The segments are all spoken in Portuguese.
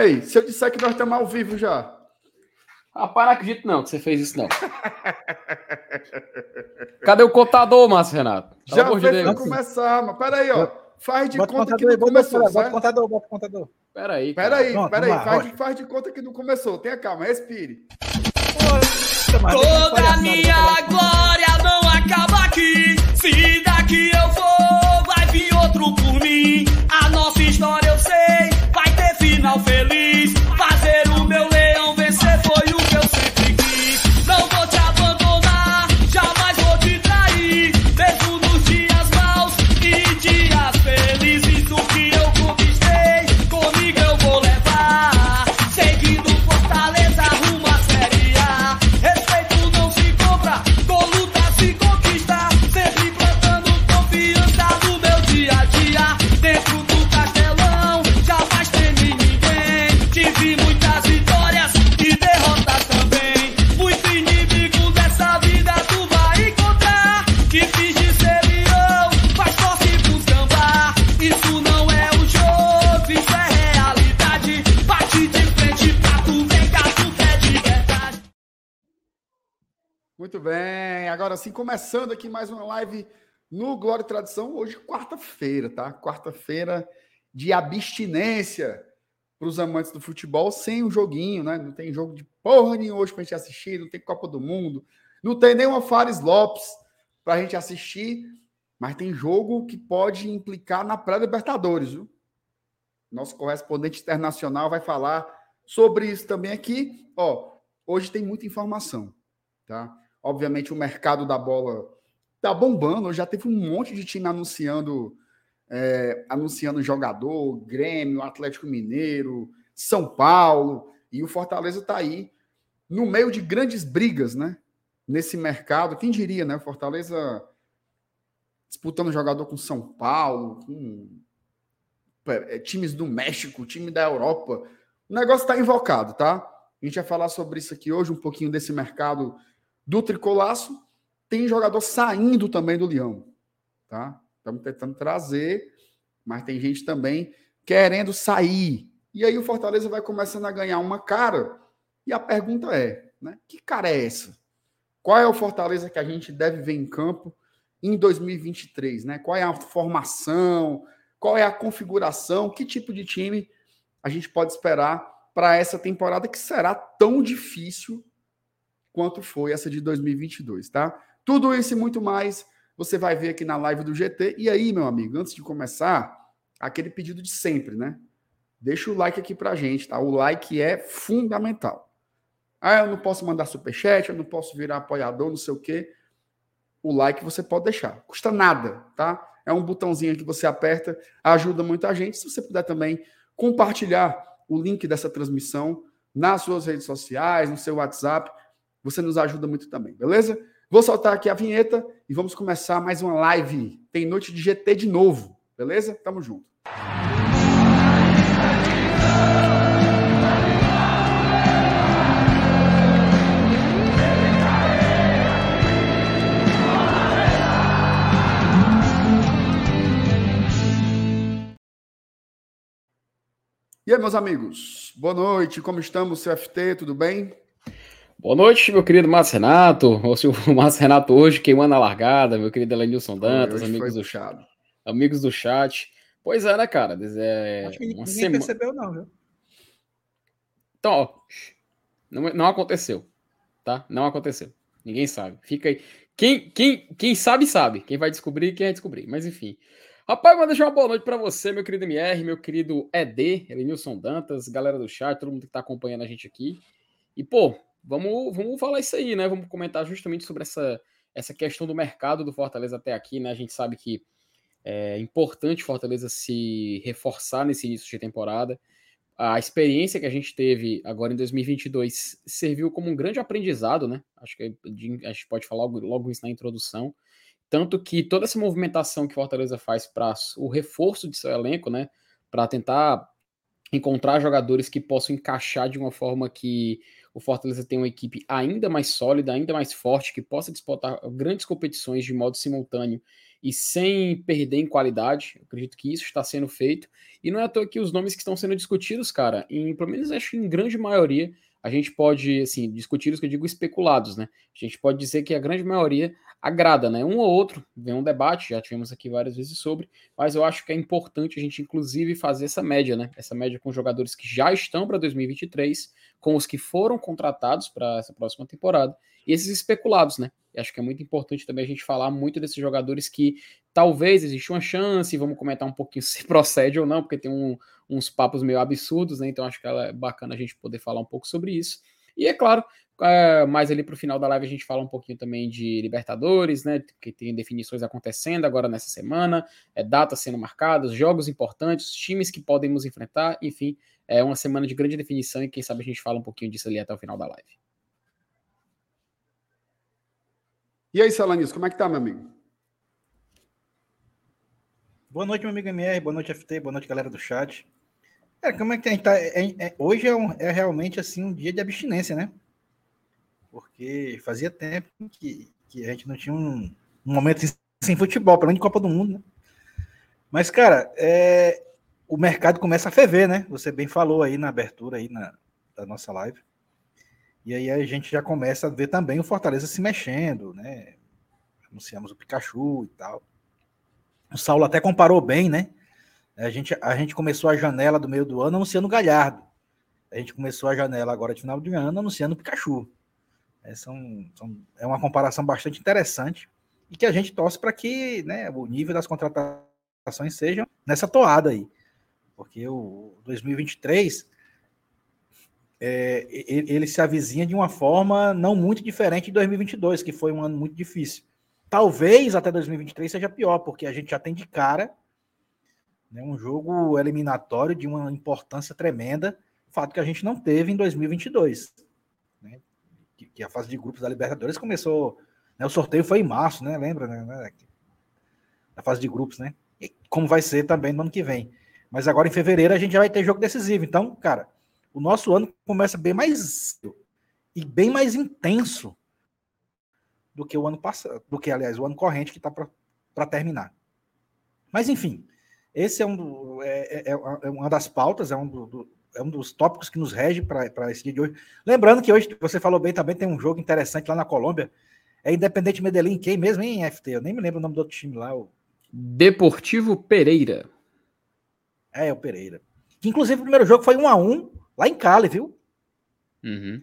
Ei, se eu disser que nós estamos ao vivo já. Rapaz, não acredito não que você fez isso, não. Cadê o contador, Márcio Renato? Já fez de começar, mas peraí, ó. Faz de bota conta que não começou, Bota o contador, bota o contador. Peraí, peraí, peraí. Faz, de, faz de conta que não começou. Tenha calma, respire. Toda minha glória não acaba aqui. Bem, agora sim, começando aqui mais uma live no Glória e Tradição, hoje quarta-feira, tá? Quarta-feira de abstinência para os amantes do futebol, sem o joguinho, né? Não tem jogo de porra nenhuma hoje para a gente assistir, não tem Copa do Mundo, não tem nenhuma Fares Lopes para a gente assistir, mas tem jogo que pode implicar na pré-Libertadores, viu? Nosso correspondente internacional vai falar sobre isso também aqui. Ó, hoje tem muita informação, tá? Obviamente o mercado da bola tá bombando. Já teve um monte de time anunciando é, anunciando jogador, Grêmio, Atlético Mineiro, São Paulo e o Fortaleza tá aí no meio de grandes brigas, né? Nesse mercado, quem diria, né? O Fortaleza disputando jogador com São Paulo, com é, times do México, time da Europa. O negócio está invocado, tá? A gente vai falar sobre isso aqui hoje, um pouquinho desse mercado do tricolaço. Tem jogador saindo também do Leão, tá? Estamos tentando trazer, mas tem gente também querendo sair. E aí o Fortaleza vai começando a ganhar uma cara. E a pergunta é, né? Que cara é essa? Qual é o Fortaleza que a gente deve ver em campo em 2023, né? Qual é a formação? Qual é a configuração? Que tipo de time a gente pode esperar para essa temporada que será tão difícil quanto foi essa de 2022, tá? Tudo isso e muito mais você vai ver aqui na live do GT. E aí, meu amigo, antes de começar, aquele pedido de sempre, né? Deixa o like aqui pra gente, tá? O like é fundamental. Ah, eu não posso mandar superchat, eu não posso virar apoiador, não sei o quê. O like você pode deixar. Custa nada, tá? É um botãozinho que você aperta, ajuda muita gente. Se você puder também compartilhar o link dessa transmissão nas suas redes sociais, no seu WhatsApp, você nos ajuda muito também, beleza? Vou soltar aqui a vinheta e vamos começar mais uma live. Tem noite de GT de novo, beleza? Tamo junto. E aí, meus amigos? Boa noite, como estamos, CFT? Tudo bem? Boa noite, meu querido Márcio Renato. O Márcio Renato hoje queimando a largada, meu querido Elenilson Dantas, amigos do, chat, amigos do chat. Pois é, né, cara? É Acho que ninguém percebeu, não, viu? Então, ó, não, não aconteceu, tá? Não aconteceu. Ninguém sabe. Fica aí. Quem, quem, quem sabe, sabe. Quem vai descobrir, quem vai descobrir. Mas enfim. Rapaz, vou deixar uma boa noite para você, meu querido MR, meu querido ED, Elenilson Dantas, galera do chat, todo mundo que tá acompanhando a gente aqui. E, pô, vamos, vamos falar isso aí, né? Vamos comentar justamente sobre essa, essa questão do mercado do Fortaleza até aqui, né? A gente sabe que é importante Fortaleza se reforçar nesse início de temporada. A experiência que a gente teve agora em 2022 serviu como um grande aprendizado, né? Acho que a gente pode falar logo, isso na introdução. Tanto que toda essa movimentação que Fortaleza faz para o reforço de seu elenco, né? Para tentar encontrar jogadores que possam encaixar de uma forma que o Fortaleza tenha uma equipe ainda mais sólida, ainda mais forte, que possa disputar grandes competições de modo simultâneo e sem perder em qualidade. Eu acredito que isso está sendo feito. E não é à toa que os nomes que estão sendo discutidos, cara, em, pelo menos acho que em grande maioria, a gente pode, assim, discutir os que eu digo especulados, né? A gente pode dizer que a grande maioria agrada, né? Um ou outro, vem um debate, já tivemos aqui várias vezes sobre, mas eu acho que é importante a gente, inclusive, fazer essa média, né? Essa média com jogadores que já estão para 2023, com os que foram contratados para essa próxima temporada, e esses especulados, né? Acho que é muito importante também a gente falar muito desses jogadores que talvez exista uma chance, vamos comentar um pouquinho se procede ou não, porque tem um, uns papos meio absurdos, né? Então acho que é bacana a gente poder falar um pouco sobre isso. E é claro, é, mais ali para o final da live a gente fala um pouquinho também de Libertadores, né? Que tem definições acontecendo agora nessa semana, é, datas sendo marcadas, jogos importantes, times que podem nos enfrentar, enfim, é uma semana de grande definição e quem sabe a gente fala um pouquinho disso ali até o final da live. E aí, Salanis, como é que tá, meu amigo? Boa noite, meu amigo MR, boa noite, FT, boa noite, galera do chat. É, como é que a gente tá? É, é, hoje é, um, é, realmente assim um dia de abstinência, né? Porque fazia tempo que, que a gente não tinha um, um momento sem, sem futebol, pelo menos de Copa do Mundo, né? Mas, cara, é, o mercado começa a ferver, né? Você bem falou aí na abertura aí na, da nossa live. E aí a gente já começa a ver também o Fortaleza se mexendo, né? Anunciamos o Pikachu e tal. O Saulo até comparou bem, né? A gente, a gente começou a janela do meio do ano anunciando o Galhardo. A gente começou a janela agora de final de ano anunciando o Pikachu. É, são, são, é uma comparação bastante interessante e que a gente torce para que né, o nível das contratações seja nessa toada aí. Porque o 2023 é, ele se avizinha de uma forma não muito diferente de 2022, que foi um ano muito difícil. Talvez até 2023 seja pior, porque a gente já tem de cara né, um jogo eliminatório de uma importância tremenda, fato que a gente não teve em 2022. Né, que, que, a fase de grupos da Libertadores começou. Né, o sorteio foi em março, né? Lembra, né? né fase de grupos, né? E como vai ser também no ano que vem. Mas agora em fevereiro a gente já vai ter jogo decisivo. Então, cara, o nosso ano começa bem mais e bem mais intenso do que o ano passado, do que, aliás, o ano corrente que está para terminar. Mas, enfim, esse é, um do, é, é, é, uma das pautas, é um, do, do, é um dos tópicos que nos rege para esse dia de hoje. Lembrando que hoje, você falou bem também, tem um jogo interessante lá na Colômbia. É Independente Medellín, quem mesmo, hein, FT? Eu nem me lembro o nome do outro time lá. O... Deportivo Pereira. É, é o Pereira. Que inclusive o primeiro jogo foi 1 a 1 lá em Cali, viu? Uhum.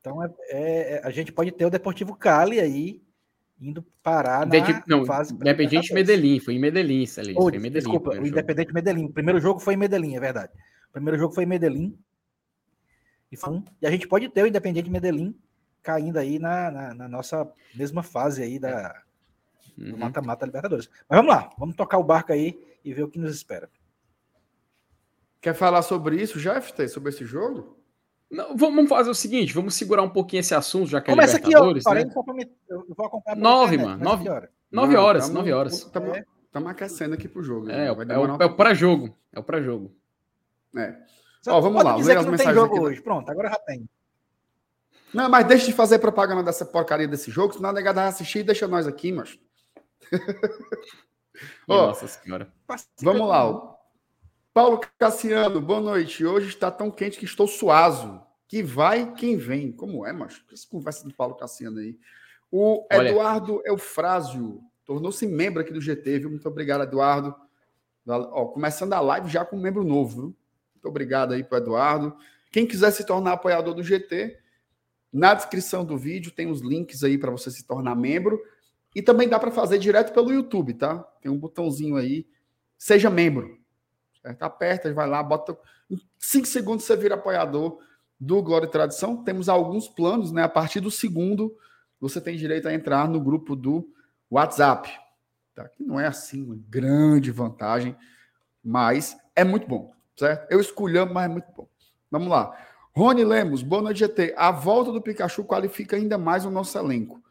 Então é, é, a gente pode ter o Deportivo Cali aí indo parar na não, fase. Independente Medellín, foi em Medellín, ali, foi em Medellín. Desculpa, o Independente jogo. Medellín. O primeiro jogo foi em Medellín, é verdade. O primeiro jogo foi em Medellín. E, foi um, e a gente pode ter o Independente Medellín caindo aí na, na, na nossa mesma fase aí da uhum. mata-mata Libertadores. Mas vamos lá, vamos tocar o barco aí e ver o que nos espera. Quer falar sobre isso, Jeff, sobre esse jogo? Não, vamos fazer o seguinte, vamos segurar um pouquinho esse assunto, já que é Começa Libertadores, aqui, ó, né? só me... eu vou acompanhar nove, mano, nove, horas. nove horas, nove horas. Estamos é. aquecendo aqui pro jogo. É, é, é, o, é o pré-jogo, é o pré-jogo. É. Ó, vamos lá, dizer que não tem jogo hoje, pronto, agora já tem. Não, mas deixa de fazer propaganda dessa porcaria desse jogo, senão a negada vai assistir e deixa nós aqui, mas. Nossa senhora. Vamos lá, Paulo Cassiano, boa noite. Hoje está tão quente que estou suazo. Que vai quem vem. Como é, macho? Essa conversa do Paulo Cassiano aí. O Olha. Eduardo Eufrásio tornou-se membro aqui do GT, viu? Muito obrigado, Eduardo. Ó, começando a live já com um membro novo, viu? Muito obrigado aí para Eduardo. Quem quiser se tornar apoiador do GT, na descrição do vídeo tem os links aí para você se tornar membro. E também dá para fazer direto pelo YouTube, tá? Tem um botãozinho aí. Seja membro. Certo? Aperta, vai lá, bota. Em cinco segundos você vira apoiador do Glória e Tradição. Temos alguns planos, né? A partir do segundo, você tem direito a entrar no grupo do WhatsApp. Tá? Que não é assim uma grande vantagem, mas é muito bom, certo? Eu escolhendo, mas é muito bom. Vamos lá. Rony Lemos, boa noite, GT. A volta do Pikachu qualifica ainda mais o nosso elenco.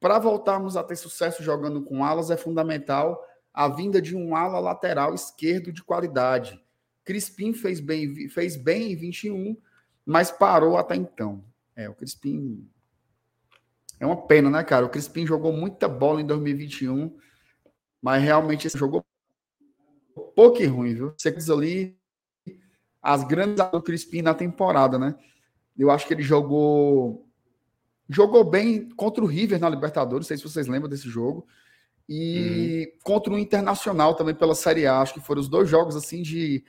Para voltarmos a ter sucesso jogando com alas, é fundamental a vinda de um ala lateral esquerdo de qualidade. Crispim fez bem, fez bem em 21, mas parou até então. É, o Crispim. É uma pena, né, cara? O Crispim jogou muita bola em 2021, mas realmente esse jogou pouco e ruim, viu? Você diz ali as grandes do Crispim na temporada, né? Eu acho que ele jogou jogou bem contra o River na Libertadores, não sei se vocês lembram desse jogo. E uhum. contra o Internacional também pela Série A, acho que foram os dois jogos assim de,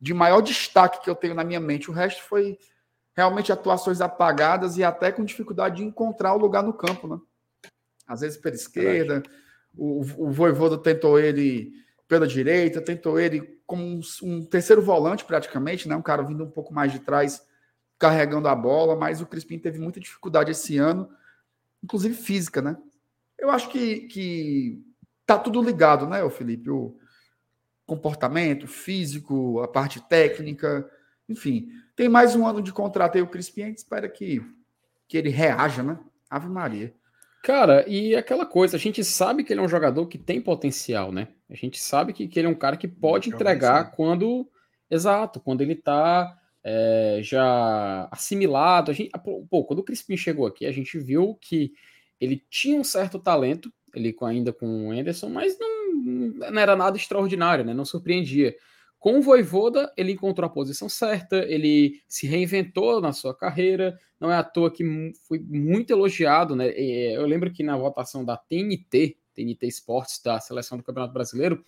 de maior destaque que eu tenho na minha mente. O resto foi realmente atuações apagadas e até com dificuldade de encontrar o lugar no campo, né? Às vezes pela esquerda, o, o Voivoda tentou ele pela direita, tentou ele como um, um, terceiro volante praticamente, né? Um cara vindo um pouco mais de trás, carregando a bola, mas o Crispim teve muita dificuldade esse ano, inclusive física, né? Eu acho que, que tá tudo ligado, né, o Felipe? O comportamento físico, a parte técnica, enfim. Tem mais um ano de contrato aí o Crispim, a gente espera que, que ele reaja, né? Ave Maria. Cara, e aquela coisa, a gente sabe que ele é um jogador que tem potencial, né? A gente sabe que, que ele é um cara que pode entregar quando. Exato, quando ele tá é, já assimilado. A gente, pô, quando o Crispim chegou aqui, a gente viu que ele tinha um certo talento, ele ainda com o Anderson, mas não, não era nada extraordinário, né? Não surpreendia. Com o Voivoda, ele encontrou a posição certa, ele se reinventou na sua carreira, não é à toa que foi muito elogiado, né? Eu lembro que na votação da TNT, TNT Sports, da seleção do Campeonato Brasileiro,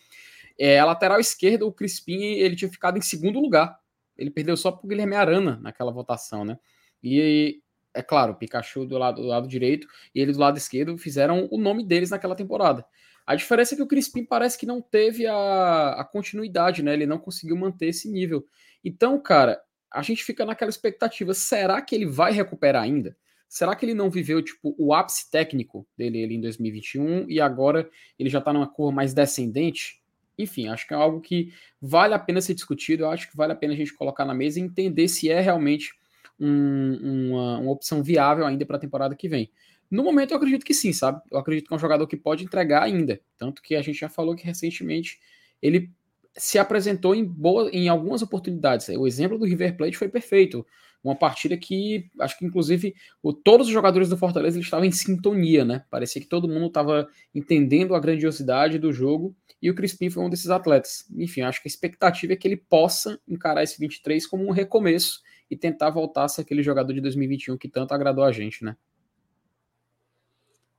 é, a lateral esquerda, o Crispim, ele tinha ficado em segundo lugar. Ele perdeu só pro Guilherme Arana naquela votação, né? E é claro, Pikachu do lado, do lado direito e ele do lado esquerdo fizeram o nome deles naquela temporada. A diferença é que o Crispim parece que não teve a, a continuidade, né? Ele não conseguiu manter esse nível. Então, cara, a gente fica naquela expectativa: será que ele vai recuperar ainda? Será que ele não viveu tipo o ápice técnico dele ali em 2021 e agora ele já tá numa curva mais descendente? Enfim, acho que é algo que vale a pena ser discutido. Eu acho que vale a pena a gente colocar na mesa e entender se é realmente um, uma, uma opção viável ainda para a temporada que vem. No momento, eu acredito que sim, sabe? Eu acredito que é um jogador que pode entregar ainda. Tanto que a gente já falou que recentemente ele se apresentou em, boa, em algumas oportunidades. O exemplo do River Plate foi perfeito. Uma partida que acho que, inclusive, o, todos os jogadores do Fortaleza estavam em sintonia, né? Parecia que todo mundo estava entendendo a grandiosidade do jogo e o Crispim foi um desses atletas. Enfim, acho que a expectativa é que ele possa encarar esse 23 como um recomeço e tentar voltar a ser aquele jogador de 2021 que tanto agradou a gente, né?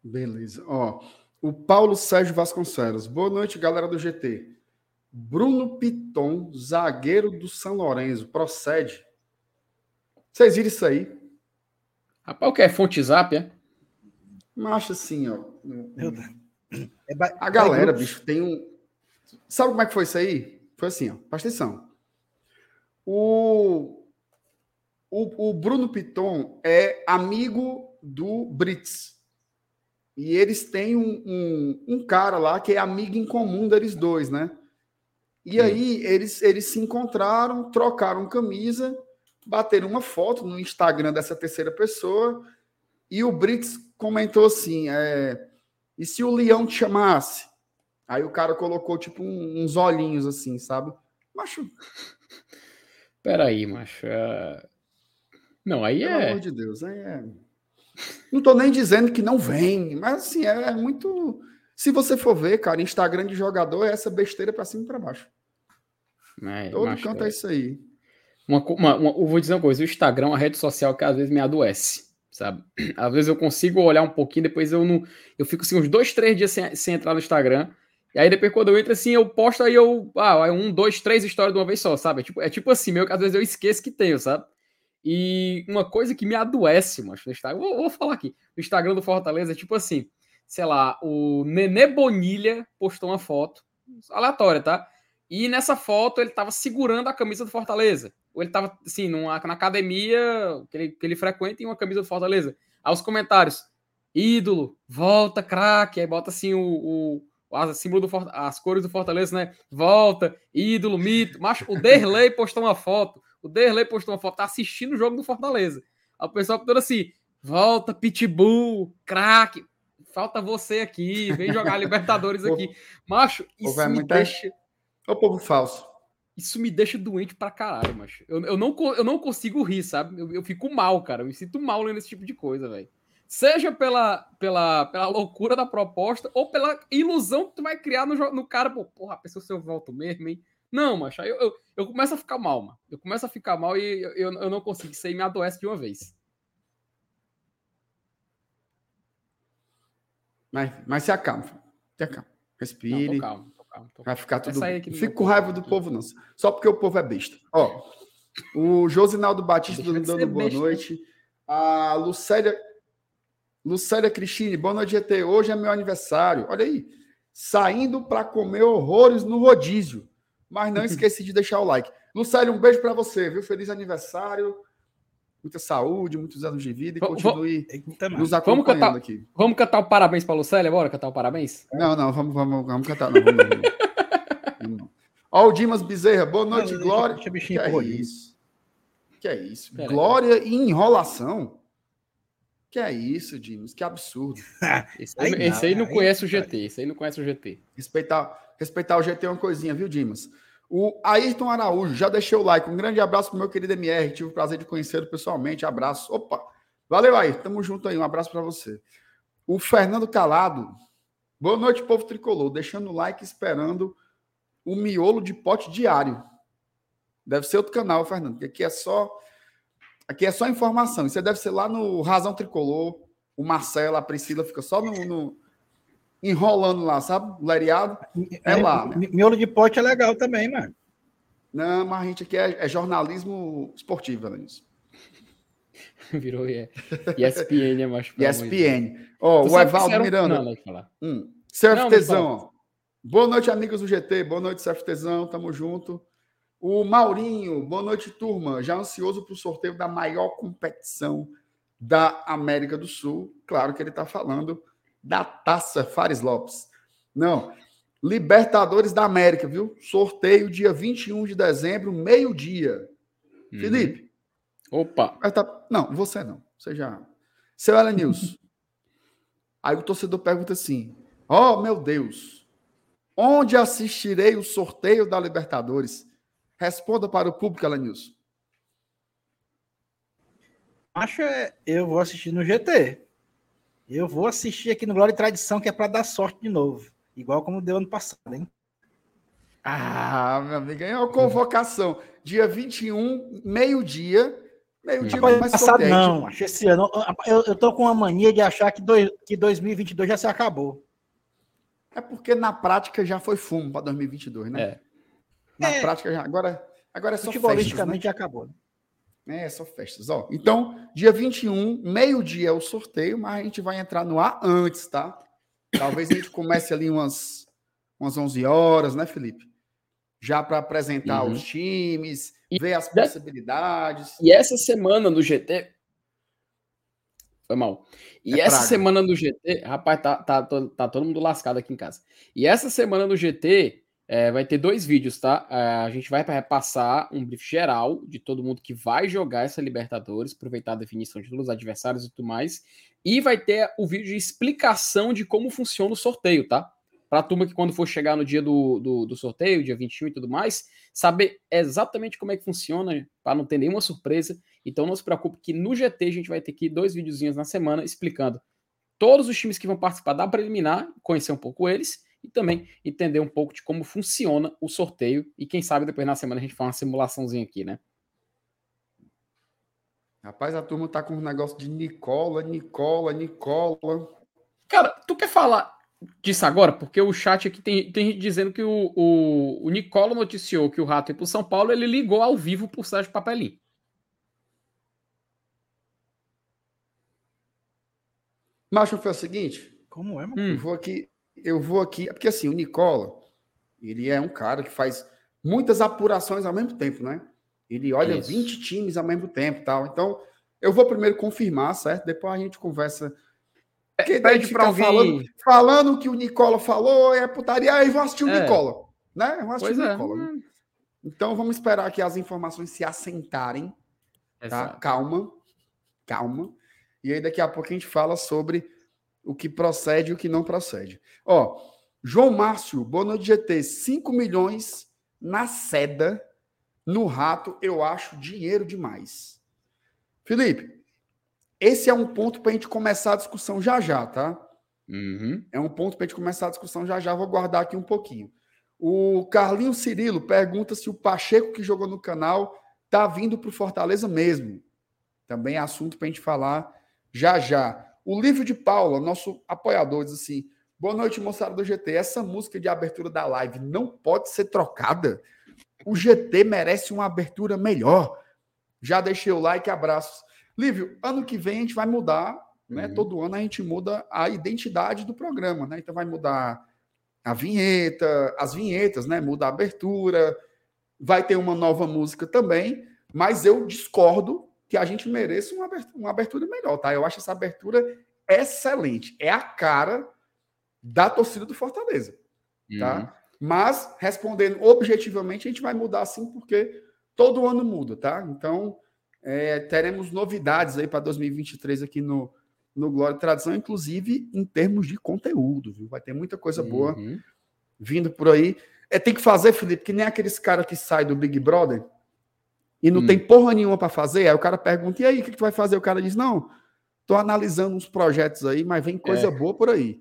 Beleza. Ó, o Paulo Sérgio Vasconcelos. Boa noite, galera do GT. Bruno Piton, zagueiro do São Lourenço. Procede. Vocês viram isso aí? Rapaz, o que é? Fonte Zap, é? Macho assim, ó. É a galera, bicho, tem um. Sabe como é que foi isso aí? Foi assim, ó. Presta atenção. O, o, o Bruno Piton é amigo do Brits. E eles têm um, um, um, cara lá que é amigo em comum deles dois, né? E Sim. aí eles, eles se encontraram, trocaram camisa, bateram uma foto no Instagram dessa terceira pessoa, e o Brits comentou assim: é, e se o leão te chamasse? Aí o cara colocou tipo um, uns olhinhos assim, sabe? Macho. Peraí, macho. É... Não, aí Pelo é. Pelo amor de Deus, aí é. Não estou nem dizendo que não vem, mas assim, é muito. Se você for ver, cara, Instagram de jogador é essa besteira para cima e para baixo. É, Todo canto é isso aí. Uma, uma, uma, eu vou dizer uma coisa: o Instagram é uma rede social que às vezes me adoece, sabe? Às vezes eu consigo olhar um pouquinho, depois eu não. Eu fico assim uns dois, três dias sem, sem entrar no Instagram. E aí depois quando eu entro assim, eu posto aí eu. Ah, um, dois, três histórias de uma vez só, sabe? É tipo, é tipo assim, meio que às vezes eu esqueço que tenho, sabe? E uma coisa que me adoece, mas no Instagram, vou, vou, falar aqui, no Instagram do Fortaleza tipo assim, sei lá, o Nenê Bonilha postou uma foto, aleatória, tá? E nessa foto ele tava segurando a camisa do Fortaleza. Ou ele tava, assim, numa, na academia que ele, que ele frequenta em uma camisa do Fortaleza. Aí os comentários, ídolo, volta, craque, aí bota assim o, o símbolo do as cores do Fortaleza, né? Volta, ídolo, mito. Mas o Derley postou uma foto o Derley postou uma foto, tá assistindo o jogo do Fortaleza. Aí o pessoal todo assim: volta, Pitbull, craque, falta você aqui, vem jogar Libertadores aqui. Macho, isso me muita... deixa. Ô, povo falso. isso me deixa doente pra caralho, macho. Eu, eu, não, eu não consigo rir, sabe? Eu, eu fico mal, cara. Eu me sinto mal lendo esse tipo de coisa, velho. Seja pela, pela, pela loucura da proposta ou pela ilusão que tu vai criar no, no cara. Pô, porra, pensou se eu volto mesmo, hein? Não, macho. Eu, eu, eu começo a ficar mal, mano. Eu começo a ficar mal e eu, eu não consigo. Isso aí me adoece de uma vez. Mas, mas se acalma. Se acalma. Respire. Não, tô calmo, tô calmo, tô Vai ficar tudo. Fico com raiva do povo, não. Só porque o povo é besta. Ó, o Josinaldo Batista dando boa besta. noite. A Lucélia. Lucélia Cristine, boa noite, GT. Hoje é meu aniversário. Olha aí. Saindo para comer horrores no rodízio. Mas não esqueci de deixar o like. Lucélia, um beijo para você, viu? Feliz aniversário muita saúde, muitos anos de vida e continue nos acompanhando vamos cantar, aqui. Vamos cantar o parabéns para Lucélia agora? Cantar o parabéns? Não, não, vamos, vamos, vamos cantar. Não, vamos, vamos. Ó, o Dimas Bezerra, boa noite, não, Glória. Deixa, deixa que é isso? Que é isso? Pera Glória aí. e enrolação? Que é isso, Dimas? Que absurdo. esse, aí, esse aí não aí, conhece o GT, esse aí não conhece o GT. Respeitar, respeitar o GT é uma coisinha, viu, Dimas? O Ayrton Araújo, já deixei o like. Um grande abraço pro meu querido MR. Tive o prazer de conhecê-lo pessoalmente. Abraço. Opa! Valeu, Ayrton. Tamo junto aí. Um abraço para você. O Fernando Calado. Boa noite, povo tricolor. Deixando o like, esperando o miolo de pote diário. Deve ser outro canal, Fernando, porque aqui é só aqui é só informação. Isso deve ser lá no Razão Tricolor. O Marcelo, a Priscila fica só no, no enrolando lá, sabe? Leriado. É, é lá. Né? Miolo de pote é legal também, mano. Não, mas a gente aqui é, é jornalismo esportivo, Alanis. Virou é, ESPN, é mais ESPN. Ó, oh, o Evaldo Miranda. Não, falar. Hum. Surftezão. Boa noite, amigos do GT. Boa noite, Surftezão. Tamo junto. O Maurinho. Boa noite, turma. Já ansioso para o sorteio da maior competição da América do Sul. Claro que ele está falando da Taça Fares Lopes. Não, Libertadores da América, viu? Sorteio dia 21 de dezembro, meio-dia. Uhum. Felipe. Opa. Tá... Não, você não. Você já. Seu Ellen News. Aí o torcedor pergunta assim: Oh, meu Deus, onde assistirei o sorteio da Libertadores? Responda para o público, Ellen News. Acho é, eu vou assistir no GT. Eu vou assistir aqui no Glória e Tradição, que é para dar sorte de novo. Igual como deu ano passado, hein? Ah, meu amigo, é uma convocação. Dia 21, meio-dia. Meio-dia mais passado não, acho esse ano. Eu, eu tô com uma mania de achar que, dois, que 2022 já se acabou. É porque na prática já foi fumo para 2022, né? É. Na é. prática já. Agora, agora é só festas, né? já acabou. Né? É, só festas. Ó, então, dia 21, meio-dia é o sorteio, mas a gente vai entrar no ar antes, tá? Talvez a gente comece ali umas, umas 11 horas, né, Felipe? Já para apresentar uhum. os times, e ver as possibilidades. E essa semana no GT. Foi mal. E é essa praga. semana no GT. Rapaz, tá, tá, tá, tá todo mundo lascado aqui em casa. E essa semana no GT é, vai ter dois vídeos, tá? É, a gente vai repassar um brief geral de todo mundo que vai jogar essa Libertadores, aproveitar a definição de todos os adversários e tudo mais. E vai ter o vídeo de explicação de como funciona o sorteio, tá? Para turma que quando for chegar no dia do, do, do, sorteio, dia 21 e tudo mais, saber exatamente como é que funciona, para não ter nenhuma surpresa. Então não se preocupe que no GT a gente vai ter aqui dois videozinhos na semana explicando todos os times que vão participar da preliminar, conhecer um pouco eles, e também entender um pouco de como funciona o sorteio. E quem sabe depois na semana a gente faz uma simulaçãozinha aqui, né? Rapaz, a turma tá com um negócio de Nicola, Nicola, Nicola. Cara, tu quer falar disso agora? Porque o chat aqui tem, tem gente dizendo que o, o, o Nicola noticiou que o Rato ia pro São Paulo, ele ligou ao vivo pro Sérgio Papelim. Macho, foi o seguinte. Como é, mano? Hum. Eu vou aqui, eu vou aqui, porque assim, o Nicola, ele é um cara que faz muitas apurações ao mesmo tempo, né? Ele olha Isso. 20 times ao mesmo tempo tal. Então, eu vou primeiro confirmar, certo? Depois a gente conversa. Porque daí de ficar falando, falando que o Nicola falou, é putaria, aí vou assistir o é. Nicola. Né? Eu vou assistir pois o é. Nicola. Né? Então vamos esperar que as informações se assentarem. Tá? Exato. Calma. Calma. E aí daqui a pouco a gente fala sobre o que procede e o que não procede. Ó, João Márcio, boa noite GT, 5 milhões na seda, no rato, eu acho dinheiro demais. Felipe, esse é um ponto para a gente começar a discussão já já, tá? Uhum. É um ponto para a gente começar a discussão já já. Vou guardar aqui um pouquinho. O Carlinho Cirilo pergunta se o Pacheco que jogou no canal tá vindo para o Fortaleza mesmo. Também é assunto para a gente falar já já. O livro de Paula, nosso apoiador, diz assim: Boa noite, moçada do GT. Essa música de abertura da live não pode ser trocada. O GT merece uma abertura melhor. Já deixei o like, abraços. Lívio, ano que vem a gente vai mudar, né? Uhum. Todo ano a gente muda a identidade do programa, né? Então vai mudar a vinheta, as vinhetas, né? Muda a abertura, vai ter uma nova música também, mas eu discordo que a gente mereça uma abertura, uma abertura melhor, tá? Eu acho essa abertura excelente. É a cara da torcida do Fortaleza, tá? Uhum. Mas, respondendo objetivamente, a gente vai mudar sim, porque todo ano muda, tá? Então, é, teremos novidades aí para 2023 aqui no, no Glória e Tradição, inclusive em termos de conteúdo, viu? Vai ter muita coisa boa Uhum. vindo por aí. É, tem que fazer, Felipe, que nem aqueles caras que saem do Big Brother e não Hum. tem porra nenhuma para fazer. Aí o cara pergunta: e aí, o que, que tu vai fazer? O cara diz: não, tô analisando uns projetos aí, mas vem coisa É. boa por aí.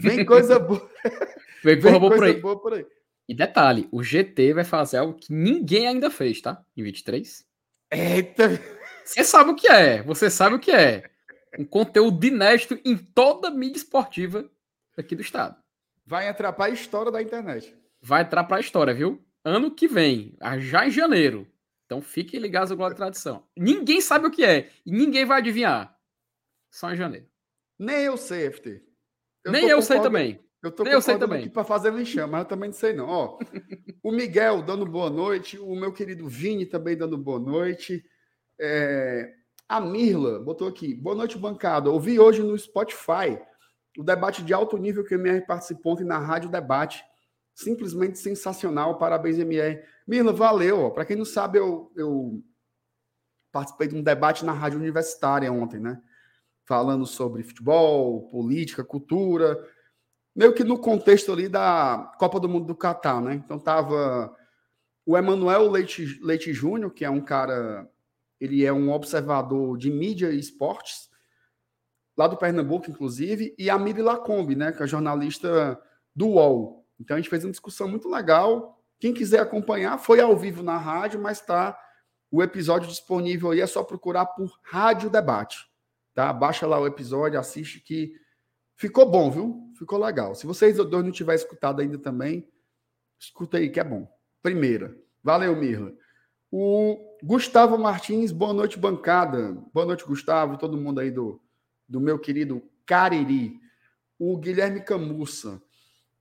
Vem coisa boa, Vem coisa por aí. boa por aí. E detalhe, o GT vai fazer algo que ninguém ainda fez, tá? Em 23. Eita, Você sabe o que é, você sabe o que é. Um conteúdo inédito em toda a mídia esportiva aqui do estado. vai entrar para a história da internet. Vai entrar pra história, viu? Ano que vem, já em janeiro. Então fiquem ligados ao Glória e Tradição. Ninguém sabe o que é e ninguém vai adivinhar. Só em janeiro. Nem eu sei, FT. Nem eu sei também. Eu tô Nem eu sei também. aqui para fazer lixão, mas eu também não sei não. Ó, o Miguel dando boa noite, o meu querido Vini também dando boa noite. É, a Mirla botou aqui, boa noite, bancada. Ouvi hoje no Spotify o debate de alto nível que o MR participou ontem na Rádio Debate. Simplesmente sensacional. Parabéns, MR. Mirla, valeu. Para quem não sabe, eu, eu participei de um debate na Rádio Universitária ontem, né? Falando sobre futebol, política, cultura meio que no contexto ali da Copa do Mundo do Catar, né? Então tava o Emanuel Leite, Leite Júnior, que é um cara, ele é um observador de mídia e esportes, lá do Pernambuco, inclusive, e a Miri Lacombe, né, que é jornalista do UOL. Então a gente fez uma discussão muito legal. Quem quiser acompanhar, foi ao vivo na rádio, mas tá o episódio disponível aí, é só procurar por Rádio Debate, tá? Baixa lá o episódio, assiste que Ficou bom, viu? Ficou legal. Se vocês dois não tiverem escutado ainda também, escuta aí que é bom. Primeira. Valeu, Mirla. O Gustavo Martins, boa noite, bancada. Boa noite, Gustavo, todo mundo aí do, do meu querido Cariri. O Guilherme Camussa.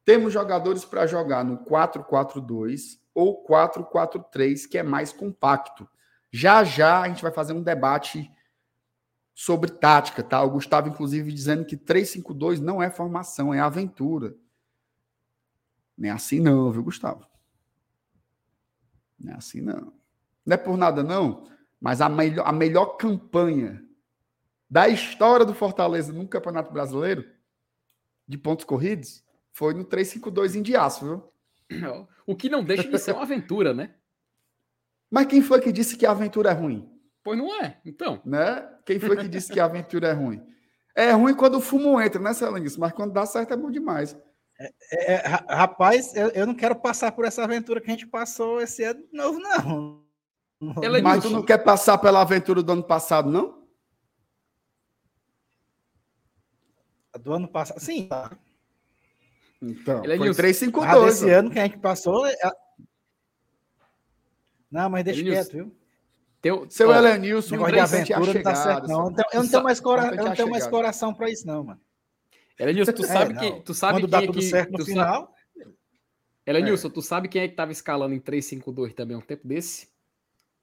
Temos jogadores para jogar no 4-4-2 ou 4-4-3, que é mais compacto. Já já a gente vai fazer um debate sobre tática, tá? O Gustavo, inclusive, dizendo que 3-5-2 não é formação, é aventura. Não é assim não, viu, Gustavo? Não é assim não. Não é por nada não, mas a melhor, a melhor campanha da história do Fortaleza no Campeonato Brasileiro de pontos corridos foi no 3-5-2 em Diaço, viu? O que não deixa de ser uma aventura, né? Mas quem foi que disse que a aventura é ruim? Pois não é. Então, né? Quem foi que disse que a aventura é ruim? É ruim quando o fumo entra, né, Celanice? Mas quando dá certo é bom demais. É, é, ra- rapaz, eu, eu não quero passar por essa aventura que a gente passou esse ano de novo, não. Ela- Mas tu não quer passar pela aventura do ano passado, não? Do ano passado. Sim, tá. Então, Ele é foi Nilson. 352. Ah, desse ó. ano que a gente passou. é- Não, mas deixa Elenilson, quieto, viu? teu, Seu ó, Elenilson, Negócio de é aventura não tá chegada, certo, não. sabe? Eu não tenho, eu não tenho mais, cora... eu é não tenho mais coração pra isso, não, mano. Elenilson, tu É, sabe não. que tu sabe Quando quem dá é tudo que, certo no final. Elenilson, tu sabe quem é que tava escalando em 352 também um tempo desse?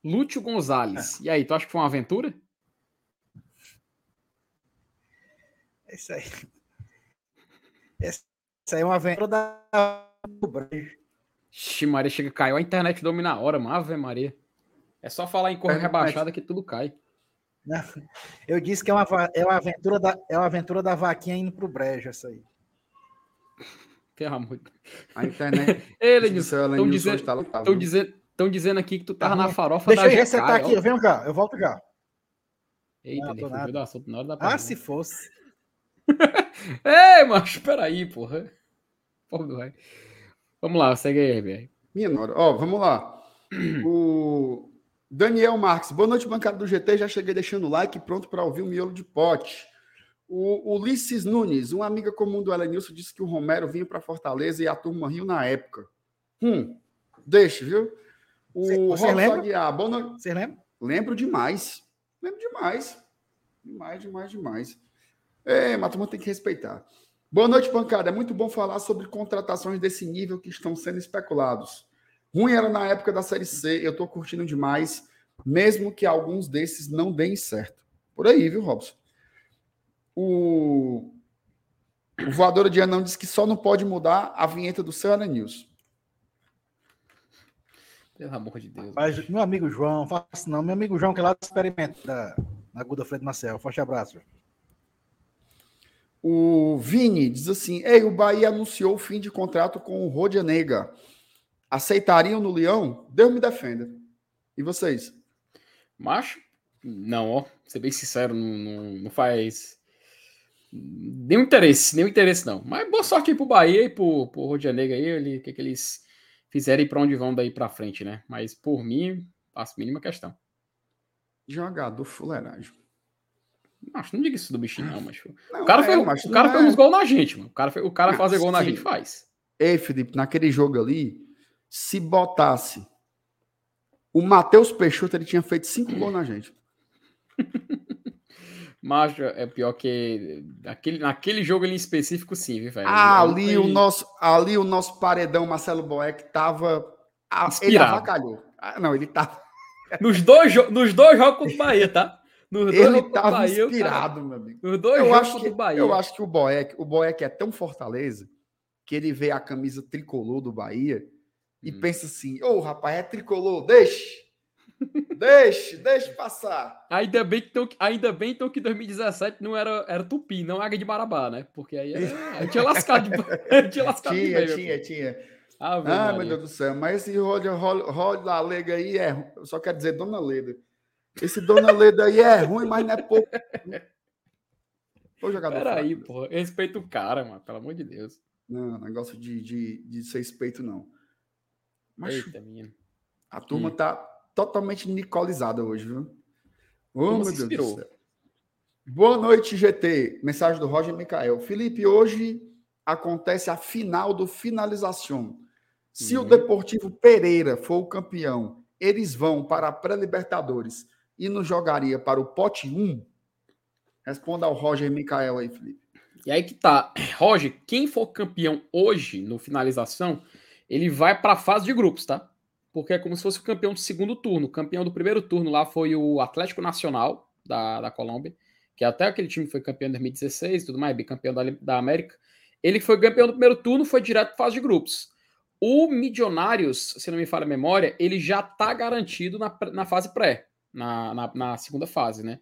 Lúcio Gonzalez. E aí, tu acha que foi uma aventura? É isso aí. Essa aí é uma aventura da. Ixi, Maria, chega, caiu a internet dorme na hora, mano. Ave Maria. É só falar em cor É, rebaixada que tudo cai. Não, Eu disse que é uma, é uma aventura da, é uma aventura da vaquinha indo pro brejo, essa aí. Pelo amor de A internet. Ele, seu estão dizendo, tá tão dizendo, tão dizendo aqui que tu tava Tá na farofa Deixa da eu GK, resetar aqui, ó. eu venho cá, eu volto já. Eita, Não, ele do assunto na hora da Ah, se fosse. Ei, macho, peraí, porra. Porra. Vamos lá, segue aí, RBR. Minha nora. Ó, vamos lá. O Daniel Marques. Boa noite, bancada do GT. Já cheguei deixando o like pronto para ouvir o miolo de pote. O Ulisses Nunes, uma amiga comum do Elenilson, disse que o Romero vinha para Fortaleza e a turma riu na época. Hum, deixa, viu? O Você- lembra? Aguiar. Vocês lembram? Lembro demais. Lembro demais. Demais, demais, demais. É, mas a turma tem que respeitar. Boa noite, bancada. É muito bom falar sobre contratações desse nível que estão sendo especulados. Ruim era na época da Série C, eu tô curtindo demais, mesmo que alguns desses não deem certo. Por aí, viu, Robson? O, o voador de Anão disse que só não pode mudar a vinheta do seu News. Pelo amor de Deus. Mas meu amigo João, faça não. Meu amigo João, que é lá do experimento da, na Guda Freire Marcel. Forte abraço. O Vini diz assim: Ei, o Bahia anunciou o fim de contrato com o Rodianega. Aceitariam no Leão? Deus me defenda. E vocês? Macho? Não, ó. Ser bem sincero, não, não, não faz. Nenhum interesse, nenhum interesse, não. Mas boa sorte aí pro Bahia e pro, pro Rodia Negra aí, ele, o que, que eles fizerem e pra onde vão daí pra frente, né? Mas por mim, faço a mínima questão. Jogador fuleiragem. Macho, não diga isso do bichinho, não, macho. Não, O cara, é, fez, macho, o cara fez é. uns gols na gente, mano. O cara, fez- o cara Não, fazer gol na sim. gente faz. Ei, Felipe, naquele jogo ali, se botasse o Matheus Peixoto, ele tinha feito cinco gols na gente. Macho, é pior que. Aquele, naquele jogo ali em específico, sim, viu, velho? Ah, ali o nosso, ali o nosso paredão Marcelo Boeck tava ah, ele Inspirado. avacalhou. Ah, não, ele tava, Nos dois, nos dois jogos contra o Bahia, tá? Nos dois ele jogos contra o tava Bahia, o cara- inspirado, meu amigo. Nos dois Eu acho, que, o Bahia. eu acho que o Boeck, o Boeck é tão fortaleza que ele vê a camisa tricolor do Bahia e Hum. pensa assim: ô rapaz, é tricolor, deixe, deixe, deixe passar. Ainda bem, que, então, ainda bem então que 2017 não era, era Tupi, não Águia de Marabá, né? Porque aí, era, aí tinha lascado de, tinha lascado de Tinha, bem, meu tinha, tinha. Ah, Maria. meu Deus do céu, mas esse Roda Roda Lega aí é. Eu só quero dizer Dona Leda. Esse Dona Leda aí é ruim, mas não é pouco. Jogador. Peraí, porra. Respeita o cara, mano. Pelo amor de Deus. Não, negócio de, de, de ser respeito, não. Mas Eita, menino. a turma tá totalmente nicolizada hoje, viu? Ô, meu Deus do céu. Boa noite, GT. Mensagem do Roger Micael. Felipe, hoje acontece a final do finalização. Se o Uhum. Deportivo Pereira for o campeão, eles vão para a pré-Libertadores e nos jogaria para o pote 1? Responda ao Roger Micael aí, Felipe. E aí que tá. Roger, quem for campeão hoje no finalização, ele vai pra fase de grupos, tá? Porque é como se fosse o campeão do segundo turno. O campeão do primeiro turno lá foi o Atlético Nacional da, da Colômbia, que até aquele time foi campeão em 2016 e tudo mais, bicampeão da, da América. Ele foi campeão do primeiro turno, foi direto para fase de grupos. O Milionários, se não me falha a memória, ele já tá garantido na, na fase pré, na, na, na segunda fase, né?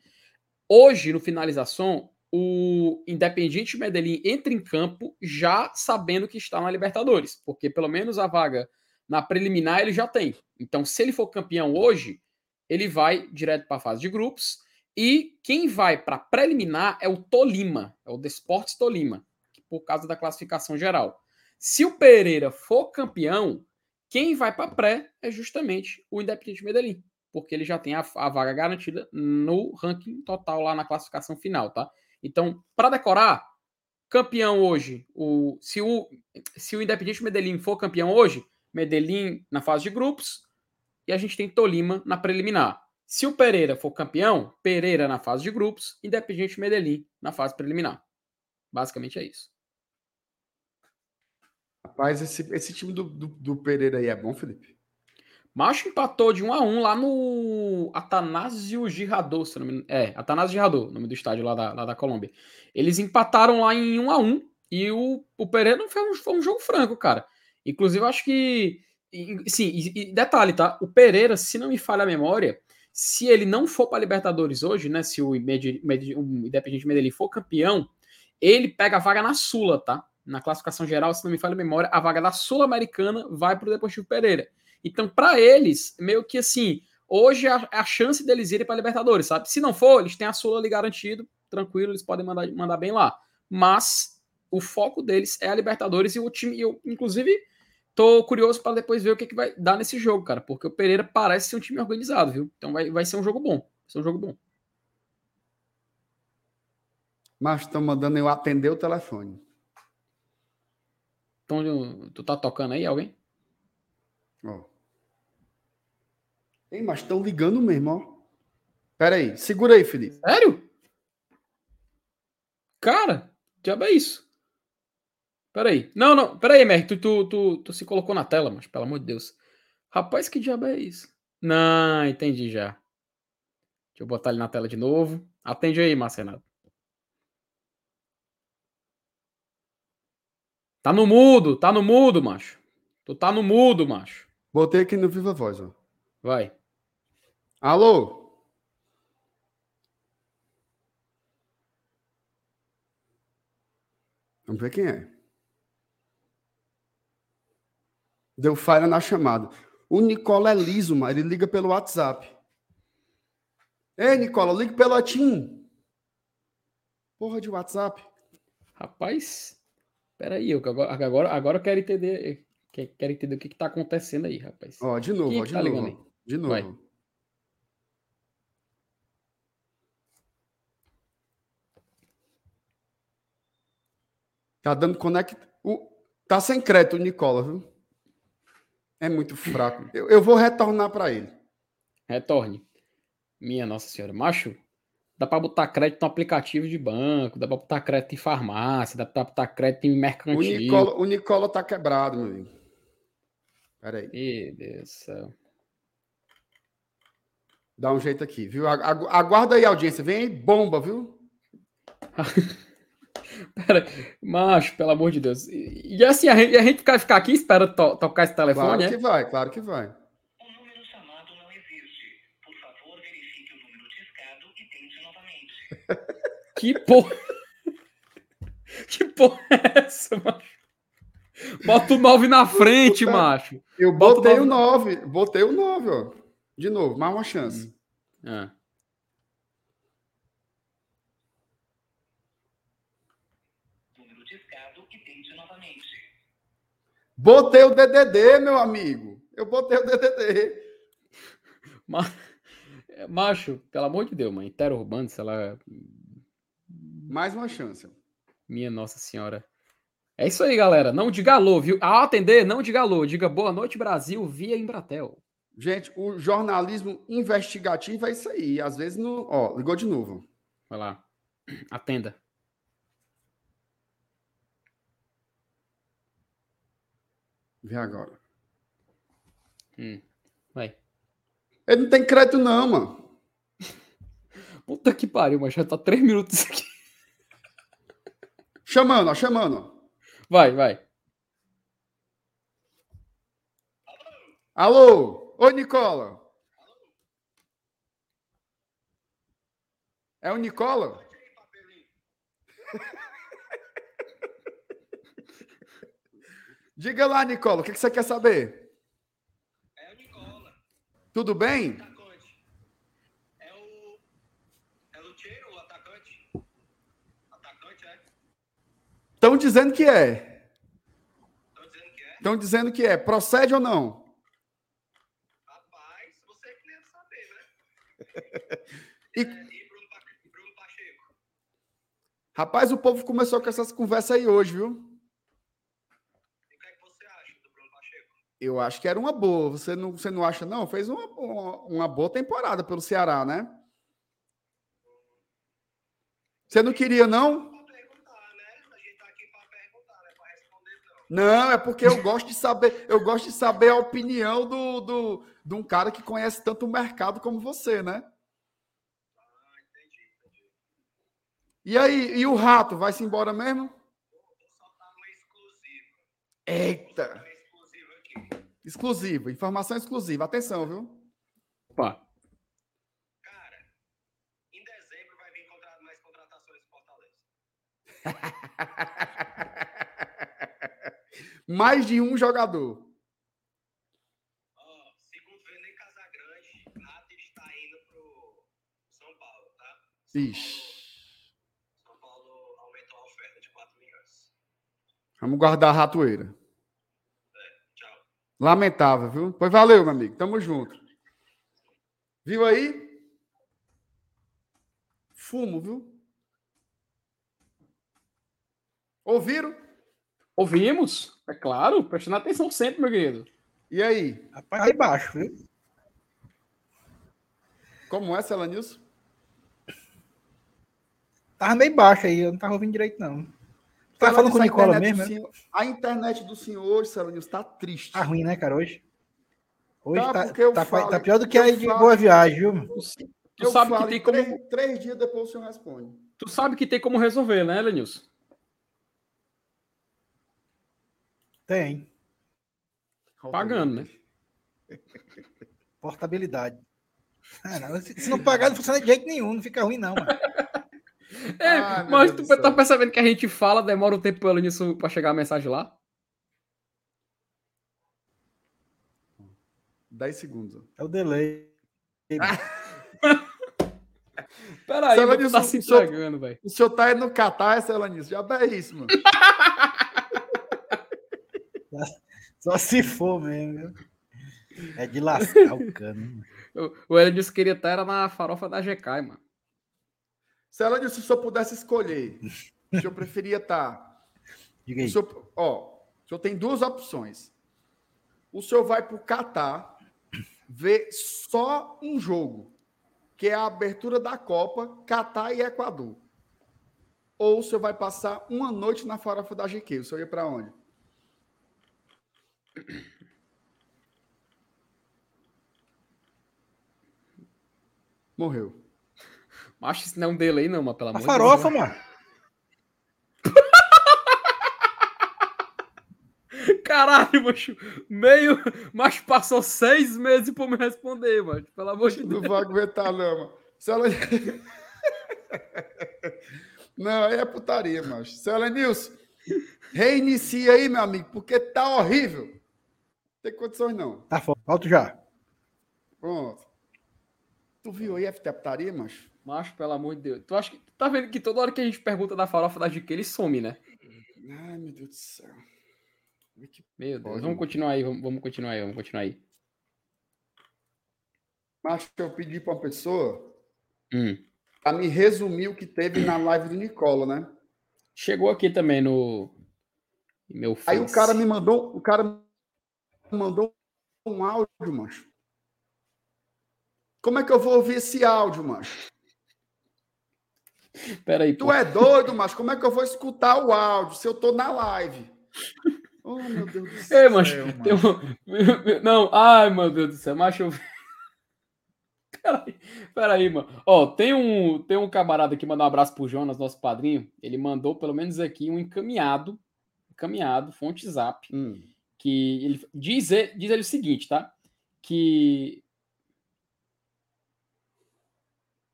Hoje, no finalização, o Independiente Medellín entra em campo já sabendo que está na Libertadores, porque pelo menos a vaga na preliminar ele já tem. Então, se ele for campeão hoje, ele vai direto para a fase de grupos. E quem vai para preliminar é o Tolima, é o Desportes Tolima, por causa da classificação geral. Se o Pereira for campeão, quem vai para pré é justamente o Independiente Medellín, porque ele já tem a, a vaga garantida no ranking total lá na classificação final, tá? Então, para decorar, campeão hoje, o, se, o, se o Independiente Medellín for campeão hoje, Medellín na fase de grupos, e a gente tem Tolima na preliminar. Se o Pereira for campeão, Pereira na fase de grupos, Independiente Medellín na fase preliminar. Basicamente é isso. Rapaz, esse, esse time do, do, do Pereira aí é bom, Felipe? Macho empatou de 1 a 1 lá no Atanásio Girardot, se não me. É, Atanásio Girardot, nome do estádio lá da, lá da Colômbia. Eles empataram lá em 1 a 1 e o, o Pereira foi um, foi um jogo franco, cara. Inclusive, acho que. Sim, e, detalhe, tá? O Pereira, se não me falha a memória, se ele não for para Libertadores hoje, né? Se o, Medi- Medi- o Independente Medellín for campeão, ele pega a vaga na Sula, tá? na classificação geral, se não me falha a memória, a vaga da Sul-Americana vai para o Deportivo Pereira. Então, para eles, meio que assim, hoje é a, a chance deles irem para Libertadores, sabe? Se não for, eles têm a Sula ali garantido, tranquilo, eles podem mandar, mandar bem lá. Mas o foco deles é a Libertadores e o time, eu, inclusive, tô curioso para depois ver o que, que vai dar nesse jogo, cara, porque o Pereira parece ser um time organizado, viu? Então vai, vai ser um jogo bom. Vai ser um jogo bom. Mas estão mandando eu atender o telefone. Então, tu tá tocando aí alguém? Ó. Ei, mas estão ligando mesmo, ó. Pera aí, segura aí, Felipe. Sério? Cara, diabo é isso? Pera aí. Não, não, pera aí, Mer, tu, tu, tu, tu se colocou na tela, mas pelo amor de Deus. Rapaz, que diabo é isso? Não, entendi já. Deixa eu botar ele na tela de novo. Atende aí, Marcenato. Tá no mudo, tá no mudo, macho. Tu tá no mudo, macho. Botei aqui no Viva Voz, ó. Vai. Alô? Vamos ver quem é. Deu falha na chamada. O Nicola é liso, mas ele liga pelo WhatsApp. Ei, Nicola, liga pelo Atim. Porra de WhatsApp. Rapaz, peraí, eu, agora, agora, agora eu quero entender, quero entender o que, que tá acontecendo aí, rapaz. Ó, de novo, ó, de tá ligando novo. De novo. Tá dando conect. O... Tá sem crédito o Nicola, viu? É muito fraco. Eu, eu vou retornar para ele. Retorne. Minha Nossa Senhora. Macho, dá pra botar crédito no aplicativo de banco, dá pra botar crédito em farmácia, dá pra botar crédito em O mercantil. Nicola, o Nicola tá quebrado, meu amigo. Pera aí. Meu Deus do céu. Dá um jeito aqui, viu? Agu- Aguarda aí, audiência. Vem aí, bomba, viu? Pera, macho, pelo amor de Deus. E, e assim, a gente, a gente vai ficar aqui esperando to- tocar esse telefone, Claro né? que vai, claro que vai. O número chamado não existe. Por favor, verifique o número discado e tente novamente. Que porra. Que porra é essa, macho? Bota o 9 na frente, macho. Eu Bota o botei o nove. 9. Botei o 9, ó. De novo, mais uma chance. Ah. Número discado e tente novamente. Botei o DDD, meu amigo. Eu botei o DDD. Ma- É, Macho, pelo amor de Deus, mãe. Interurbano, sei lá. Mais uma chance. Minha Nossa Senhora. É isso aí, galera. Não diga alô, viu? Ao atender, não diga alô. Diga boa noite, Brasil, via Embratel. Gente, o jornalismo investigativo é isso aí. Às vezes não. Ó, ligou de novo. Vai lá. Atenda. Vê agora. Hum. Vai. Ele não tem crédito, não, mano. Puta que pariu, mas já tá três minutos aqui. Chamando, ó, chamando. ó. Vai, vai. Alô? Oi, Nicola. É o Nicola? Diga lá, Nicola, o que que você quer saber? É o Nicola, Tudo bem? É o. É o Lucheiro, o atacante. Atacante, é? Estão dizendo que é. Estão dizendo que é? Estão dizendo que é. Procede ou não? Rapaz, você que deve saber, né? E- É, e Bruno Pacheco. Rapaz, o povo começou com essas conversas aí hoje, viu? E o que é que você acha do Bruno Pacheco? Eu acho que era uma boa. Você não, você não acha, não? Fez uma, uma, uma boa temporada pelo Ceará, né? Você não queria, não. Não, é porque eu gosto de saber, eu gosto de saber a opinião do, do, de um cara que conhece tanto o mercado como você, né? Ah, entendi, entendi. E aí, e o rato vai se embora mesmo? Vou soltar uma exclusiva. Eita! Exclusivo, informação exclusiva. Atenção, viu? Opa. Cara, em dezembro vai vir contra- mais contratações em Fortaleza. Mais de um jogador. Ó, segundo o Vernei Casagrande, Rato está indo pro São Paulo, tá? São Ixi. Paulo, São Paulo aumentou a oferta de 4 milhões. Vamos guardar a ratoeira. Lamentável, viu? Pois valeu, meu amigo. Tamo junto. Viu aí? Fumo, viu? Ouviram? Ouvimos, é claro, prestando atenção sempre, meu querido. E aí? Rapaz, aí baixo, viu? Como é, Celanilson? Tava meio baixo aí, eu não tava ouvindo direito, não. Tá falando com o a Nicola internet mesmo, do né? senhor- A internet do senhor hoje, Celanilson, tá triste. Tá ruim, né, cara, hoje? Hoje Tá, tá, tá, falo- tá pior do que aí de falo- boa viagem, viu? Tu sabe que tem em como, três, três dias depois o senhor responde. tu sabe que tem como resolver, né, Lenilson? Tem. Pagando, né? Portabilidade. Se não pagar, não funciona de jeito nenhum, não fica ruim, não, mano. É, Ai, meu mas tu tá percebendo que a gente fala, demora um tempo pelo nisso pra chegar a mensagem lá? 10 segundos. É o delay. Peraí, Você mas tu tá se entregando, velho. O senhor tá aí no Catar, Celanilson. Já é isso, mano. Só se for mesmo, viu? É de lascar o cano. O- O Elenilson queria estar era na farofa da GK, mano. Se o senhor pudesse escolher, o senhor preferia estar Diga O aí. senhor, ó, o senhor tem duas opções. O senhor vai para o Catar ver só um jogo, que é a abertura da Copa, Catar e Equador. Ou o senhor vai passar uma noite na farofa da GQ. O senhor ia para onde? Morreu. Acho isso não é um delay, não, mas pelo A amor farofa, de mano. Deus. Caralho, macho. Meio. Mas passou seis meses pra me responder, mano. Pelo amor de Não Deus. vou aguentar, não, mano. Se ela... Não, aí é putaria, macho. Cela Nilson, reinicia aí, meu amigo, porque tá horrível. Não tem condições, não. Tá foda. Volto já. Pronto. Tu viu aí a putaria, macho? Macho, pelo amor de Deus. Tu acha que. tu Tá vendo que toda hora que a gente pergunta da farofa da GQ, ele some, né? Ai, meu Deus do céu. É Meu Deus. Vamos continuar aí, vamos, vamos continuar aí, vamos continuar aí. Macho, eu pedi pra uma pessoa Hum. pra me resumir o que teve na live do Nicola, né? Chegou aqui também no. Meu Aí o Face. cara me mandou, o cara me mandou um áudio, macho. Como é que eu vou ouvir esse áudio, macho? Pera aí, Tu pô. é doido, mas como é que eu vou escutar o áudio se eu tô na live? Oh, meu Deus do céu. Ei, macho, um- Não, ai, meu Deus do céu, macho. Peraí, peraí, mano. Ó, tem um, tem um camarada que mandou um abraço pro Jonas, nosso padrinho. Ele mandou, pelo menos aqui, um encaminhado, encaminhado, fonte zap, Hum. que ele diz, ele- diz ele o seguinte, tá? Que.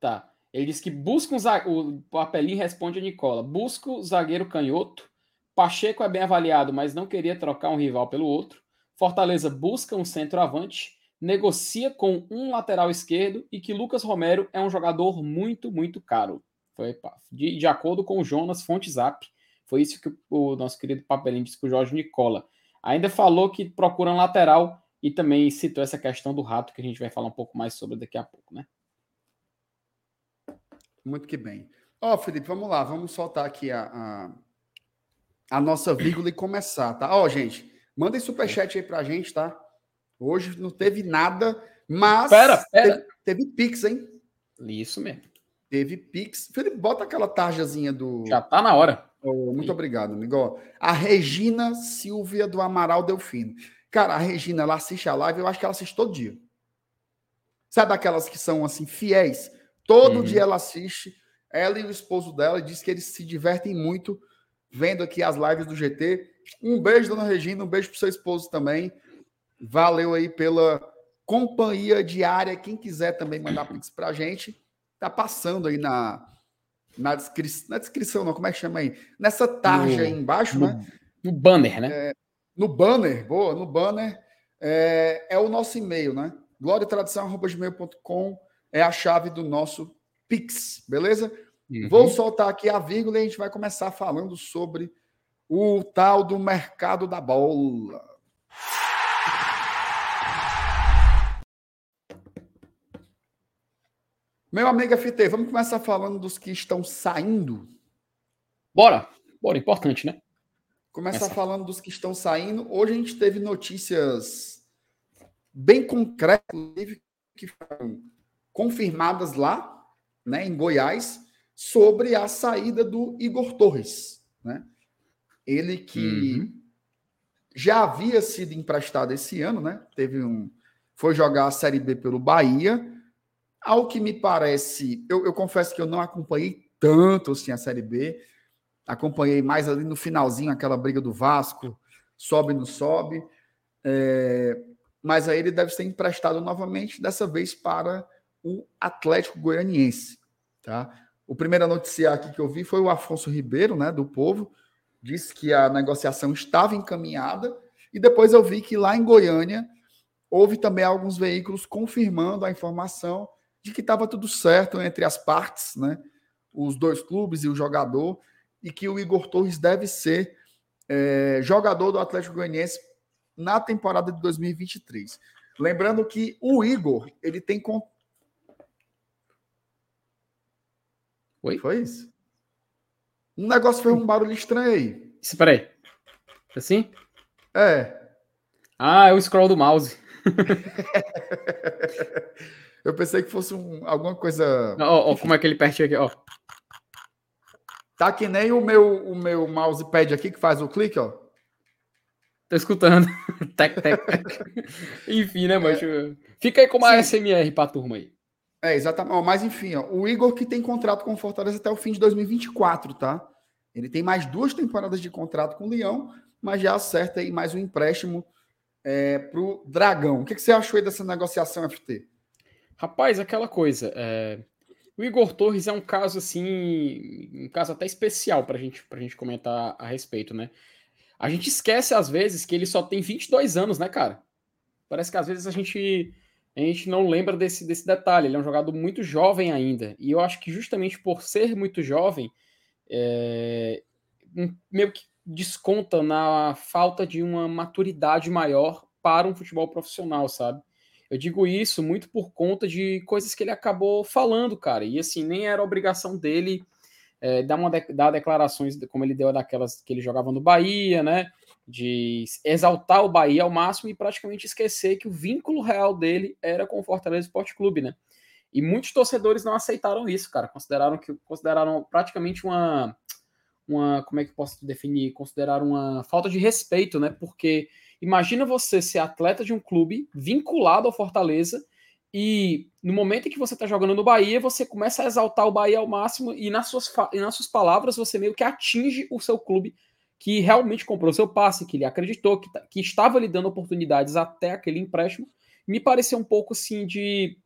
Tá. Ele diz que busca um zagueiro. O papelinho responde a Nicola. Busca o zagueiro canhoto. Pacheco é bem avaliado, mas não queria trocar um rival pelo outro. Fortaleza busca um centroavante. Negocia com um lateral esquerdo e que Lucas Romero é um jogador muito, muito caro. Foi de, de acordo com o Jonas Fonte Zap. Foi isso que o nosso querido papelinho disse com o Jorge Nicola. Ainda falou que procura um lateral e também citou essa questão do rato, que a gente vai falar um pouco mais sobre daqui a pouco, né? Muito que bem. Ó, Felipe, vamos lá, vamos soltar aqui a, a, a nossa vírgula e começar, tá? Ó, gente, mandem superchat aí pra gente, tá? Hoje não teve nada, mas Pera, pera. Teve, teve Pix, hein? Isso mesmo. Teve Pix. Felipe, bota aquela tarjazinha do. Já tá na hora. Oh, muito obrigado, amigo. A Regina Silvia do Amaral Delfino. Cara, a Regina, ela assiste a live, eu acho que ela assiste todo dia. Sabe aquelas que são assim, fiéis? Todo Uhum. dia ela assiste. Ela e o esposo dela diz que eles se divertem muito vendo aqui as lives do GT. Um beijo, dona Regina, um beijo pro seu esposo também. Valeu aí pela companhia diária. Quem quiser também mandar Pix pra gente, tá passando aí na, na, descri na descrição, não, como é que chama aí? Nessa tarja No- aí embaixo, no- né? No banner, né? É, no banner, boa, no banner, é, é o nosso e-mail, né? gloriatradição.gmail.com é a chave do nosso Pix, beleza? Uhum. Vou soltar aqui a vírgula e a gente vai começar falando sobre o tal do mercado da bola. Meu amigo FT, vamos começar falando dos que estão saindo? Bora! Bora, importante, né? Começar Começa. falando dos que estão saindo. Hoje a gente teve notícias bem concretas, que foram confirmadas lá, né, em Goiás, sobre a saída do Igor Torres, né? Ele que uhum. já havia sido emprestado esse ano, né? Teve um foi jogar a Série B pelo Bahia, ao que me parece, eu, eu, confesso que eu não acompanhei tanto assim a Série B. Acompanhei mais ali no finalzinho aquela briga do Vasco, sobe no sobe. É, mas aí ele deve ser emprestado novamente, dessa vez para o Atlético Goianiense. Tá? O primeiro a noticiar aqui que eu vi foi o Afonso Ribeiro, né, do Povo, disse que a negociação estava encaminhada, e depois eu vi que lá em Goiânia houve também alguns veículos confirmando a informação de que estava tudo certo entre as partes, né? Os dois clubes e o jogador, e que o Igor Torres deve ser é, jogador do Atlético Goianiense na temporada de 2023. Lembrando que o Igor, ele tem. Oi? Foi isso? Um negócio fez um barulho estranho aí. Espera aí. Assim? É. Ah, é o scroll do mouse. Eu pensei que fosse um, alguma coisa. Ó, ó, como é que ele perde aqui, ó. Tá que nem o meu, o meu mousepad aqui que faz o clique, ó. Tô escutando. tec, tec, tec. Enfim, né, mas é. Fica aí com uma Sim. SMR pra turma aí. É, exatamente. Mas enfim, ó, o Igor que tem contrato com o Fortaleza até o fim de 2024, tá? Ele tem mais duas temporadas de contrato com o Leão, mas já acerta aí mais um empréstimo é, pro Dragão. O que, que você achou aí dessa negociação, FT? Rapaz, aquela coisa. É... O Igor Torres é um caso assim, um caso até especial para gente, a gente comentar a respeito, né? A gente esquece às vezes que ele só tem 22 anos, né, cara? Parece que às vezes a gente a gente não lembra desse, desse detalhe. Ele é um jogador muito jovem ainda. E eu acho que justamente por ser muito jovem, é, meio que desconta na falta de uma maturidade maior para um futebol profissional, sabe? Eu digo isso muito por conta de coisas que ele acabou falando, cara. E assim, nem era obrigação dele é, dar, uma de, dar declarações como ele deu daquelas que ele jogava no Bahia, né? De exaltar o Bahia ao máximo e praticamente esquecer que o vínculo real dele era com o Fortaleza Esporte Clube, né? E muitos torcedores não aceitaram isso, cara. Consideraram que consideraram praticamente uma uma como é que posso definir? Consideraram uma falta de respeito, né? Porque Imagina você ser atleta de um clube vinculado ao Fortaleza e no momento em que você está jogando no Bahia, você começa a exaltar o Bahia ao máximo e nas suas, e nas suas palavras você meio que atinge o seu clube que realmente comprou seu passe, que ele acreditou, que, tá, que estava lhe dando oportunidades até aquele empréstimo. Me pareceu um pouco assim de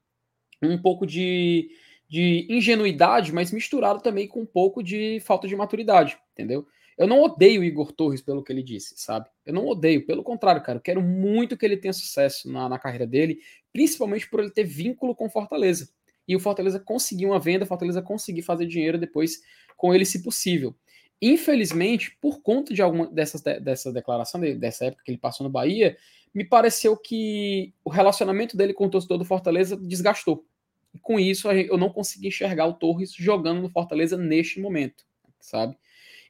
um pouco de, de ingenuidade, mas misturado também com um pouco de falta de maturidade, entendeu? Eu não odeio o Igor Torres pelo que ele disse, sabe? Eu não odeio, pelo contrário, cara. Eu quero muito que ele tenha sucesso na, na carreira dele, principalmente por ele ter vínculo com Fortaleza. E o Fortaleza conseguir uma venda, o Fortaleza conseguir fazer dinheiro depois com ele, se possível. Infelizmente, por conta de alguma dessas, dessa declaração, dessa época que ele passou no Bahia, me pareceu que o relacionamento dele com o torcedor do Fortaleza desgastou. E com isso, eu não consegui enxergar o Torres jogando no Fortaleza neste momento, sabe?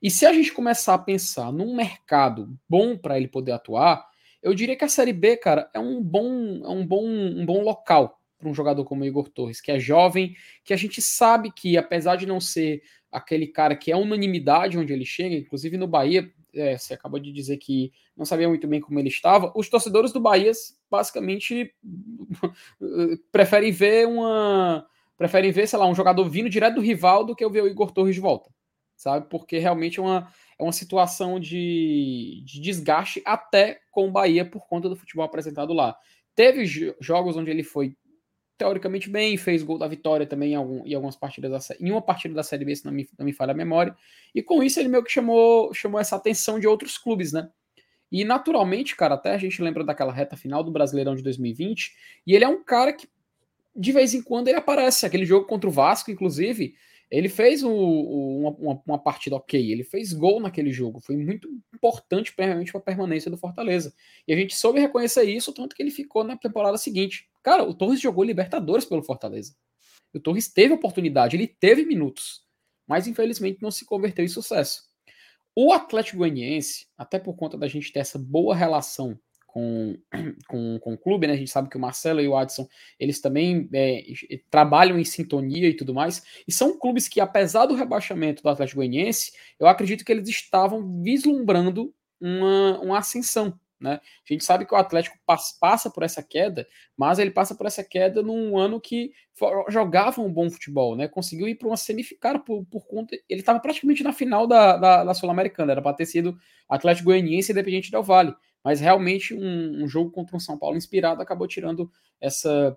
E se a gente começar a pensar num mercado bom para ele poder atuar, eu diria que a Série B, cara, é um bom, é um bom, um bom local para um jogador como o Igor Torres, que é jovem, que a gente sabe que, apesar de não ser aquele cara que é unanimidade onde ele chega, inclusive no Bahia, é, você acabou de dizer que não sabia muito bem como ele estava, os torcedores do Bahia basicamente preferem ver uma. Preferem ver, sei lá, um jogador vindo direto do rival do que eu ver o Igor Torres de volta sabe? Porque realmente é uma, é uma situação de, de desgaste até com o Bahia por conta do futebol apresentado lá. Teve jogos onde ele foi teoricamente bem, fez gol da vitória também em, algum, em algumas partidas da em uma partida da Série B, se não me, não me falha a memória. E com isso ele meio que chamou, chamou essa atenção de outros clubes, né? E naturalmente, cara, até a gente lembra daquela reta final do Brasileirão de 2020, e ele é um cara que de vez em quando ele aparece. Aquele jogo contra o Vasco, inclusive, ele fez o, o, uma, uma, partida ok, ele fez gol naquele jogo, foi muito importante para a permanência do Fortaleza. E a gente soube reconhecer isso, tanto que ele ficou na temporada seguinte. Cara, o Torres jogou Libertadores pelo Fortaleza. O Torres teve oportunidade, ele teve minutos, mas infelizmente não se converteu em sucesso. O Atlético Goianiense, até por conta da gente ter essa boa relação com, com, com o clube, né? A gente sabe que o Marcelo e o Adson, eles também é, trabalham em sintonia e tudo mais, e são clubes que, apesar do rebaixamento do Atlético Goianiense, eu acredito que eles estavam vislumbrando uma, uma ascensão, né? A gente sabe que o Atlético passa por essa queda, mas ele passa por essa queda num ano que jogava um bom futebol, né? Conseguiu ir para uma semifinal por, por conta. Ele estava praticamente na final da, da, da Sul-Americana, era para ter sido Atlético Goianiense e Independente Del Vale. Mas realmente um, um jogo contra um São Paulo inspirado acabou tirando essa,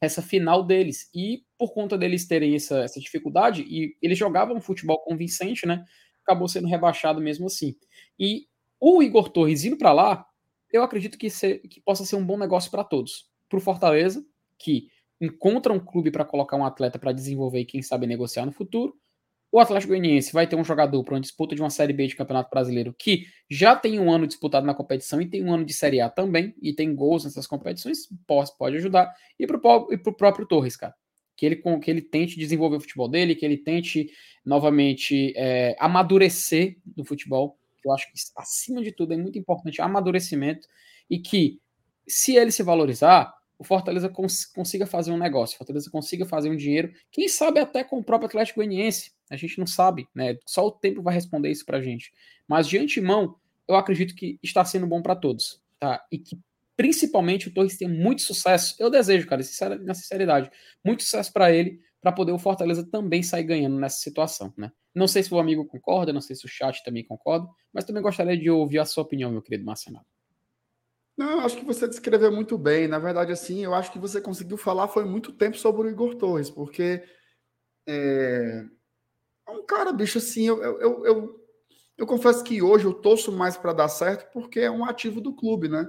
essa final deles. E por conta deles terem essa, essa dificuldade, e eles jogavam futebol convincente, né? Acabou sendo rebaixado mesmo assim. E o Igor Torres indo para lá, eu acredito que, ser, que possa ser um bom negócio para todos. Para o Fortaleza, que encontra um clube para colocar um atleta para desenvolver e quem sabe negociar no futuro, o Atlético Goianiense vai ter um jogador para uma disputa de uma Série B de Campeonato Brasileiro que já tem um ano disputado na competição e tem um ano de Série A também, e tem gols nessas competições, pode, ajudar. E para o próprio Torres, cara. Que ele, que ele tente desenvolver o futebol dele, que ele tente novamente é, amadurecer no futebol. Eu acho que, acima de tudo, é muito importante amadurecimento e que, se ele se valorizar, o Fortaleza cons consiga fazer um negócio, o Fortaleza consiga fazer um dinheiro, quem sabe até com o próprio Atlético Goianiense, a gente não sabe, né? Só o tempo vai responder isso pra gente. Mas de antemão, eu acredito que está sendo bom para todos, tá? E que principalmente o Torres tenha muito sucesso. Eu desejo, cara, na sinceridade, muito sucesso para ele, para poder o Fortaleza também sair ganhando nessa situação, né? Não sei se o amigo concorda, não sei se o chat também concorda, mas também gostaria de ouvir a sua opinião, meu querido Marcenato. Não, acho que você descreveu muito bem. Na verdade, assim, eu acho que você conseguiu falar foi muito tempo sobre o Igor Torres, porque é, é um cara, bicho, assim, eu, eu, eu, eu, confesso que hoje eu torço mais para dar certo porque é um ativo do clube, né?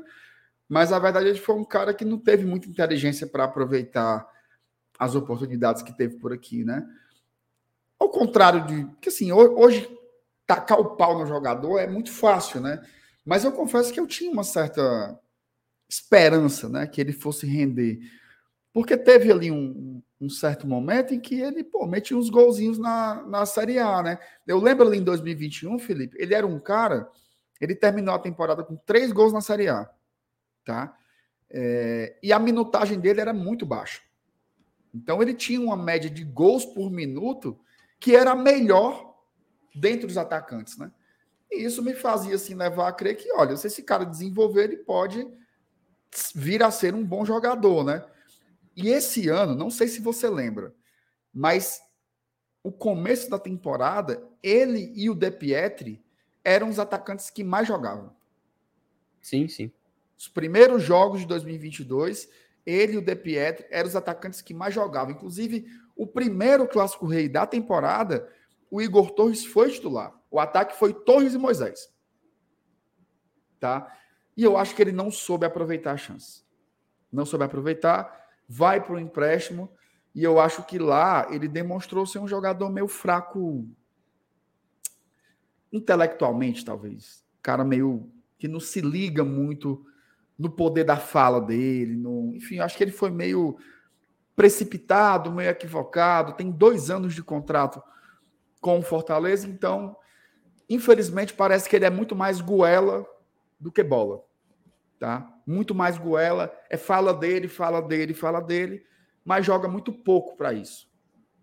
Mas a verdade ele foi um cara que não teve muita inteligência para aproveitar as oportunidades que teve por aqui, né? Ao contrário de que assim, hoje tacar o pau no jogador é muito fácil, né? Mas eu confesso que eu tinha uma certa esperança, né, que ele fosse render. Porque teve ali um, um certo momento em que ele, pô, metia uns golzinhos na, na Série A, né? Eu lembro ali em 2021, Felipe, ele era um cara, ele terminou a temporada com três gols na Série A, tá? É, e a minutagem dele era muito baixa. Então ele tinha uma média de gols por minuto que era melhor dentro dos atacantes, né? E isso me fazia assim levar a crer que, olha, se esse cara desenvolver, ele pode vir a ser um bom jogador, né? E esse ano, não sei se você lembra, mas o começo da temporada, ele e o De Pietri eram os atacantes que mais jogavam. Sim, sim. Os primeiros jogos de 2022, ele e o De Pietri eram os atacantes que mais jogavam. Inclusive, o primeiro clássico rei da temporada, o Igor Torres foi titular. O ataque foi Torres e Moisés. Tá? E eu acho que ele não soube aproveitar a chance. Não soube aproveitar, vai para o empréstimo. E eu acho que lá ele demonstrou ser um jogador meio fraco intelectualmente, talvez. Cara meio que não se liga muito no poder da fala dele. No... Enfim, acho que ele foi meio precipitado, meio equivocado. Tem dois anos de contrato com o Fortaleza, então Infelizmente, parece que ele é muito mais goela do que bola. Tá? Muito mais goela. É fala dele, fala dele, fala dele, mas joga muito pouco para isso.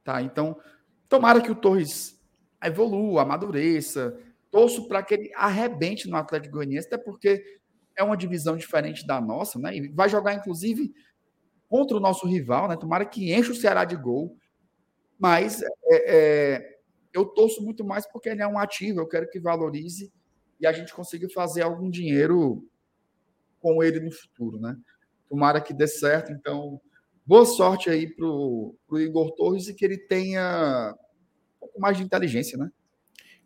Tá? Então, tomara que o Torres evolua, amadureça. Torço para que ele arrebente no Atlético Goianiense, até porque é uma divisão diferente da nossa, né? E vai jogar, inclusive, contra o nosso rival, né? Tomara que enche o Ceará de gol. Mas é, é eu torço muito mais porque ele é um ativo, eu quero que valorize e a gente consiga fazer algum dinheiro com ele no futuro, né? Tomara que dê certo. Então, boa sorte aí pro, pro Igor Torres e que ele tenha um pouco mais de inteligência, né?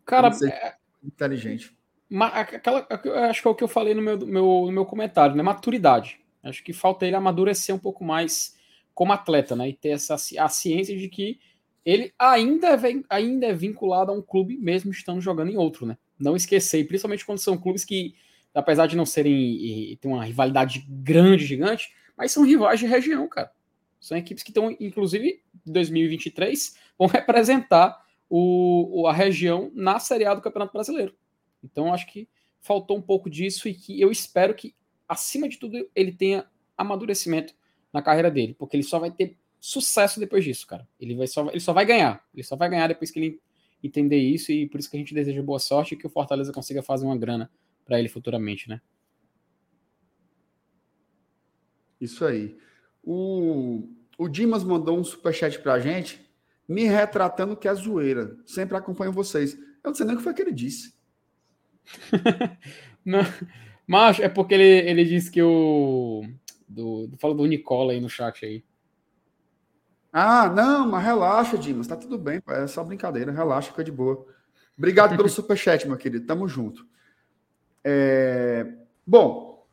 Cara, é... inteligente. ma- aquela, acho que é o que eu falei no meu, meu, no meu comentário, né? Maturidade. Acho que falta ele amadurecer um pouco mais como atleta, né? E ter essa a ciência de que ele ainda é, vem- ainda é vinculado a um clube, mesmo estando jogando em outro, né? Não esquecer, principalmente quando são clubes que, apesar de não serem. ter uma rivalidade grande, gigante, mas são rivais de região, cara. São equipes que estão, inclusive, em 2023, vão representar o- a região na Série A do Campeonato Brasileiro. Então, acho que faltou um pouco disso e que eu espero que, acima de tudo, ele tenha amadurecimento na carreira dele, porque ele só vai ter sucesso depois disso, cara. Ele, vai só, ele só vai ganhar. Ele só vai ganhar depois que ele entender isso e por isso que a gente deseja boa sorte e que o Fortaleza consiga fazer uma grana para ele futuramente, né? Isso aí. O, o Dimas mandou um superchat pra gente, me retratando que é zoeira. Sempre acompanho vocês. Eu não sei nem o que foi que ele disse. Não, mas é porque ele, ele disse que o. Do, fala do Nicola aí no chat aí. Ah, não, mas relaxa, Dimas. Tá tudo bem, é só brincadeira. Relaxa, fica de boa. Obrigado pelo superchat, meu querido. Tamo junto. É, Bom,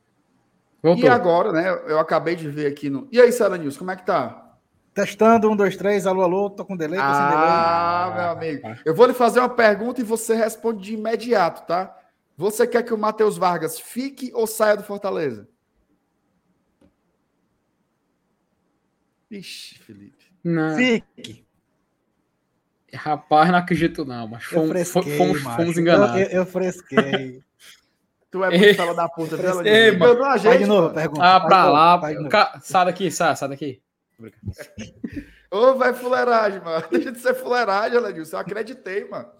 Voltou. e agora, né? Eu acabei de ver aqui no. E aí, Sara News, como é que tá? Testando, um, dois, três, alô, alô, tô com delay, tô sem delay. Ah, meu amigo. Eu vou lhe fazer uma pergunta e você responde de imediato, tá? Você quer que o Matheus Vargas fique ou saia do Fortaleza? Ixi, Felipe. Não, Fique. rapaz, não acredito não, mas Eu fomos, fresquei, fomos, fomos Eu- enganados. Eu, eu fresquei. Tu é muito fala da puta dela, Ei, Dimas. mano. A Vai gente, de novo, pergunta. Ah, Vai pra lá. vai novo. Ca- Sai daqui, sai, sai daqui. Ô, vai fuleiragem, mano. Deixa de ser fuleiragem, Elenilson. Eu acreditei, mano.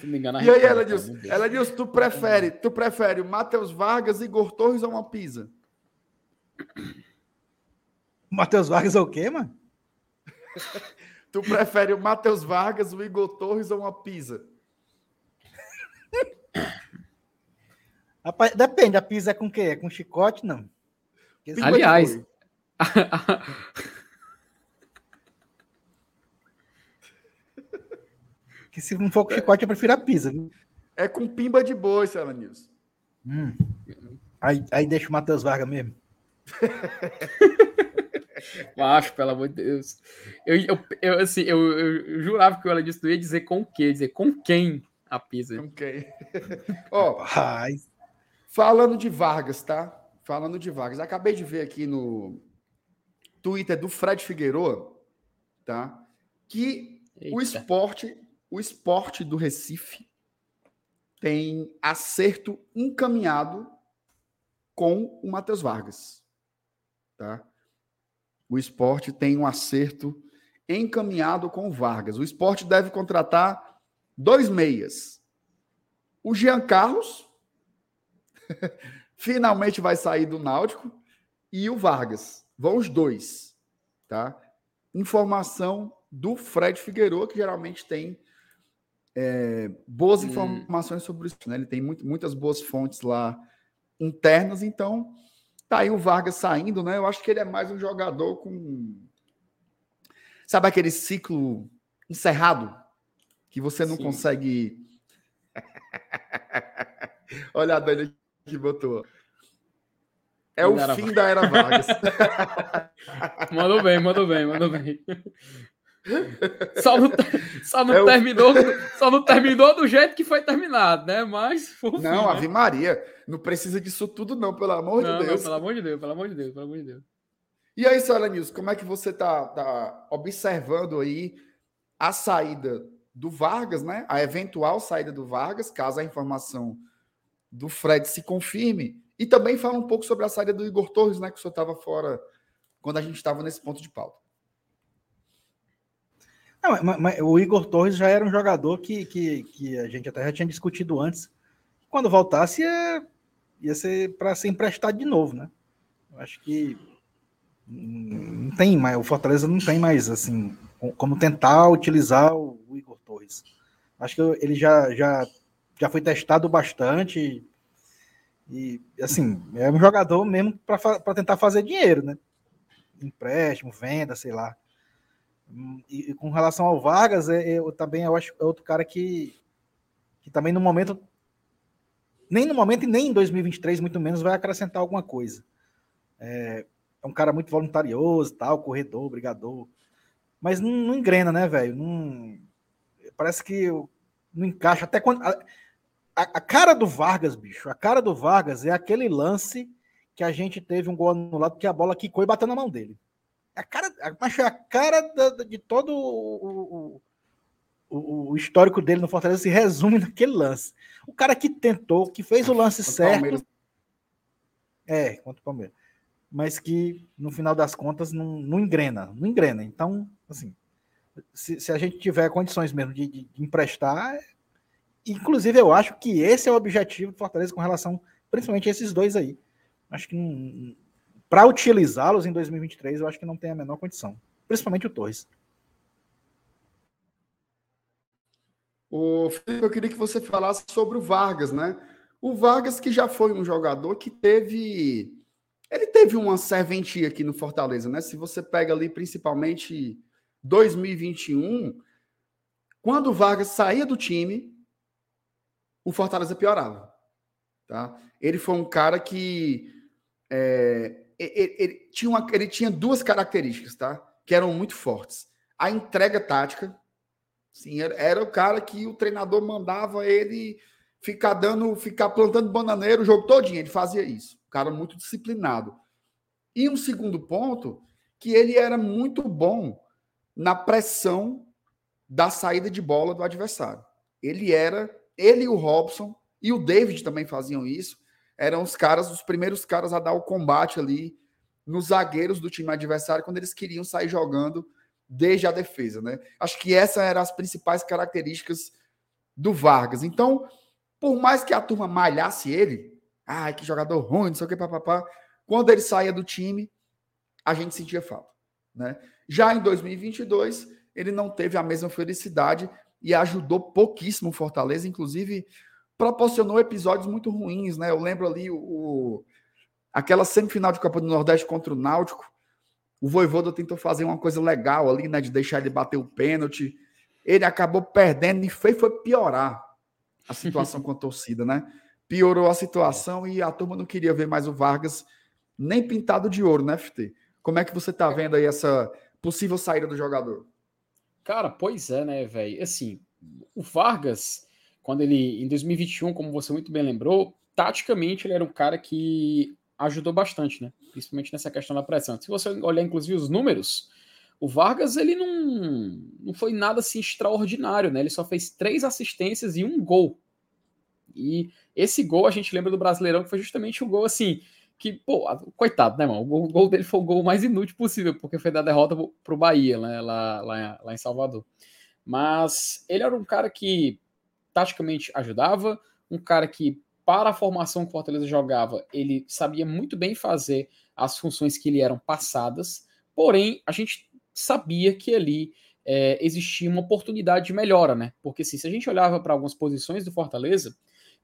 Tu me engana, E aí, Elenilson? Deus. Elenilson, tu prefere, tu prefere o Matheus Vargas, Igor Torres ou uma pizza? Matheus Vargas é o quê, mano? Tu prefere o Matheus Vargas, o Igor Torres ou uma pizza? Rapaz, depende, a pizza é com o quê? É com chicote, não? Porque Aliás. Que se não for com chicote, eu prefiro a pizza. viu? É com pimba de boi, seu Elenilson. Hum. Aí, aí deixa o Matheus Vargas mesmo. Macho, pelo amor de Deus. Eu, eu, eu, assim, eu, eu jurava que o Elenilson não ia dizer com o quê, dizer com quem a pizza. Ok. Ó, Rapaz, falando de Vargas, tá? Falando de Vargas. Acabei de ver aqui no Twitter do Fred Figueroa, tá? Que o Eita. esporte, o esporte do Recife tem acerto encaminhado com o Matheus Vargas, tá? O esporte tem um acerto encaminhado com o Vargas. O esporte deve contratar dois meias. O Jean Carlos finalmente vai sair do Náutico e o Vargas. Vão os dois, tá? Informação do Fred Figueiredo, que geralmente tem é, boas Hum. informações sobre isso, né? Ele tem muito- muitas boas fontes lá internas, então tá aí o Vargas saindo, né? Eu acho que ele é mais um jogador com sabe aquele ciclo encerrado que você não Sim. consegue Olha a Dani que botou. É o fim da era Vargas. Mandou bem, mandou bem, mandou bem. Só não, só não É o- terminou, só não terminou do jeito que foi terminado, né? Mas foi o fim, Não, né? Ave Maria, não precisa disso tudo não, pelo amor Não, de não, Deus. pelo amor de Deus, pelo amor de Deus, pelo amor de Deus. E aí, senhora Nilson, como é que você tá, tá observando aí a saída do Vargas, né? A eventual saída do Vargas, caso a informação do Fred se confirme. E também fala um pouco sobre a saída do Igor Torres, né? Que o senhor estava fora quando a gente estava nesse ponto de pauta. Não, mas- mas o Igor Torres já era um jogador que, que, que a gente até já tinha discutido antes. Quando voltasse, ia, ia ser para ser emprestado de novo, né? Eu acho que não tem mais, o Fortaleza não tem mais assim com- como tentar utilizar o. Acho que ele já, já, já foi testado bastante e assim é um jogador mesmo para tentar fazer dinheiro, né? Empréstimo, venda, sei lá. E, e com relação ao Vargas, é, eu também eu acho é outro cara que que também no momento, nem no momento e nem em 2023, muito menos, vai acrescentar alguma coisa. É, é um cara muito voluntarioso, tal, corredor, brigador. Mas não, não engrena, né, velho? Não, parece que não encaixa. Até quando. A, a, a, cara do Vargas, bicho, a cara do Vargas é aquele lance que a gente teve um gol anulado que a bola quicou e bateu na mão dele. A cara, mas é a cara da, de todo o, o, o, histórico dele no Fortaleza se resume naquele lance. O cara que tentou, que fez o lance certo. Palmeiras. É, contra o Palmeiras mas que no final das contas não, não engrena, não engrena. Então, assim, se, se a gente tiver condições mesmo de, de, emprestar, inclusive eu acho que esse é o objetivo do Fortaleza com relação, principalmente a esses dois aí. Acho que para utilizá-los em 2023, eu acho que não tem a menor condição, principalmente o Torres. O Felipe, eu queria que você falasse sobre o Vargas, né? O Vargas que já foi um jogador que teve ele teve uma serventia aqui no Fortaleza, né? Se você pega ali principalmente 2021, quando o Vargas saía do time, o Fortaleza piorava. Tá? Ele foi um cara que é, ele, ele, tinha uma, ele tinha duas características, tá? Que eram muito fortes. A entrega tática, sim, era, era o cara que o treinador mandava ele ficar dando, ficar plantando bananeiro o jogo todinho. Ele fazia isso cara muito disciplinado. E um segundo ponto, que ele era muito bom na pressão da saída de bola do adversário. Ele era, ele e o Robson, e o David também faziam isso, eram os caras, os primeiros caras a dar o combate ali nos zagueiros do time adversário quando eles queriam sair jogando desde a defesa, né? Acho que essas eram as principais características do Vargas. Então, por mais que a turma malhasse ele, Ai, que jogador ruim, não sei o que, papapá. Quando ele saía do time, a gente sentia falta. Né? Já em 2022, ele não teve a mesma felicidade e ajudou pouquíssimo o Fortaleza, inclusive proporcionou episódios muito ruins, né? Eu lembro ali o, o aquela semifinal de Copa do Nordeste contra o Náutico, o Voivoda tentou fazer uma coisa legal ali, né, de deixar ele bater o pênalti. Ele acabou perdendo e fez foi piorar a situação com a torcida, né? piorou a situação e a turma não queria ver mais o Vargas nem pintado de ouro, né, FT? Como é que você tá vendo aí essa possível saída do jogador? Cara, pois é, né, velho? Assim, o Vargas, quando ele, em 2021, como você muito bem lembrou, taticamente ele era um cara que ajudou bastante, né? Principalmente nessa questão da pressão. Se você olhar, inclusive, os números, o Vargas, ele não, não foi nada assim extraordinário, né? Ele só fez três assistências e um gol e esse gol a gente lembra do Brasileirão, que foi justamente o gol assim, que, pô, coitado, né, mano? O gol dele foi o gol mais inútil possível, porque foi da derrota pro Bahia, né, lá, lá, lá em Salvador. Mas ele era um cara que taticamente ajudava, um cara que, para a formação que o Fortaleza jogava, ele sabia muito bem fazer as funções que lhe eram passadas, porém, a gente sabia que ali é, existia uma oportunidade de melhora, né? Porque assim, se a gente olhava para algumas posições do Fortaleza,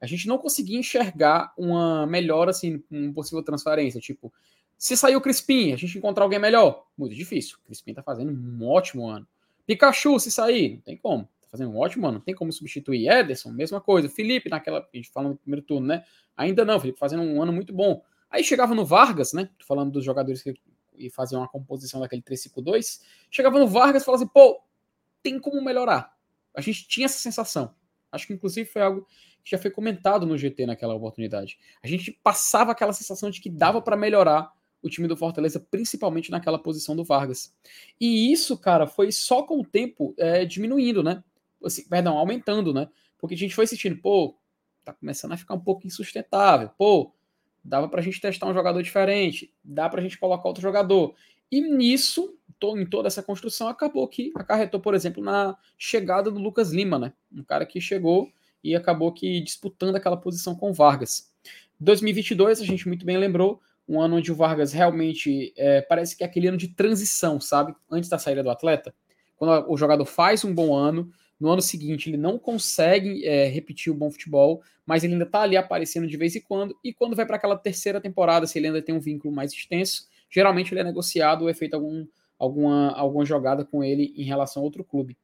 a gente não conseguia enxergar uma melhora, assim, uma possível transferência. Tipo, se sair o Crispim, a gente encontrar alguém melhor, muito difícil. O Crispim tá fazendo um ótimo ano. Pikachu, se sair, não tem como. Tá fazendo um ótimo ano, não tem como substituir. Ederson, mesma coisa. Felipe, naquela. A gente fala no primeiro turno, né? Ainda não, Felipe fazendo um ano muito bom. Aí chegava no Vargas, né? Tô falando dos jogadores que e faziam uma composição daquele 3-5-2. Chegava no Vargas e falava assim, pô, tem como melhorar. A gente tinha essa sensação. Acho que inclusive foi algo que já foi comentado no GT naquela oportunidade. A gente passava aquela sensação de que dava para melhorar o time do Fortaleza, principalmente naquela posição do Vargas. E isso, cara, foi só com o tempo é, diminuindo, né? Assim, perdão, aumentando, né? Porque a gente foi assistindo, pô, tá começando a ficar um pouco insustentável, pô, dava pra gente testar um jogador diferente, dá pra gente colocar outro jogador. E nisso, em toda essa construção, acabou que acarretou, por exemplo, na chegada do Lucas Lima, né? Um cara que chegou e acabou que disputando aquela posição com Vargas. 2022, a gente muito bem lembrou, um ano onde o Vargas realmente é, parece que é aquele ano de transição, sabe? Antes da saída do atleta. Quando o jogador faz um bom ano, no ano seguinte ele não consegue é, repetir o bom futebol, mas ele ainda está ali aparecendo de vez em quando, e quando vai para aquela terceira temporada, se ele ainda tem um vínculo mais extenso, geralmente ele é negociado ou é feito algum, alguma, alguma jogada com ele em relação a outro clube.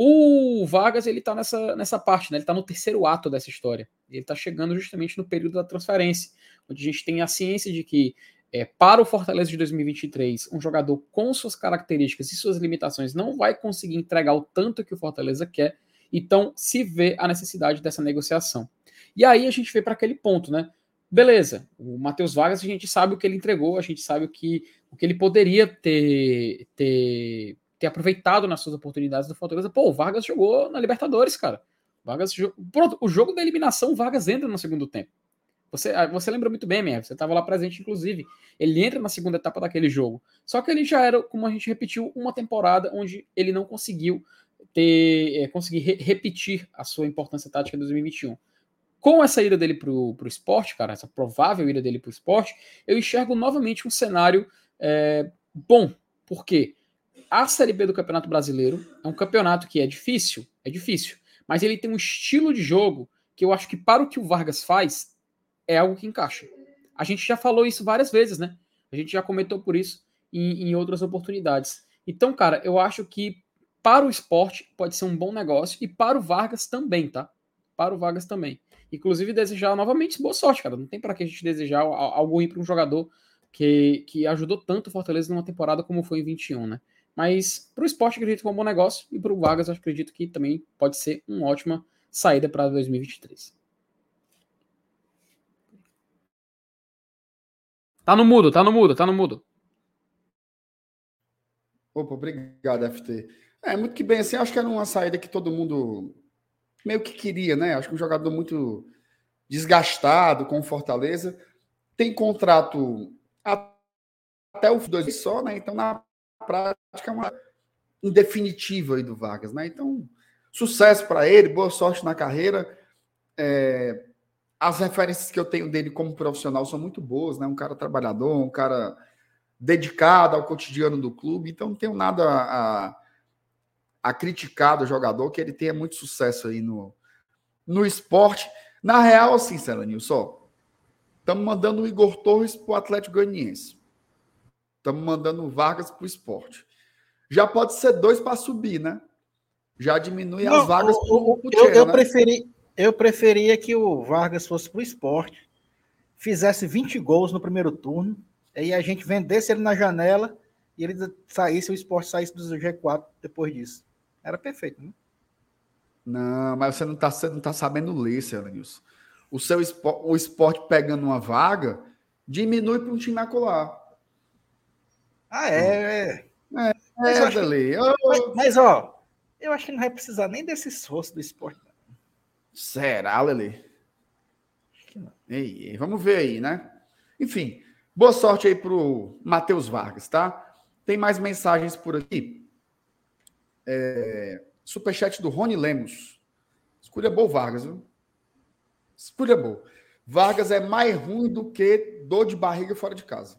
O Vargas, ele tá nessa, nessa parte, né? Ele tá no terceiro ato dessa história. Ele tá chegando justamente no período da transferência, onde a gente tem a ciência de que é, para o Fortaleza de 2023, um jogador com suas características e suas limitações não vai conseguir entregar o tanto que o Fortaleza quer, então se vê a necessidade dessa negociação. E aí a gente vê para aquele ponto, né? Beleza, o Matheus Vargas a gente sabe o que ele entregou, a gente sabe o que, o que ele poderia ter, ter, ter aproveitado nas suas oportunidades do Fortaleza. Pô, o Vargas jogou na Libertadores, cara. Vargas, pronto, o jogo da eliminação, o Vargas entra no segundo tempo. Você, ah, você lembra muito bem, Mer, você estava lá presente, inclusive. Ele entra na segunda etapa daquele jogo. Só que ele já era, como a gente repetiu, uma temporada onde ele não conseguiu ter, é, conseguir re repetir a sua importância tática em 2021. Com essa ida dele para o esporte, cara, essa provável ida dele para o esporte, eu enxergo novamente um cenário é, bom. Por quê? A Série B do Campeonato Brasileiro é um campeonato que é difícil, é difícil, mas ele tem um estilo de jogo que eu acho que para o que o Vargas faz, é algo que encaixa. A gente já falou isso várias vezes, né? A gente já comentou por isso em, em outras oportunidades. Então, cara, eu acho que para o esporte pode ser um bom negócio e para o Vargas também, tá? Para o Vargas também. Inclusive, desejar novamente boa sorte, cara. Não tem para que a gente desejar algo ruim para um jogador que, que ajudou tanto o Fortaleza numa temporada como foi em 21, né? Mas para o esporte, acredito que é um bom negócio e para o Vargas, eu acredito que também pode ser uma ótima saída para 2023. Tá no mudo, tá no mudo, tá no mudo. Opa, obrigado, FT. É, muito que bem, assim, acho que era uma saída que todo mundo meio que queria, né? Acho que um jogador muito desgastado com o Fortaleza. Tem contrato até o 2 só, né? Então, na prática, é uma indefinitiva aí do Vargas, né? Então, sucesso para ele, boa sorte na carreira. É, as referências que eu tenho dele como profissional são muito boas, né? Um cara trabalhador, um cara dedicado ao cotidiano do clube, então não tenho nada a, a criticar do jogador, que ele tenha muito sucesso aí no, no esporte. Na real, assim, Selanil, só estamos mandando o Igor Torres para o Atlético Goianiense. Estamos mandando o Vargas para o esporte. Já pode ser dois para subir, né? Já diminui não, as vagas. O, o, eu, eu né? preferi, eu preferia que o Vargas fosse para o esporte, fizesse 20 gols no primeiro turno, e a gente vendesse ele na janela e ele saísse, o esporte saísse do G4 depois disso. Era perfeito, né? Não, mas você não está não tá sabendo ler, Celanius. O seu o esporte pegando uma vaga diminui para um time acolá. Ah, é, é. É, mas, é, mas, mas, ó, eu acho que não vai precisar nem desse esforço do esporte. Será, Lele? Ei, vamos ver aí, né? Enfim, boa sorte aí pro Matheus Vargas, tá? Tem mais mensagens por aqui. É, superchat do Rony Lemos. Escolha boa Vargas, viu? Escolha boa. Vargas é mais ruim do que dor de barriga fora de casa.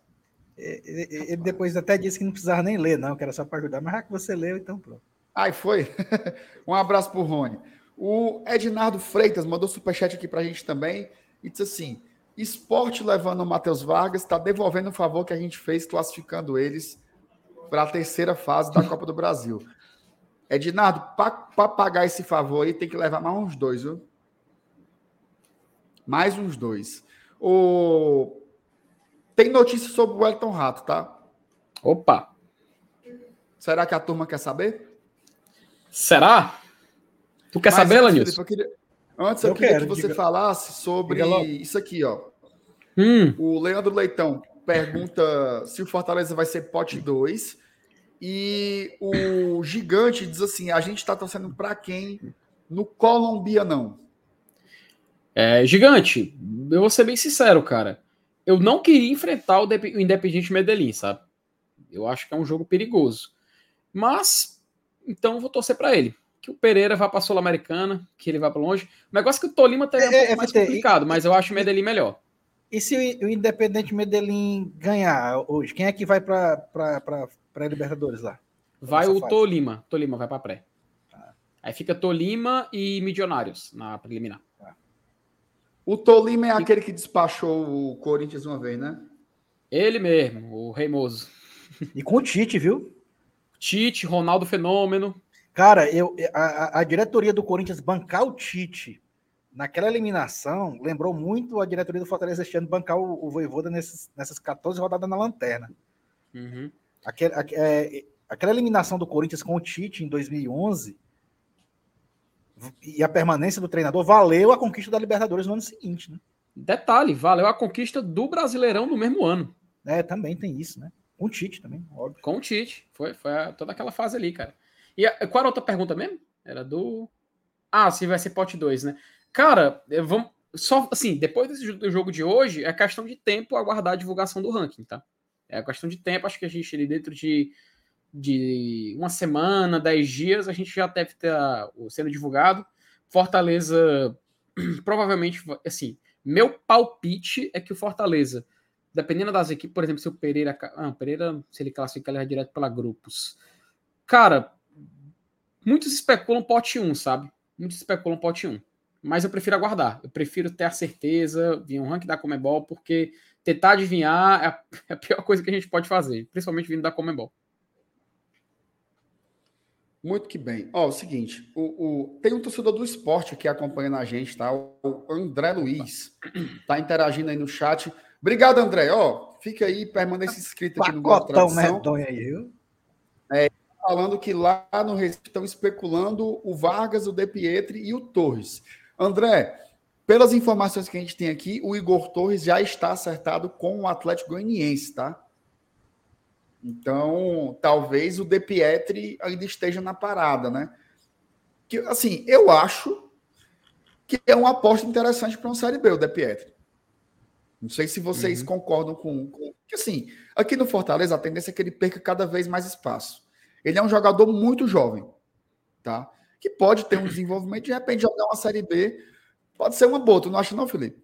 Ele depois até disse que não precisava nem ler, não, que era só para ajudar. Mas já que você leu, então pronto. Ai, foi. um abraço pro Rony. O Ednardo Freitas mandou superchat aqui para a gente também e disse assim: esporte levando o Matheus Vargas está devolvendo o favor que a gente fez classificando eles para a terceira fase da Copa do Brasil. Ednardo, para pagar esse favor aí, tem que levar mais uns dois, viu? Mais uns dois. O... Tem notícia sobre o Wellington Rato, tá? Opa! Será que a turma quer saber? Será? Tu quer Mas, saber, Lanilson? Antes eu, eu queria quero, que você diga... falasse sobre isso aqui, ó. Hum. O Leandro Leitão pergunta se o Fortaleza vai ser pote 2. E o Gigante diz assim: a gente está torcendo para quem no Colombia não? É, gigante, eu vou ser bem sincero, cara. Eu não queria enfrentar o, o Independiente Medellín, sabe? Eu acho que é um jogo perigoso. Mas, então vou torcer para ele que o Pereira vá para a Sul-Americana, que ele vá para longe. O negócio é que o Tolima tá é, um pouco é, mais complicado, mas eu acho o Medellín melhor. E se o Independente Medellín ganhar hoje, quem é que vai para a Libertadores lá? Vai o fase? Tolima. Tolima vai para pré. Ah. Aí fica Tolima e Milionários na preliminar. O Tolima é aquele que despachou o Corinthians uma vez, né? Ele mesmo, o Reimoso. E com o Tite, viu? Tite, Ronaldo Fenômeno. Cara, eu, a, a diretoria do Corinthians bancar o Tite naquela eliminação lembrou muito a diretoria do Fortaleza este ano bancar o, o Voivoda nesses, nessas 14 rodadas na lanterna. Uhum. Aquele, a, é, aquela eliminação do Corinthians com o Tite em 2011 e a permanência do treinador valeu a conquista da Libertadores no ano seguinte, né? Detalhe, valeu a conquista do Brasileirão no mesmo ano. É, também tem isso, né? Com o Tite também, óbvio. Com o Tite. Foi, foi toda aquela fase ali, cara. E a, qual era a outra pergunta mesmo? Era do. Ah, se vai ser pote 2, né? Cara, vamos. Só assim, depois desse, do jogo de hoje, é questão de tempo aguardar a divulgação do ranking, tá? É questão de tempo, acho que a gente ali dentro de, de uma semana, dez dias, a gente já deve ter sendo divulgado. Fortaleza, provavelmente, assim, meu palpite é que o Fortaleza, dependendo das equipes, por exemplo, se o Pereira. Ah, Pereira, se ele classifica, ele é direto pela grupos. Cara, muitos especulam pote 1, sabe? Muitos especulam pote 1 mas eu prefiro aguardar. Eu prefiro ter a certeza, vir um ranking da Comebol, porque tentar adivinhar é a, é a pior coisa que a gente pode fazer, principalmente vindo da Comebol. Muito que bem. Ó, o seguinte, o, o, tem um torcedor do esporte que acompanha a gente, tá? O André Luiz tá interagindo aí no chat. Obrigado, André. Ó, fica aí, permanece inscrito aqui no Gol Tradição. Aí, viu? É, falando que lá no Recife estão especulando o Vargas, o De Pietri e o Torres. André, pelas informações que a gente tem aqui, o Igor Torres já está acertado com o Atlético Goianiense, tá? Então, talvez o De Pietri ainda esteja na parada, né? Que, assim, eu acho que é uma aposta interessante para uma Série B, o De Pietri. Não sei se vocês uhum. concordam com, com. Que assim, aqui no Fortaleza, a tendência é que ele perca cada vez mais espaço. Ele é um jogador muito jovem, tá? que pode ter um desenvolvimento de repente jogar uma Série B. Pode ser uma boa, tu não acha, não, Felipe?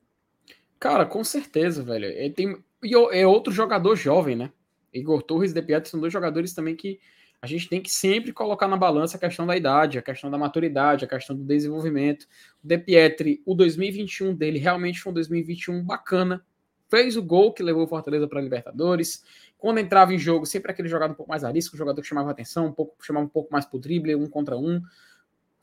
Cara, com certeza, velho. Ele tem... E é outro jogador jovem, né? Igor Torres e De Pietro são dois jogadores também que a gente tem que sempre colocar na balança a questão da idade, a questão da maturidade, a questão do desenvolvimento. O De Pietri, o 2021 dele realmente foi um 2021 bacana. Fez o gol que levou o Fortaleza para a Libertadores. Quando entrava em jogo, sempre aquele jogador um pouco mais arisco, um jogador que chamava atenção, um pouco, chamava um pouco mais pro drible, um contra um.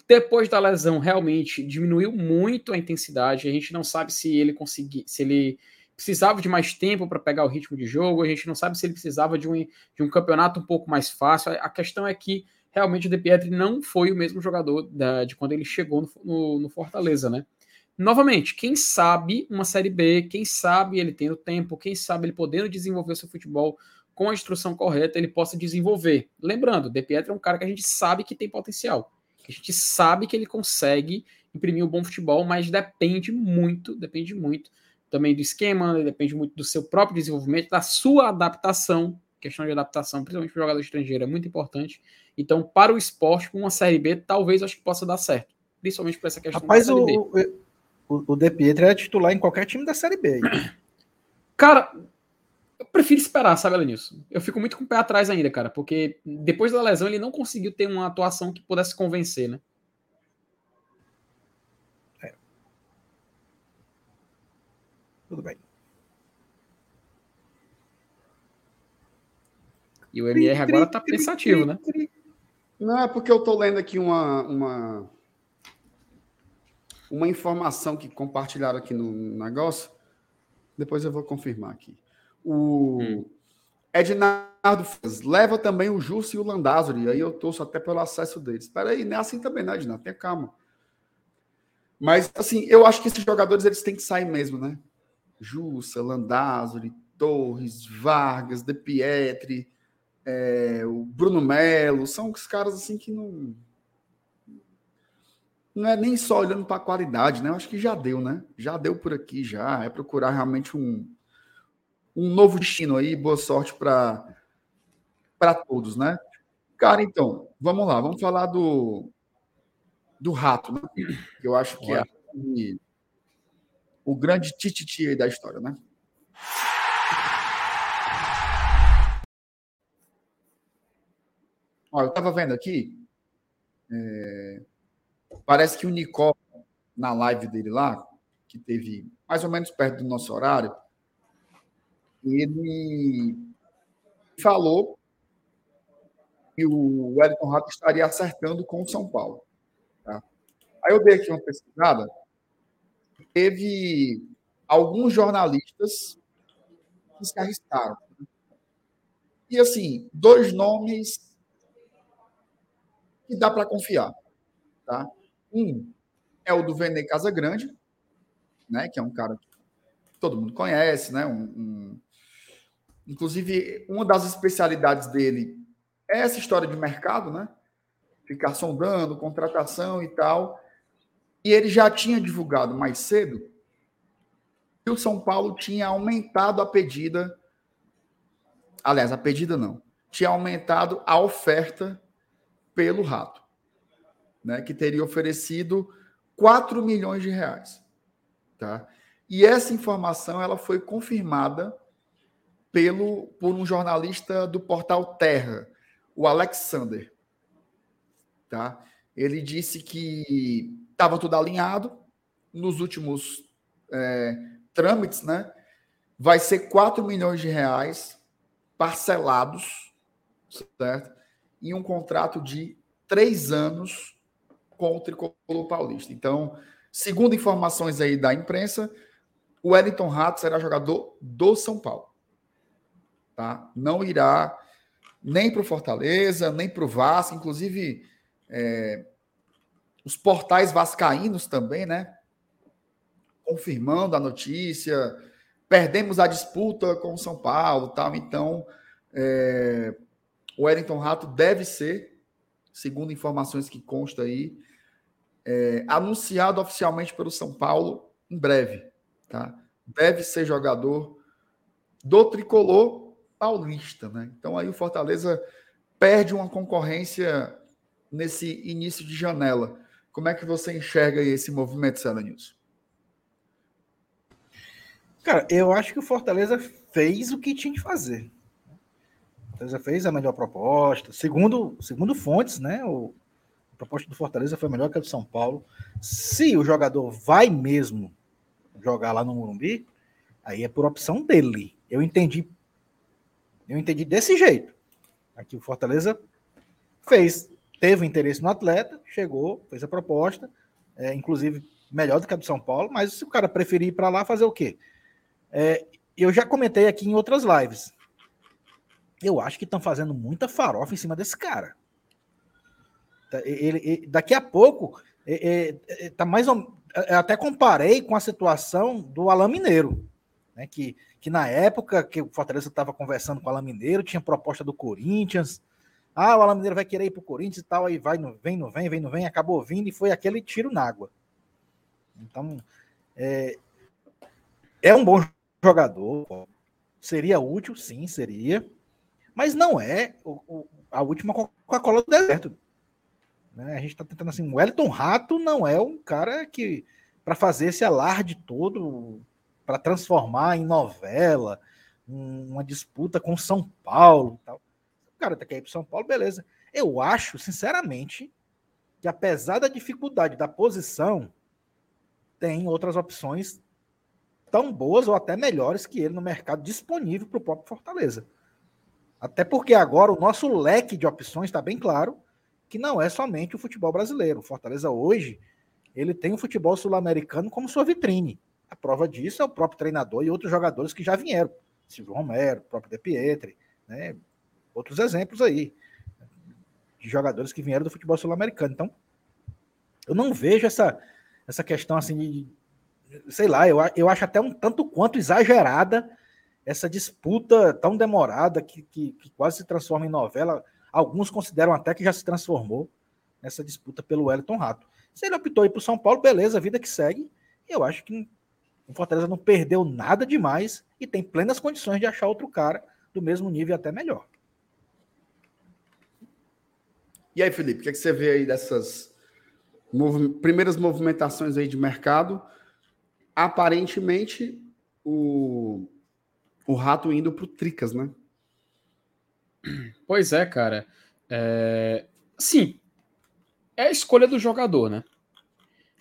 Depois da lesão, realmente diminuiu muito a intensidade. A gente não sabe se ele conseguir, se ele precisava de mais tempo para pegar o ritmo de jogo. A gente não sabe se ele precisava de um, de um campeonato um pouco mais fácil. A questão é que realmente o De Pietri não foi o mesmo jogador da, de quando ele chegou no, no, no, Fortaleza, né? Novamente, quem sabe uma Série B, quem sabe ele tendo tempo, quem sabe ele podendo desenvolver o seu futebol com a instrução correta, ele possa desenvolver. Lembrando, De Pietri é um cara que a gente sabe que tem potencial. A gente sabe que ele consegue imprimir um bom futebol, mas depende muito, depende muito também do esquema, depende muito do seu próprio desenvolvimento, da sua adaptação. Questão de adaptação, principalmente para o jogador estrangeiro, é muito importante. Então, para o esporte, com uma Série B, talvez acho que possa dar certo. Principalmente para essa questão Rapaz, da Série B. O, o, o De Pietro é titular em qualquer time da Série B. Cara, eu prefiro esperar, sabe, Elenilson? Eu fico muito com o pé atrás ainda, cara, porque depois da lesão ele não conseguiu ter uma atuação que pudesse convencer, né? É. Tudo bem. E o MR agora tá pensativo, né? Não, é porque eu tô lendo aqui uma, uma, uma informação que compartilharam aqui no negócio. Depois eu vou confirmar aqui. O hum. Ednardo leva também o Justo e o Landázuri. Aí eu torço até pelo acesso deles. Espera aí, não é assim também, né, Ednardo? Tenha calma. Mas, assim, eu acho que esses jogadores eles têm que sair mesmo, né? Jussa, Landázuri, Torres, Vargas, De Pietri, é, o Bruno Melo, são os caras assim que não. Não é nem só olhando para a qualidade, né? Eu acho que já deu, né? Já deu por aqui, já. É procurar realmente um, um novo destino aí. Boa sorte para todos, né? Cara, então, vamos lá, vamos falar do, do rato, né? Que eu acho que é o grande tititi aí da história, né? Olha, eu estava vendo aqui, é, parece que o Nicole, na live dele lá, que teve mais ou menos perto do nosso horário, ele falou que o Wellington Rato estaria acertando com o São Paulo. Tá? Aí eu dei aqui uma pesquisada. Teve alguns jornalistas que se arriscaram. E assim, dois nomes que dá para confiar. Tá? Um é o do Vene Casagrande, né, que é um cara que todo mundo conhece, né, um, um... inclusive uma das especialidades dele é essa história de mercado, né, ficar sondando, contratação e tal. E ele já tinha divulgado mais cedo que o São Paulo tinha aumentado a pedida. Aliás, a pedida não. Tinha aumentado a oferta pelo rato, né, que teria oferecido 4 milhões de reais. Tá? E essa informação ela foi confirmada pelo, por um jornalista do portal Terra, o Alexander. Tá? Ele disse que estava tudo alinhado nos últimos é, trâmites, né? Vai ser 4 milhões de reais parcelados, certo? Em um contrato de três anos com o Tricolor Paulista. Então, segundo informações aí da imprensa, o Wellington Rato será jogador do São Paulo. Tá? Não irá nem para o Fortaleza, nem para o Vasco, inclusive é, os portais vascaínos também, né? Confirmando a notícia, perdemos a disputa com o São Paulo, tal. Então, é, o Wellington Rato deve ser, segundo informações que consta aí, é, anunciado oficialmente pelo São Paulo em breve. Tá? Deve ser jogador do tricolor paulista. Né? Então aí o Fortaleza perde uma concorrência nesse início de janela. Como é que você enxerga esse movimento, Sela News? Cara, eu acho que o Fortaleza fez o que tinha que fazer. O Fortaleza fez a melhor proposta. Segundo, segundo fontes, né? O, proposta do Fortaleza foi melhor que a do São Paulo. Se o jogador vai mesmo jogar lá no Morumbi, aí é por opção dele. Eu entendi. Eu entendi desse jeito. Aqui o Fortaleza fez, teve interesse no atleta, chegou, fez a proposta, é, inclusive melhor do que a do São Paulo, mas se o cara preferir ir para lá, fazer o quê? É, eu já comentei aqui em outras lives. Eu acho que estão fazendo muita farofa em cima desse cara. Tá, ele, ele, daqui a pouco, é, tá mais ou, até comparei com a situação do Alain Mineiro, né, que, que na época que o Fortaleza estava conversando com o Alain Mineiro, tinha proposta do Corinthians, ah, o Alain Mineiro vai querer ir para o Corinthians e tal, aí vai, não vem, não vem, vem, não vem, acabou vindo e foi aquele tiro na água. Então, é, é um bom jogador, seria útil, sim, seria, mas não é o, o, a última Coca-Cola do deserto. Né? A gente está tentando assim, o Wellington Rato não é um cara que para fazer esse alarde todo, para transformar em novela, uma disputa com São Paulo, tal. Cara tá quer ir para São Paulo, beleza. Eu acho, sinceramente, que apesar da dificuldade da posição, tem outras opções tão boas ou até melhores que ele no mercado disponível para o próprio Fortaleza. Até porque agora o nosso leque de opções está bem claro que não é somente o futebol brasileiro. O Fortaleza hoje, ele tem o futebol sul-americano como sua vitrine. A prova disso é o próprio treinador e outros jogadores que já vieram. Silvio Romero, o próprio De Pietri, né? Outros exemplos aí de jogadores que vieram do futebol sul-americano. Então, eu não vejo essa, essa questão assim de, sei lá, eu, eu acho até um tanto quanto exagerada essa disputa tão demorada que, que, que quase se transforma em novela. Alguns consideram até que já se transformou nessa disputa pelo Wellington Rato. Se ele optou ir para o São Paulo, beleza, vida que segue. Eu acho que o Fortaleza não perdeu nada demais e tem plenas condições de achar outro cara do mesmo nível e até melhor. E aí, Felipe, o que, é que você vê aí dessas mov... primeiras movimentações aí de mercado? Aparentemente, o, o Rato indo para o Tricas, né? Pois é, cara. É... Sim, é a escolha do jogador, né?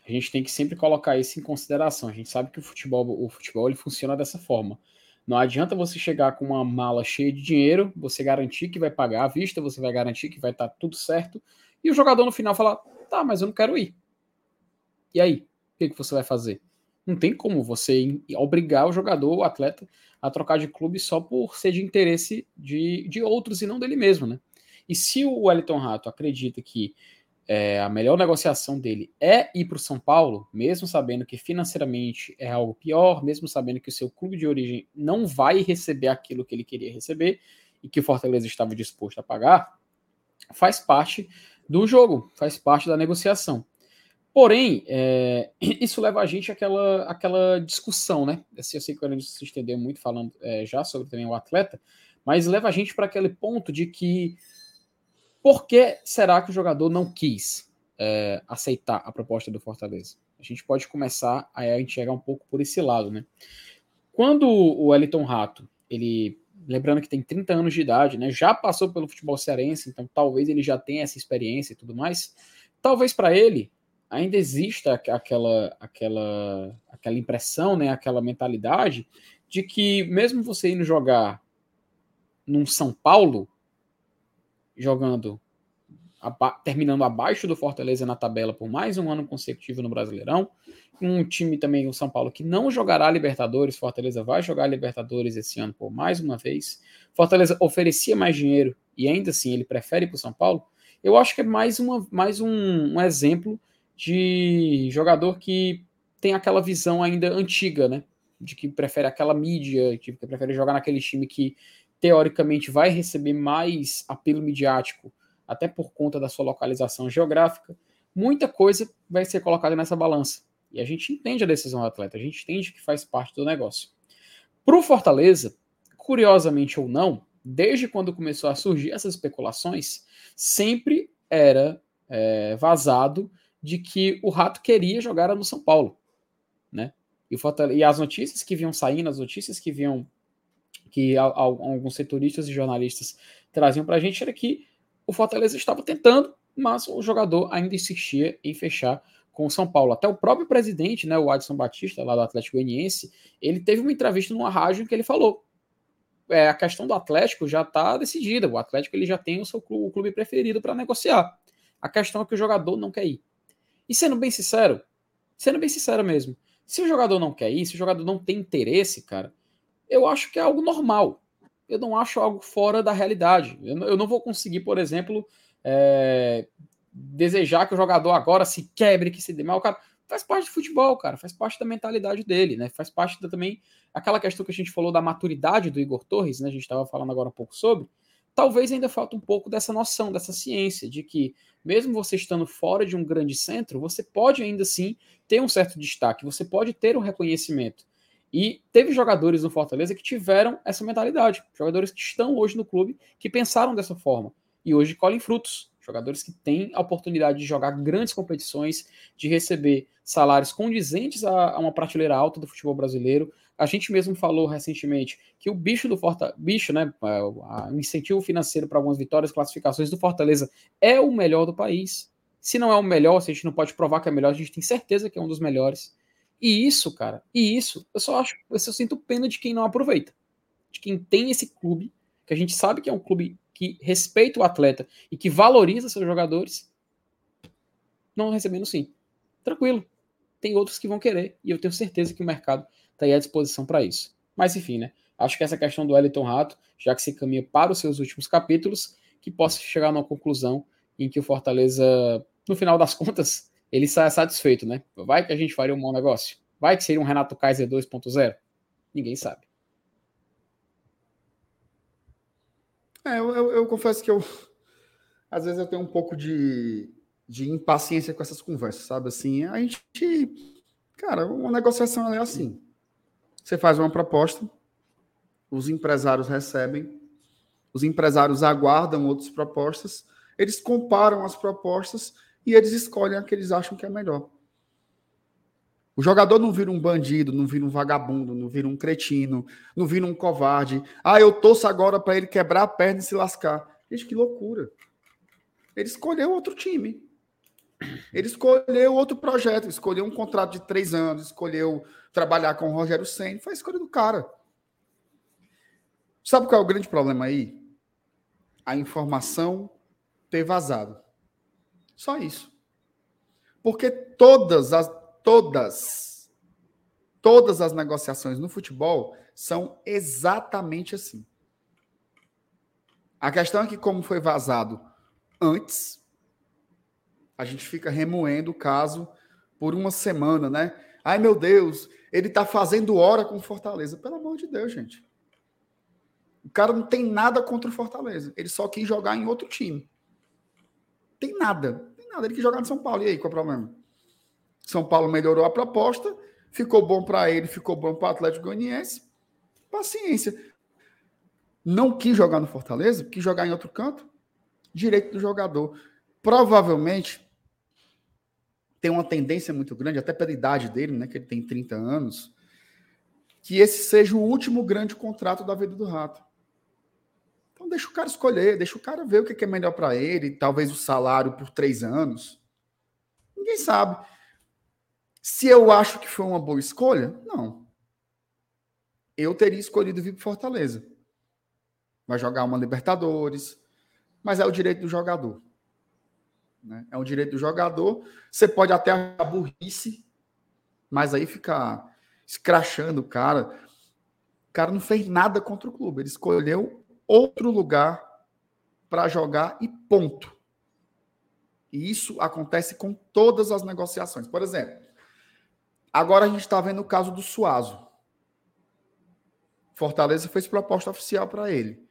A gente tem que sempre colocar isso em consideração. A gente sabe que o futebol, o futebol ele funciona dessa forma. Não adianta você chegar com uma mala cheia de dinheiro, você garantir que vai pagar à vista, você vai garantir que vai estar tá tudo certo, e o jogador no final falar: tá, mas eu não quero ir. E aí? O que, que você vai fazer? Não tem como você obrigar o jogador, o atleta, a trocar de clube só por ser de interesse de, de outros e não dele mesmo, né? E se o Wellington Rato acredita que é, a melhor negociação dele é ir para o São Paulo, mesmo sabendo que financeiramente é algo pior, mesmo sabendo que o seu clube de origem não vai receber aquilo que ele queria receber e que o Fortaleza estava disposto a pagar, faz parte do jogo, faz parte da negociação. Porém, é, isso leva a gente àquela, àquela discussão, né? Assim, eu sei que a gente se estendeu muito falando é, já sobre também o atleta, mas leva a gente para aquele ponto de que por que será que o jogador não quis é, aceitar a proposta do Fortaleza? A gente pode começar a enxergar um pouco por esse lado, né? Quando o Eliton Rato, ele, lembrando que tem 30 anos de idade, né, já passou pelo futebol cearense, então talvez ele já tenha essa experiência e tudo mais, talvez para ele ainda exista aquela, aquela, aquela impressão, né, aquela mentalidade de que mesmo você indo jogar num São Paulo, jogando, aba terminando abaixo do Fortaleza na tabela por mais um ano consecutivo no Brasileirão. Um time também, o São Paulo, que não jogará Libertadores. Fortaleza vai jogar Libertadores esse ano por mais uma vez. Fortaleza oferecia mais dinheiro e ainda assim ele prefere para o São Paulo. Eu acho que é mais, uma, mais um, um exemplo de jogador que tem aquela visão ainda antiga, né? De que prefere aquela mídia, que prefere jogar naquele time que teoricamente vai receber mais apelo midiático, até por conta da sua localização geográfica, muita coisa vai ser colocada nessa balança. E a gente entende a decisão do atleta, a gente entende que faz parte do negócio. Para o Fortaleza, curiosamente ou não, desde quando começou a surgir essas especulações, sempre era é, vazado de que o Rato queria jogar no São Paulo, né? E, e as notícias que vinham saindo, as notícias que vinham que alguns setoristas e jornalistas traziam para a gente era que o Fortaleza estava tentando, mas o jogador ainda insistia em fechar com o São Paulo. Até o próprio presidente, né, o Adson Batista, lá do Atlético Goianiense, ele teve uma entrevista numa rádio em que ele falou é, a questão do Atlético já está decidida. O Atlético ele já tem o seu clube, o clube preferido para negociar. A questão é que o jogador não quer ir. E sendo bem sincero, sendo bem sincero mesmo, se o jogador não quer ir, se o jogador não tem interesse, cara, eu acho que é algo normal. Eu não acho algo fora da realidade. Eu não, eu não vou conseguir, por exemplo, é, desejar que o jogador agora se quebre, que se dê mal. Cara, faz parte do futebol, cara, faz parte da mentalidade dele, né? Faz parte da, também aquela questão que a gente falou da maturidade do Igor Torres, né? A gente estava falando agora um pouco sobre. Talvez ainda falta um pouco dessa noção, dessa ciência, de que mesmo você estando fora de um grande centro, você pode ainda assim ter um certo destaque, você pode ter um reconhecimento. E teve jogadores no Fortaleza que tiveram essa mentalidade. Jogadores que estão hoje no clube que pensaram dessa forma. E hoje colhem frutos. Jogadores que têm a oportunidade de jogar grandes competições, de receber salários condizentes a, a uma prateleira alta do futebol brasileiro. A gente mesmo falou recentemente que o bicho do Fortaleza, bicho, né, o incentivo financeiro para algumas vitórias, classificações do Fortaleza é o melhor do país. Se não é o melhor, se a gente não pode provar que é melhor, a gente tem certeza que é um dos melhores. E isso, cara, e isso, eu só acho, eu só sinto pena de quem não aproveita. De quem tem esse clube, que a gente sabe que é um clube que respeita o atleta e que valoriza seus jogadores, não recebendo sim. Tranquilo. Tem outros que vão querer, e eu tenho certeza que o mercado está aí à disposição para isso. Mas enfim, né? Acho que essa questão do Wellington Rato, já que se caminha para os seus últimos capítulos, que possa chegar numa conclusão em que o Fortaleza, no final das contas, ele sai satisfeito, né? Vai que a gente faria um bom negócio? Vai que seria um Renato Kaiser 2.0? Ninguém sabe. É, eu, eu, eu, confesso que eu às vezes eu tenho um pouco de, de impaciência com essas conversas, sabe? Assim, a gente, cara, uma negociação é assim. Você faz uma proposta, os empresários recebem, os empresários aguardam outras propostas, eles comparam as propostas e eles escolhem a que eles acham que é melhor. O jogador não vira um bandido, não vira um vagabundo, não vira um cretino, não vira um covarde. Ah, eu torço agora para ele quebrar a perna e se lascar. Gente, que loucura. Ele escolheu outro time. Ele escolheu outro projeto, escolheu um contrato de três anos, escolheu trabalhar com o Rogério Senna, foi a escolha do cara. Sabe qual é o grande problema aí? A informação ter vazado. Só isso. Porque todas as todas todas as negociações no futebol são exatamente assim. A questão é que como foi vazado antes, a gente fica remoendo o caso por uma semana, né? Ai meu Deus, ele tá fazendo hora com Fortaleza. Pelo amor de Deus, gente. O cara não tem nada contra o Fortaleza. Ele só quis jogar em outro time. Tem nada. Nada. Ele quis jogar no São Paulo. E aí, qual é o problema? São Paulo melhorou a proposta, ficou bom para ele, ficou bom para o Atlético Goianiense. Paciência. Não quis jogar no Fortaleza, quis jogar em outro canto. Direito do jogador. Provavelmente tem uma tendência muito grande, até pela idade dele, né, que ele tem 30 anos, que esse seja o último grande contrato da vida do Rato. Deixa o cara escolher, deixa o cara ver o que é melhor para ele, talvez o salário por três anos. Ninguém sabe. Se eu acho que foi uma boa escolha, não. Eu teria escolhido vir para Fortaleza. Vai jogar uma Libertadores, mas é o direito do jogador. Né? É um direito do jogador. Você pode até achar burrice, mas aí fica escrachando o cara. O cara não fez nada contra o clube. Ele escolheu outro lugar para jogar e ponto. E isso acontece com todas as negociações. Por exemplo, agora a gente está vendo o caso do Suazo. Fortaleza fez proposta oficial para ele.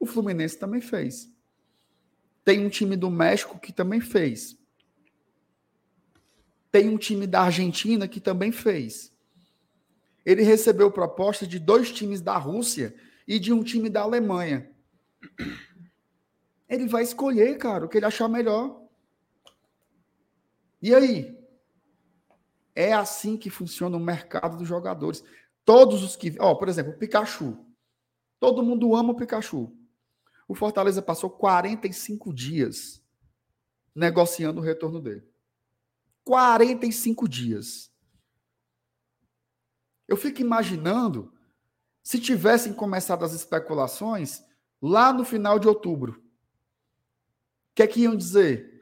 O Fluminense também fez. Tem um time do México que também fez. Tem um time da Argentina que também fez. Ele recebeu proposta de dois times da Rússia e de um time da Alemanha. Ele vai escolher, cara, o que ele achar melhor. E aí? É assim que funciona o mercado dos jogadores. Todos os que. Ó, por exemplo, o Pikachu. Todo mundo ama o Pikachu. O Fortaleza passou 45 dias negociando o retorno dele. 45 dias. Eu fico imaginando se tivessem começado as especulações lá no final de outubro. O que é que iam dizer?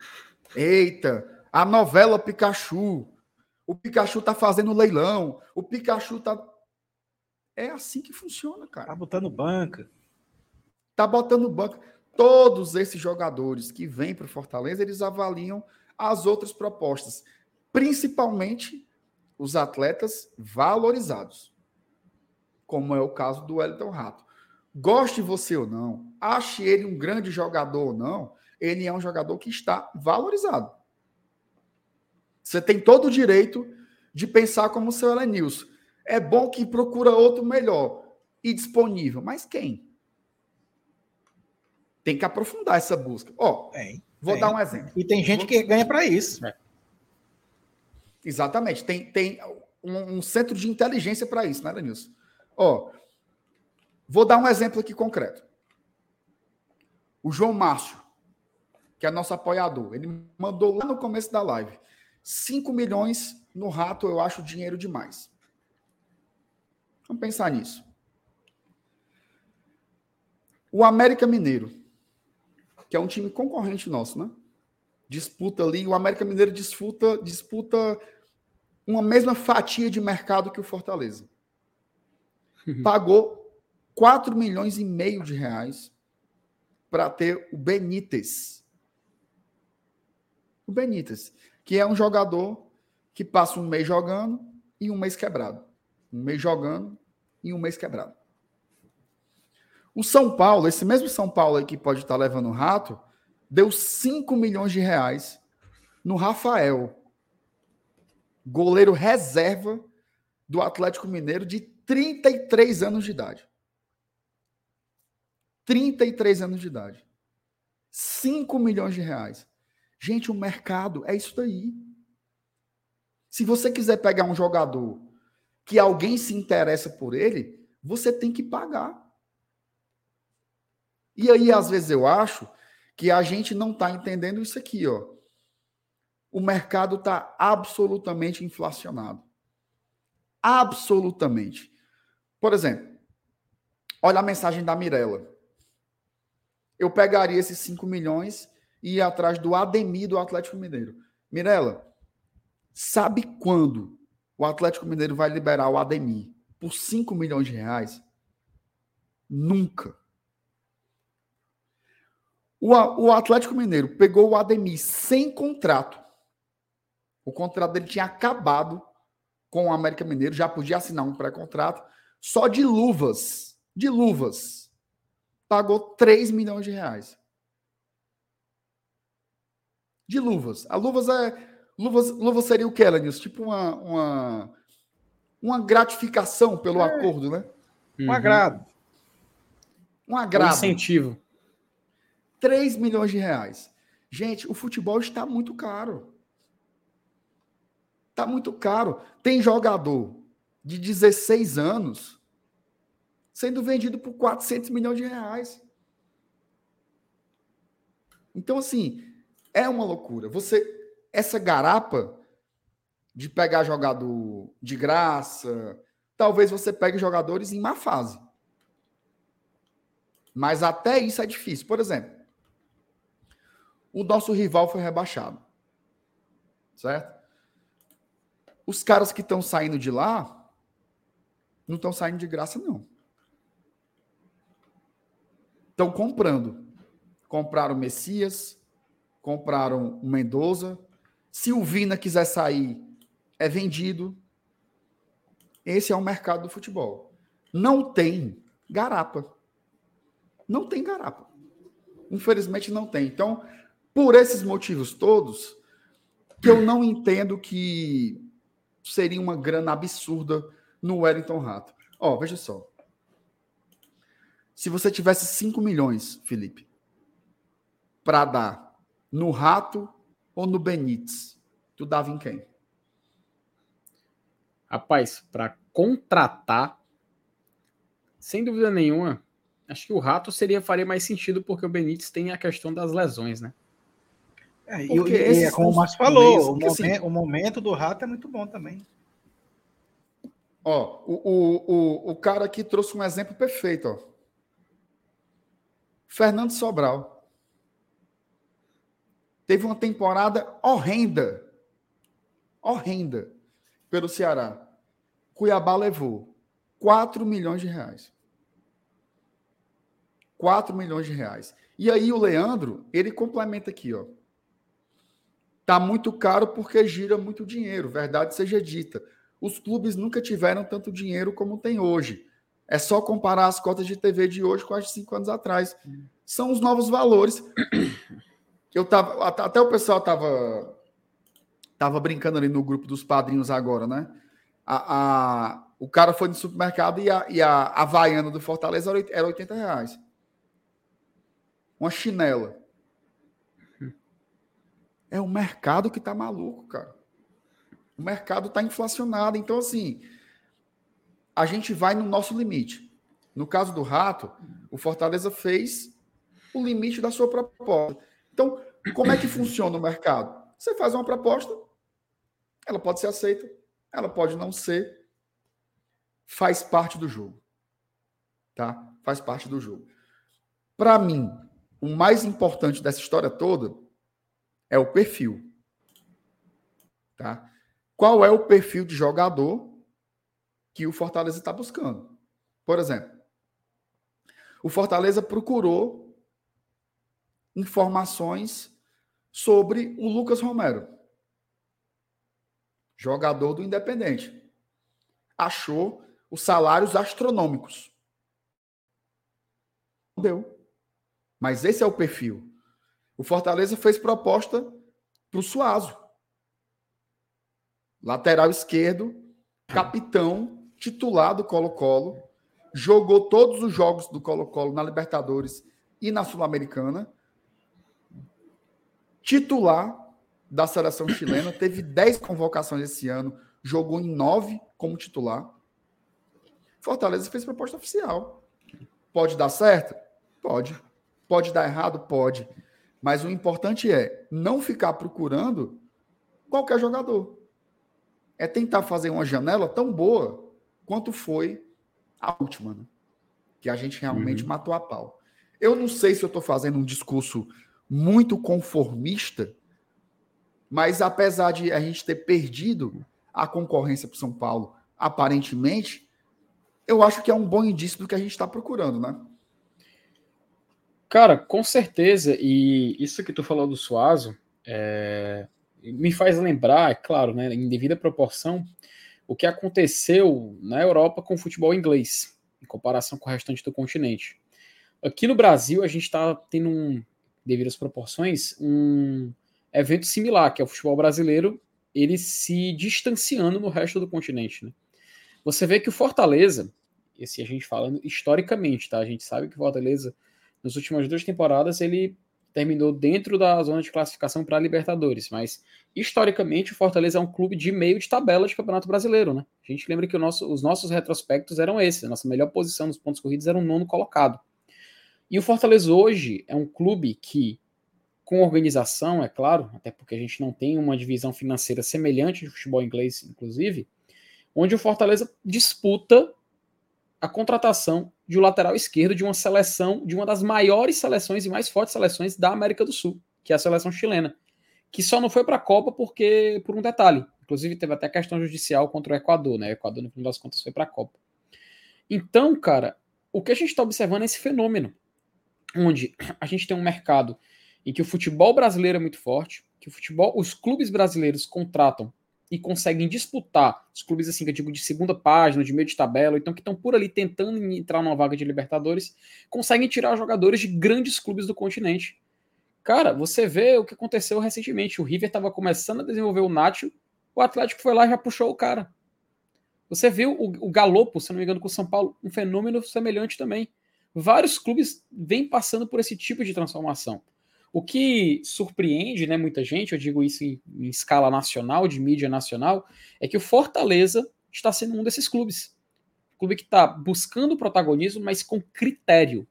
Eita, a novela Pikachu. O Pikachu tá fazendo leilão. O Pikachu tá. É assim que funciona, cara. Tá botando banca. Tá botando banco. Todos esses jogadores que vêm para o Fortaleza, eles avaliam as outras propostas, principalmente os atletas valorizados, como é o caso do Wellington Rato. Goste você ou não, ache ele um grande jogador ou não, ele é um jogador que está valorizado. Você tem todo o direito de pensar como o seu Elenilson. É bom que procura outro melhor e disponível, mas quem? Tem que aprofundar essa busca. Ó, tem, vou tem. dar um exemplo. E tem gente vou... que ganha para isso. É. Exatamente. Tem, tem um, um centro de inteligência para isso, né, Denilson? Ó, vou dar um exemplo aqui concreto. O João Márcio, que é nosso apoiador, ele mandou lá no começo da live 5 milhões no rato, eu acho dinheiro demais. Vamos pensar nisso. O América Mineiro que é um time concorrente nosso, né? Disputa ali, o América Mineiro disputa, disputa uma mesma fatia de mercado que o Fortaleza. Uhum. Pagou 4 milhões e meio de reais para ter o Benítez. O Benítez, que é um jogador que passa um mês jogando e um mês quebrado. Um mês jogando e um mês quebrado. O São Paulo, esse mesmo São Paulo aí que pode estar levando o rato, deu 5 milhões de reais no Rafael, goleiro reserva do Atlético Mineiro de 33 anos de idade. 33 anos de idade. 5 milhões de reais. Gente, o mercado é isso daí. Se você quiser pegar um jogador que alguém se interessa por ele, você tem que pagar. E aí, às vezes, eu acho que a gente não está entendendo isso aqui, ó. O mercado está absolutamente inflacionado. Absolutamente. Por exemplo, Olha a mensagem da Mirella. Eu pegaria esses 5 milhões e ia atrás do Ademir do Atlético Mineiro. Mirella, sabe quando o Atlético Mineiro vai liberar o Ademir por 5 milhões de reais? Nunca. O, Atlético Mineiro pegou o Ademir sem contrato. O contrato dele tinha acabado com o América Mineiro, já podia assinar um pré-contrato, só de luvas. De luvas. Pagou 3 milhões de reais. De luvas. A luvas é. Luvas, luvas seria o que, Elenils? Tipo uma, uma, uma gratificação pelo é. acordo, né? Um agrado. Um agrado. Um incentivo. 3 milhões de reais. Gente, o futebol está muito caro. Está muito caro. Tem jogador de 16 anos sendo vendido por 400 milhões de reais. Então, assim, é uma loucura. Você, essa garapa de pegar jogador de graça, talvez você pegue jogadores em má fase. Mas até isso é difícil. Por exemplo, o nosso rival foi rebaixado. Certo? Os caras que estão saindo de lá não estão saindo de graça, não. Estão comprando. Compraram Messias, compraram o Mendoza. Se o Vina quiser sair, é vendido. Esse é o mercado do futebol. Não tem garapa. Não tem garapa. Infelizmente não tem. Então, por esses motivos todos, que eu não entendo que seria uma grana absurda no Wellington Rato. Ó, veja só. Se você tivesse 5 milhões, Felipe, para dar no Rato ou no Benítez, tu dava em quem? Rapaz, para contratar, sem dúvida nenhuma, acho que o Rato seria faria mais sentido porque o Benítez tem a questão das lesões, né? É, e, e, é como o Márcio falou, o, assim, o, momento do rato é muito bom também. Ó, o, o, o, o cara aqui trouxe um exemplo perfeito, ó. Fernando Sobral. Teve uma temporada horrenda. Horrenda pelo Ceará. Cuiabá levou 4 milhões de reais. 4 milhões de reais. E aí o Leandro, ele complementa aqui, ó. Tá muito caro porque gira muito dinheiro, verdade seja dita. Os clubes nunca tiveram tanto dinheiro como tem hoje. É só comparar as cotas de TV de hoje com as de cinco anos atrás. São os novos valores. Eu tava, até o pessoal tava, tava brincando ali no grupo dos padrinhos agora, né? A, a, o cara foi no supermercado e a, e a Havaiana do Fortaleza era 80 reais. Uma chinela. É o mercado que está maluco, cara. O mercado está inflacionado. Então, assim, a gente vai no nosso limite. No caso do Rato, o Fortaleza fez o limite da sua proposta. Então, como é que funciona o mercado? Você faz uma proposta, ela pode ser aceita, ela pode não ser, faz parte do jogo. Tá? Faz parte do jogo. Para mim, o mais importante dessa história toda é o perfil. Tá? Qual é o perfil de jogador que o Fortaleza está buscando? Por exemplo, o Fortaleza procurou informações sobre o Lucas Romero, jogador do Independente. Achou os salários astronômicos. Deu. Mas esse é o perfil. O Fortaleza fez proposta para o Suazo. Lateral esquerdo, capitão, titular do Colo-Colo. Jogou todos os jogos do Colo-Colo na Libertadores e na Sul-Americana. Titular da seleção chilena. Teve 10 convocações esse ano. Jogou em 9 como titular. Fortaleza fez proposta oficial. Pode dar certo? Pode. Pode dar errado? Pode. Mas o importante é não ficar procurando qualquer jogador. É tentar fazer uma janela tão boa quanto foi a última. Né? que a gente realmente uhum. matou a pau. Eu não sei se eu estou fazendo um discurso muito conformista, mas apesar de a gente ter perdido a concorrência para São Paulo, aparentemente, eu acho que é um bom indício do que a gente está procurando, né? Cara, com certeza. E isso que tu falou do Suazo é... me faz lembrar, é claro, né, em devida proporção, o que aconteceu na Europa com o futebol inglês, em comparação com o restante do continente. Aqui no Brasil, a gente está tendo, um, devido às proporções, um evento similar, que é o futebol brasileiro, ele se distanciando no resto do continente. Né? Você vê que o Fortaleza, esse a gente falando historicamente, tá? A gente sabe que o Fortaleza, nas últimas duas temporadas, ele terminou dentro da zona de classificação para a Libertadores, mas historicamente o Fortaleza é um clube de meio de tabela de Campeonato Brasileiro, né? A gente lembra que nosso, os nossos retrospectos eram esses, a nossa melhor posição nos pontos corridos era um nono colocado. E o Fortaleza hoje é um clube que, com organização, é claro, até porque a gente não tem uma divisão financeira semelhante de futebol inglês, inclusive, onde o Fortaleza disputa a contratação de um lateral esquerdo de uma seleção, de uma das maiores seleções e mais fortes seleções da América do Sul, que é a seleção chilena, que só não foi para a Copa porque por um detalhe, inclusive teve até questão judicial contra o Equador, né? O Equador no final das contas foi para a Copa. Então, cara, o que a gente está observando é esse fenômeno, onde a gente tem um mercado em que o futebol brasileiro é muito forte, que o futebol, os clubes brasileiros contratam e conseguem disputar os clubes assim que eu digo de segunda página, de meio de tabela, então que estão por ali tentando entrar numa vaga de Libertadores, conseguem tirar jogadores de grandes clubes do continente. Cara, você vê o que aconteceu recentemente. O River estava começando a desenvolver o Nacho, o Atlético foi lá e já puxou o cara. Você viu o, o Galopo, se não me engano, com o São Paulo, um fenômeno semelhante também. Vários clubes vêm passando por esse tipo de transformação. O que surpreende, né, muita gente, eu digo isso em, em escala nacional, de mídia nacional, é que o Fortaleza está sendo um desses clubes. clube que está buscando protagonismo, mas com critério.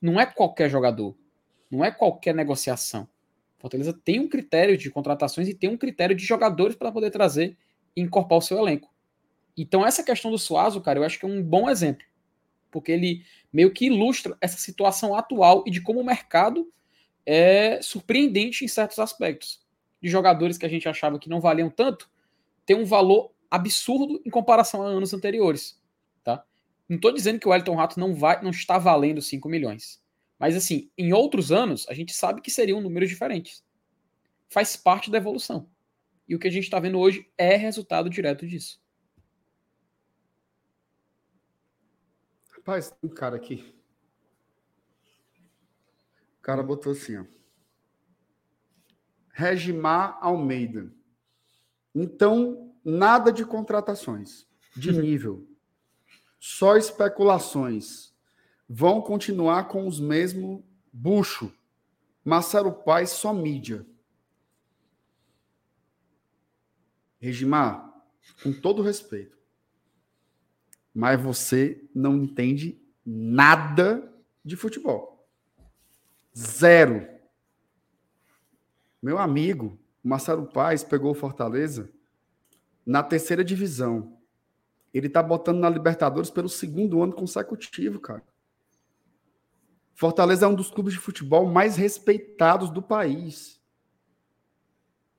Não é qualquer jogador, não é qualquer negociação. Fortaleza tem um critério de contratações e tem um critério de jogadores para poder trazer e incorporar o seu elenco. Então, essa questão do Suazo, cara, eu acho que é um bom exemplo. Porque ele meio que ilustra essa situação atual e de como o mercado é surpreendente em certos aspectos. De jogadores que a gente achava que não valiam tanto, tem um valor absurdo em comparação a anos anteriores. Tá? Não estou dizendo que o Elton Rato não, vai, não está valendo 5 milhões. Mas assim, em outros anos, a gente sabe que seriam números diferentes. Faz parte da evolução. E o que a gente está vendo hoje é resultado direto disso. Rapaz, tem um cara aqui o cara botou assim, ó. Regimar Almeida. Então, nada de contratações de nível. Só especulações. Vão continuar com os mesmos bucho. Marcelo Paz só mídia. Regimar, com todo respeito, mas você não entende nada de futebol. Zero. Meu amigo, Marcelo Paes pegou o Fortaleza na terceira divisão. Ele tá botando na Libertadores pelo segundo ano consecutivo, cara. Fortaleza é um dos clubes de futebol mais respeitados do país.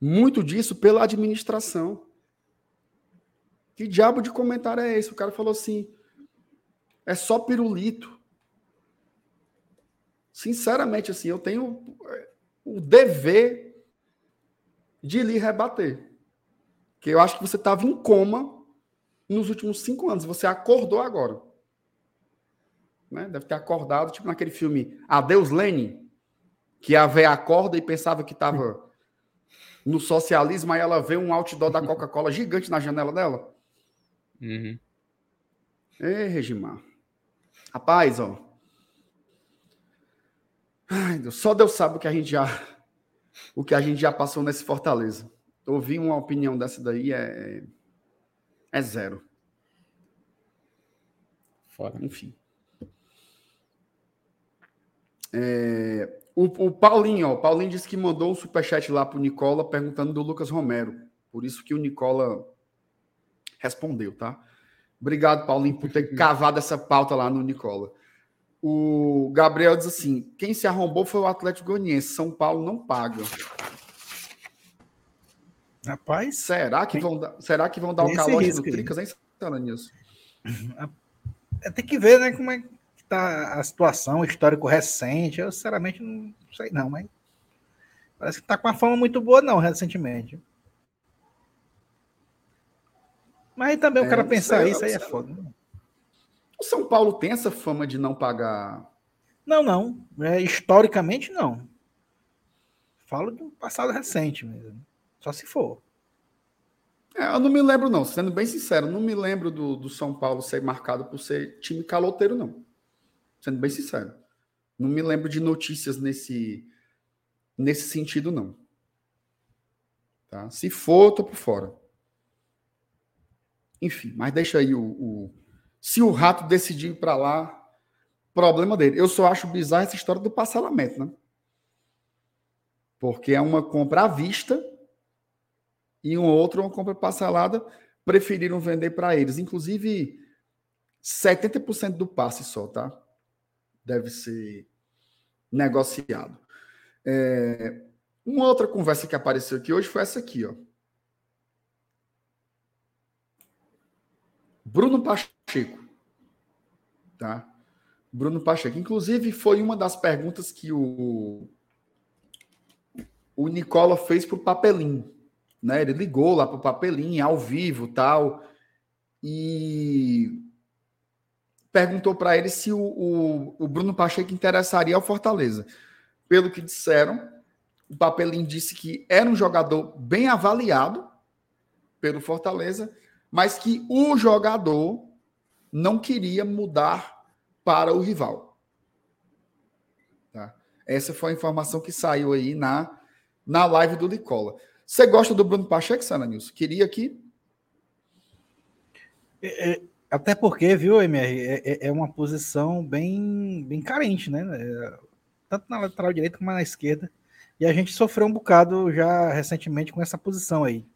Muito disso pela administração. Que diabo de comentário é esse? O cara falou assim: é só pirulito sinceramente, assim, eu tenho eh, o dever de lhe rebater. Que eu acho que você estava em coma nos últimos cinco anos. Você acordou agora. Né? Deve ter acordado, tipo naquele filme Adeus Lenin, que a véia acorda e pensava que estava no socialismo, aí ela vê um outdoor da Coca-Cola gigante na janela dela. Uhum. Ei, Regimar. Rapaz, ó, Ai, Deus, só Deus sabe o que a gente já o que a gente já passou nesse Fortaleza. Ouvir uma opinião dessa daí é é zero. Fora. Enfim. É, o, o, Paulinho, ó, o Paulinho disse que mandou um superchat lá pro Nicola perguntando do Lucas Romero. Por isso que o Nicola respondeu, tá? Obrigado, Paulinho, por ter cavado essa pauta lá no Nicola. O Gabriel diz assim: quem se arrombou foi o Atlético Goianiense. São Paulo não paga. Rapaz, Será que vão dar, será que vão dar Esse calote risco aí. Tricas, hein, Nisso? é, tem que ver, né, como é que tá a situação, o histórico recente. Eu, sinceramente, não sei não, mas parece que tá com uma fama muito boa, não, recentemente. Mas aí também É, o cara pensar sei, isso aí é foda. né? O São Paulo tem essa fama de não pagar. Não, não. É, historicamente, não. Falo de um passado recente mesmo. Só se for. É, eu não me lembro, não. Sendo bem sincero, não me lembro do, do São Paulo ser marcado por ser time caloteiro, não. Sendo bem sincero. Não me lembro de notícias nesse, nesse sentido, não. Tá? Se for, eu tô por fora. Enfim, mas deixa aí o. o- se o rato decidir ir para lá, problema dele. Eu só acho bizarro essa história do parcelamento, né? Porque é uma compra à vista e um outro uma compra parcelada. Preferiram vender para eles. Inclusive, 70% do passe só, tá? Deve ser negociado. É, Uma outra conversa que apareceu aqui hoje foi essa aqui, ó. Bruno Pacheco. Tá? Bruno Pacheco. Inclusive, foi uma das perguntas que o, o Nicola fez para o Papelim. Né? Ele ligou lá para o Papelim, ao vivo tal, e perguntou para ele se o, o, o Bruno Pacheco interessaria ao Fortaleza. Pelo que disseram, o Papelim disse que era um jogador bem avaliado pelo Fortaleza, mas que o jogador não queria mudar para o rival. Tá? Essa foi a informação que saiu aí na, na live do Nicola. Você gosta do Bruno Pacheco, Sana Nilson? Queria aqui. Até porque, viu, MR, é, é- é uma posição bem, bem carente, né? É, tanto na lateral direita como na esquerda. E a gente sofreu um bocado já recentemente com essa posição aí.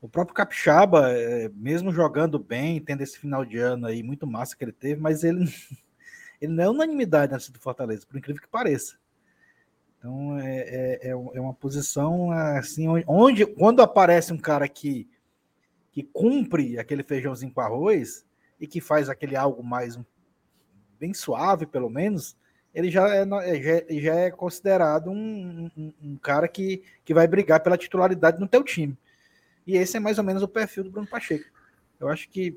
O próprio Capixaba, é, mesmo jogando bem, tendo esse final de ano aí muito massa que ele teve, mas ele, ele não é unanimidade na do Fortaleza, por incrível que pareça. Então é, é, é é uma posição assim, onde- quando aparece um cara que, que cumpre aquele feijãozinho com arroz e que faz aquele algo mais bem suave, pelo menos, ele já é, já, já é considerado um, um- um cara que, que vai brigar pela titularidade no teu time. E esse é mais ou menos o perfil do Bruno Pacheco. Eu acho que,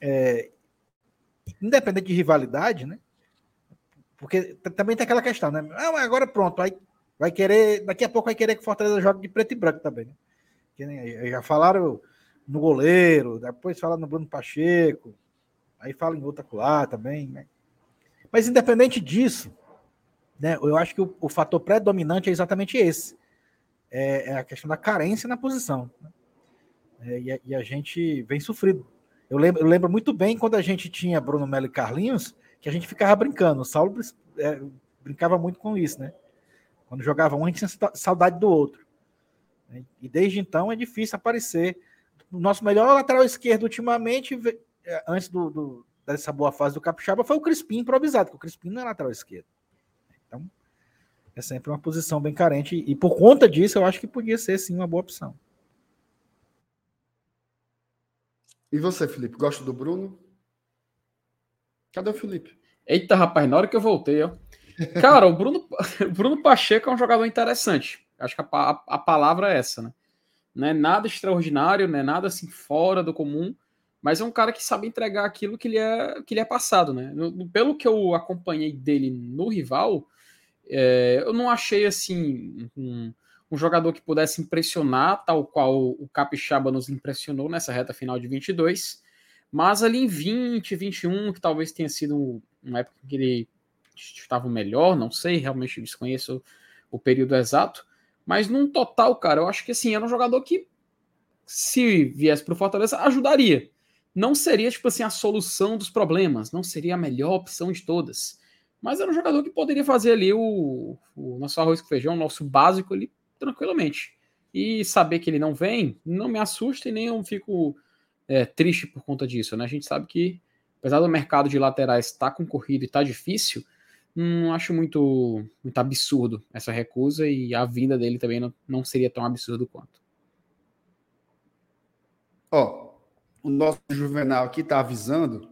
é, independente de rivalidade, né? Porque também tem aquela questão, né? Ah, agora pronto, aí vai querer, daqui a pouco vai querer que Fortaleza jogue de preto e branco também, né? Que nem- já falaram no goleiro, depois fala no Bruno Pacheco, aí fala em outra lá também, né? Mas independente disso, né, eu acho que o, o fator predominante é exatamente esse. É, é a questão da carência na posição. né? É, e, a, e a gente vem sofrido. Eu lembro, eu lembro muito bem quando a gente tinha Bruno Melo e Carlinhos, que a gente ficava brincando. O Saulo é, brincava muito com isso, né? Quando jogava um, a gente tinha sa- saudade do outro. E desde então é difícil aparecer. O nosso melhor lateral esquerdo ultimamente, é, antes do, do- dessa boa fase do Capixaba, foi o Crispim improvisado, porque o Crispim não é lateral esquerdo. É sempre uma posição bem carente. E por conta disso, eu acho que podia ser sim uma boa opção. E você, Felipe, gosta do Bruno? Cadê o Felipe? Eita, rapaz, na hora que eu voltei, ó. Cara, o Bruno, o Bruno Pacheco é um jogador interessante. Acho que a, pa- a palavra é essa, né? Não é nada extraordinário, não é nada assim fora do comum, mas é um cara que sabe entregar aquilo que lhe é, que lhe é passado, né? No- pelo que eu acompanhei dele no rival, é, eu não achei assim um, um jogador que pudesse impressionar, tal qual o Capixaba nos impressionou nessa reta final de 22, mas ali em 20, 21, que talvez tenha sido uma época que ele estava melhor, não sei, realmente desconheço o período exato, mas num total, cara, eu acho que assim, era um jogador que se viesse para o Fortaleza, ajudaria. Não seria, tipo assim, a solução dos problemas, não seria a melhor opção de todas. Mas era um jogador que poderia fazer ali o, o nosso arroz com feijão, o nosso básico ali, tranquilamente. E saber que ele não vem, não me assusta e nem eu fico é, triste por conta disso, né? A gente sabe que apesar do mercado de laterais estar tá concorrido e estar tá difícil, não acho muito, muito absurdo essa recusa e a vinda dele também não, não seria tão absurdo quanto. Ó, o nosso Juvenal aqui está avisando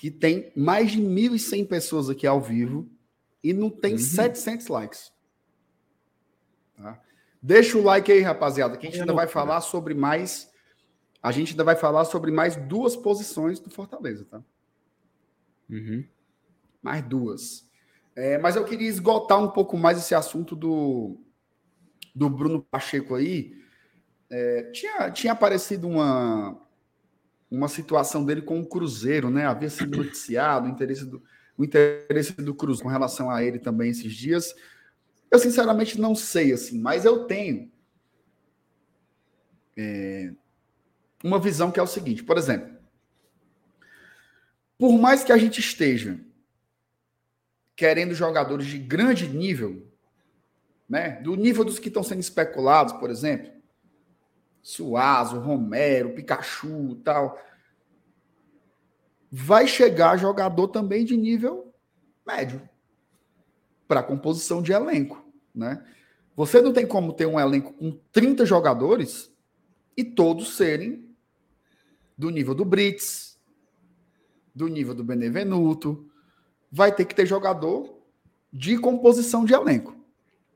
que tem mais de 1.100 pessoas aqui ao vivo e não tem uhum. 700 likes. Tá? Deixa o like aí, rapaziada, que a gente ainda vai falar sobre mais. A gente ainda vai falar sobre mais duas posições do Fortaleza, tá? Uhum. Mais duas. É, mas eu queria esgotar um pouco mais esse assunto do, do Bruno Pacheco aí. É, tinha, tinha aparecido uma, uma situação dele com o Cruzeiro, né? Havia sido noticiado o interesse do, o interesse do Cruzeiro com relação a ele também esses dias. Eu, sinceramente, não sei, assim, mas eu tenho é, uma visão que é o seguinte: por exemplo, por mais que a gente esteja querendo jogadores de grande nível, né? Do nível dos que estão sendo especulados, por exemplo. Suazo, Romero, Pikachu tal. Vai chegar jogador também de nível médio para composição de elenco, né? Você não tem como ter um elenco com 30 jogadores e todos serem do nível do Brits, do nível do Benevenuto, vai ter que ter jogador de composição de elenco.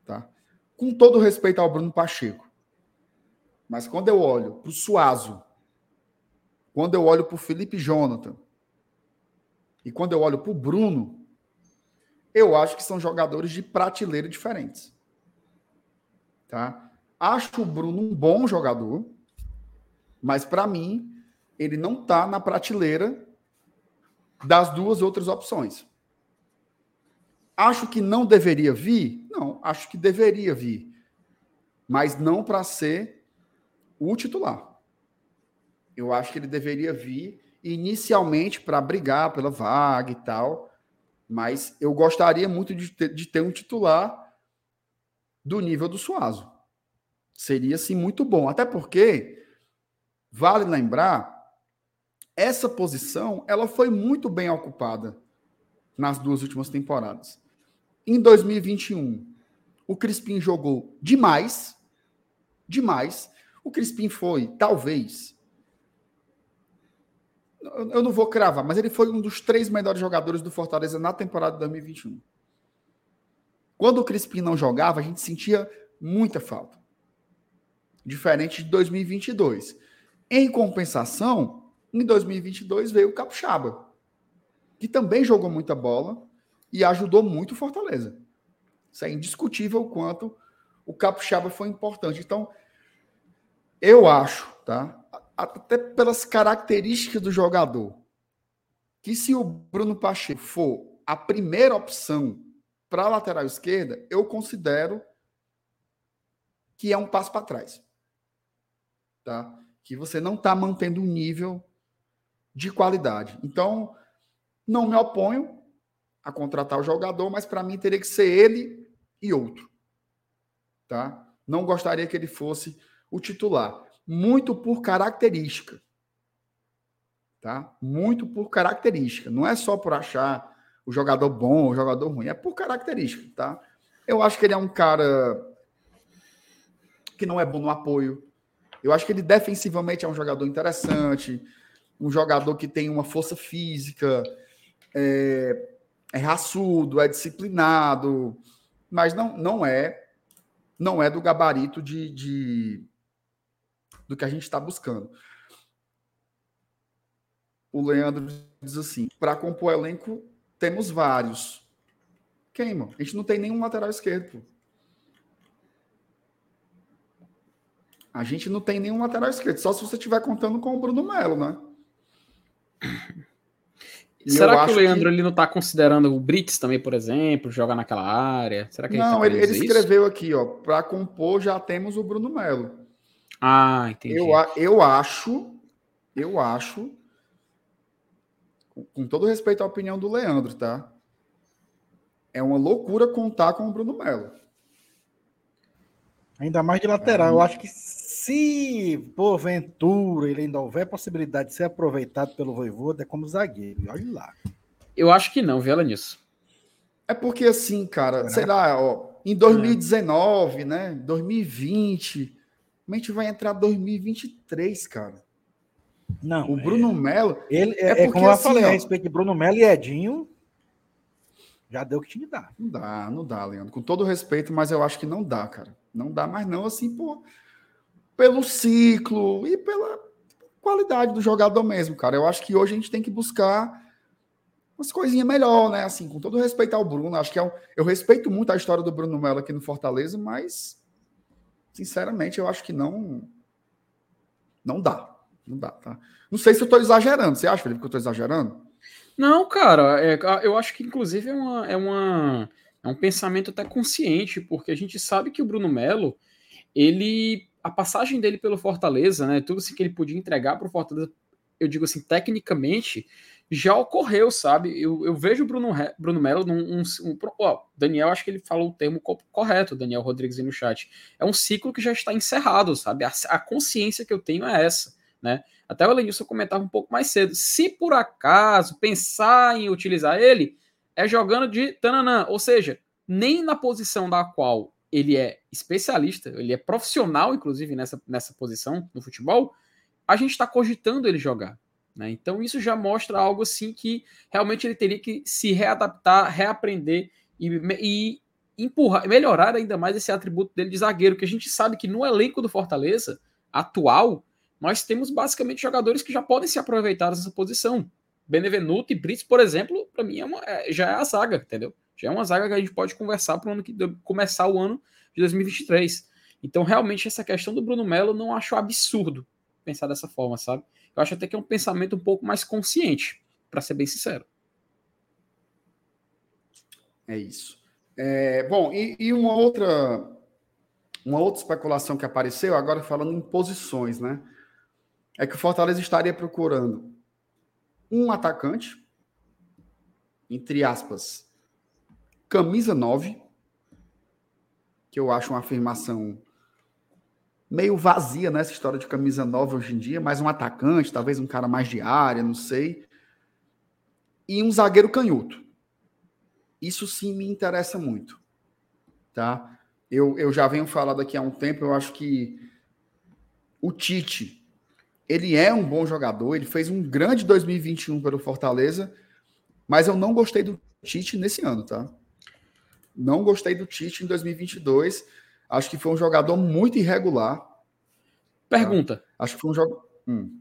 Tá? Com todo respeito ao Bruno Pacheco. Mas quando eu olho para o Suazo, quando eu olho para o Felipe Jonathan, e quando eu olho para o Bruno, eu acho que são jogadores de prateleira diferentes. Tá? Acho o Bruno um bom jogador, mas para mim, ele não está na prateleira das duas outras opções. Acho que não deveria vir? Não, acho que deveria vir. Mas não para ser o titular. Eu acho que ele deveria vir inicialmente para brigar pela vaga e tal. Mas eu gostaria muito de ter, de ter um titular do nível do Suazo. Seria, assim, muito bom. Até porque, vale lembrar, essa posição ela foi muito bem ocupada nas duas últimas temporadas. Em 2021, o Crispim jogou demais, demais. O Crispim foi, talvez, eu não vou cravar, mas ele foi um dos três melhores jogadores do Fortaleza na temporada de 2021. Quando o Crispim não jogava, a gente sentia muita falta. Diferente de 2022. Em compensação, em 2022 veio o Capixaba, que também jogou muita bola, e ajudou muito o Fortaleza. Isso é indiscutível o quanto o Capixaba foi importante. Então, eu acho, tá? Até pelas características do jogador, que se o Bruno Pacheco for a primeira opção para a lateral esquerda, eu considero que é um passo para trás. Tá? Que você não está mantendo um nível de qualidade. Então, não me oponho, a contratar o jogador, mas para mim teria que ser ele e outro. Tá? Não gostaria que ele fosse o titular, muito por característica. Tá? Muito por característica, não é só por achar o jogador bom ou o jogador ruim, é por característica, tá? Eu acho que ele é um cara que não é bom no apoio. Eu acho que ele defensivamente é um jogador interessante, um jogador que tem uma força física, é, é raçudo, é disciplinado, mas não, não é não é do gabarito de, de do que a gente está buscando. O Leandro diz assim: para compor elenco, temos vários. Quem, mano? A gente não tem nenhum lateral esquerdo. Pô. A gente não tem nenhum lateral esquerdo, só se você estiver contando com o Bruno Melo, né? Será que o Leandro que... ele não está considerando o Brits também, por exemplo, jogar naquela área? Será que não, ele, tá ele, ele escreveu aqui, ó, para compor já temos o Bruno Melo. Ah, entendi. Eu, eu acho, eu acho, com todo respeito à opinião do Leandro, tá? É uma loucura contar com o Bruno Melo. Ainda mais de lateral. É, eu acho que Se porventura ele ainda houver possibilidade de ser aproveitado pelo Voivoda, é como zagueiro. Olha lá. Eu acho que não, viu, nisso. É porque assim, cara, sei lá, ó, em 2019, né? 2020, a gente vai entrar 2023, cara. Não. O Bruno Melo. Ele, é, É é porque, como eu assim, falei ó, a respeito de Bruno Melo e Edinho. Já deu o que tinha que dar. Não dá, não dá, Leandro. Com todo respeito, mas eu acho que não dá, cara. Não dá mais não, assim, por, pelo ciclo e pela qualidade do jogador mesmo, cara. Eu acho que hoje a gente tem que buscar umas coisinhas melhor, né? Assim, com todo respeito ao Bruno, acho que é um, eu respeito muito a história do Bruno Melo aqui no Fortaleza, mas sinceramente eu acho que não não dá. Não dá, tá? Não sei se eu tô exagerando. Você acha, Felipe, que eu tô exagerando? Não, cara, é, eu acho que inclusive é, uma, é, uma, é um pensamento até consciente, porque a gente sabe que o Bruno Melo, ele. A passagem dele pelo Fortaleza, né? Tudo assim que ele podia entregar para o Fortaleza, eu digo assim, tecnicamente, já ocorreu, sabe? Eu, eu vejo o Bruno, Bruno Melo num. Um, um, ó, Daniel, acho que ele falou o termo co- correto, Daniel Rodrigues no chat. É um ciclo que já está encerrado, sabe? A, a consciência que eu tenho é essa, né? Até o Elenilson comentava um pouco mais cedo. Se por acaso pensar em utilizar ele, é jogando de tananã. Ou seja, nem na posição da qual ele é especialista, ele é profissional, inclusive, nessa, nessa posição no futebol, a gente está cogitando ele jogar. Né? Então isso já mostra algo assim que realmente ele teria que se readaptar, reaprender e, e empurrar, melhorar ainda mais esse atributo dele de zagueiro, que a gente sabe que no elenco do Fortaleza atual nós temos basicamente jogadores que já podem se aproveitar dessa posição. Benevenuto e Brits, por exemplo, para mim é uma, é, já é a zaga, entendeu? Já é uma zaga que a gente pode conversar para que começar o ano de 2023. Então, realmente, essa questão do Bruno Melo não acho absurdo pensar dessa forma, sabe? Eu acho até que é um pensamento um pouco mais consciente, para ser bem sincero. É isso. É, bom, e, e uma outra uma outra especulação que apareceu, agora falando em posições, né? É que o Fortaleza estaria procurando um atacante, entre aspas, camisa 9, que eu acho uma afirmação meio vazia nessa história de camisa 9 hoje em dia, mas um atacante, talvez um cara mais de área, não sei. E um zagueiro canhoto. Isso sim me interessa muito, tá? Eu, eu já venho falando aqui há um tempo, eu acho que o Tite, ele é um bom jogador, ele fez um grande 2021 pelo Fortaleza, mas eu não gostei do Tite nesse ano, tá? Não gostei do Tite em 2022. Acho que foi um jogador muito irregular. Pergunta. Tá? Acho que foi um jogo. Hum.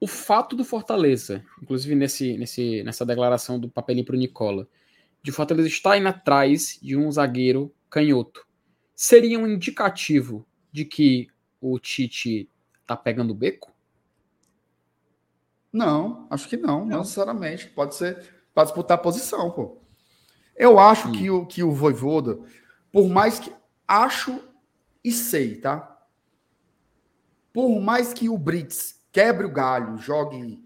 O fato do Fortaleza, inclusive nesse, nesse, nessa declaração do papelinho para o Nicola, de Fortaleza estar indo atrás de um zagueiro canhoto, seria um indicativo de que o Tite tá pegando o beco? Não, acho que não, não, necessariamente. Pode ser para disputar a posição, pô. Eu acho hum. que, o, que o Voivoda, por mais que. Acho e sei, tá? Por mais que o Brits quebre o galho, jogue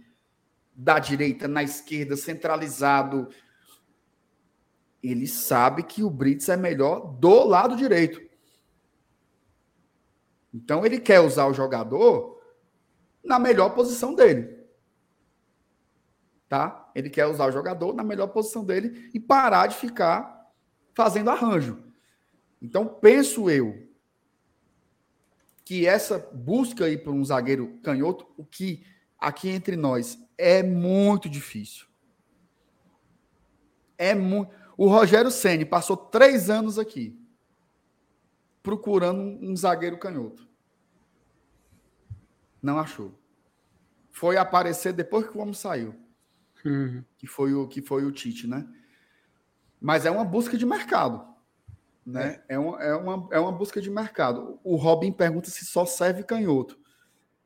da direita na esquerda, centralizado, ele sabe que o Brits é melhor do lado direito. Então ele quer usar o jogador na melhor posição dele. Tá? Ele quer usar o jogador na melhor posição dele e parar de ficar fazendo arranjo. Então penso eu que essa busca aí por um zagueiro canhoto, o que aqui entre nós é muito difícil. É muito. O Rogério Ceni passou três anos aqui procurando um zagueiro canhoto. Não achou. Foi aparecer depois que o homem saiu. Uhum. Que foi o que foi o Tite, né? Mas é uma busca de mercado. Né? É. É, uma, é, uma, é uma busca de mercado. O Robin pergunta se só serve canhoto.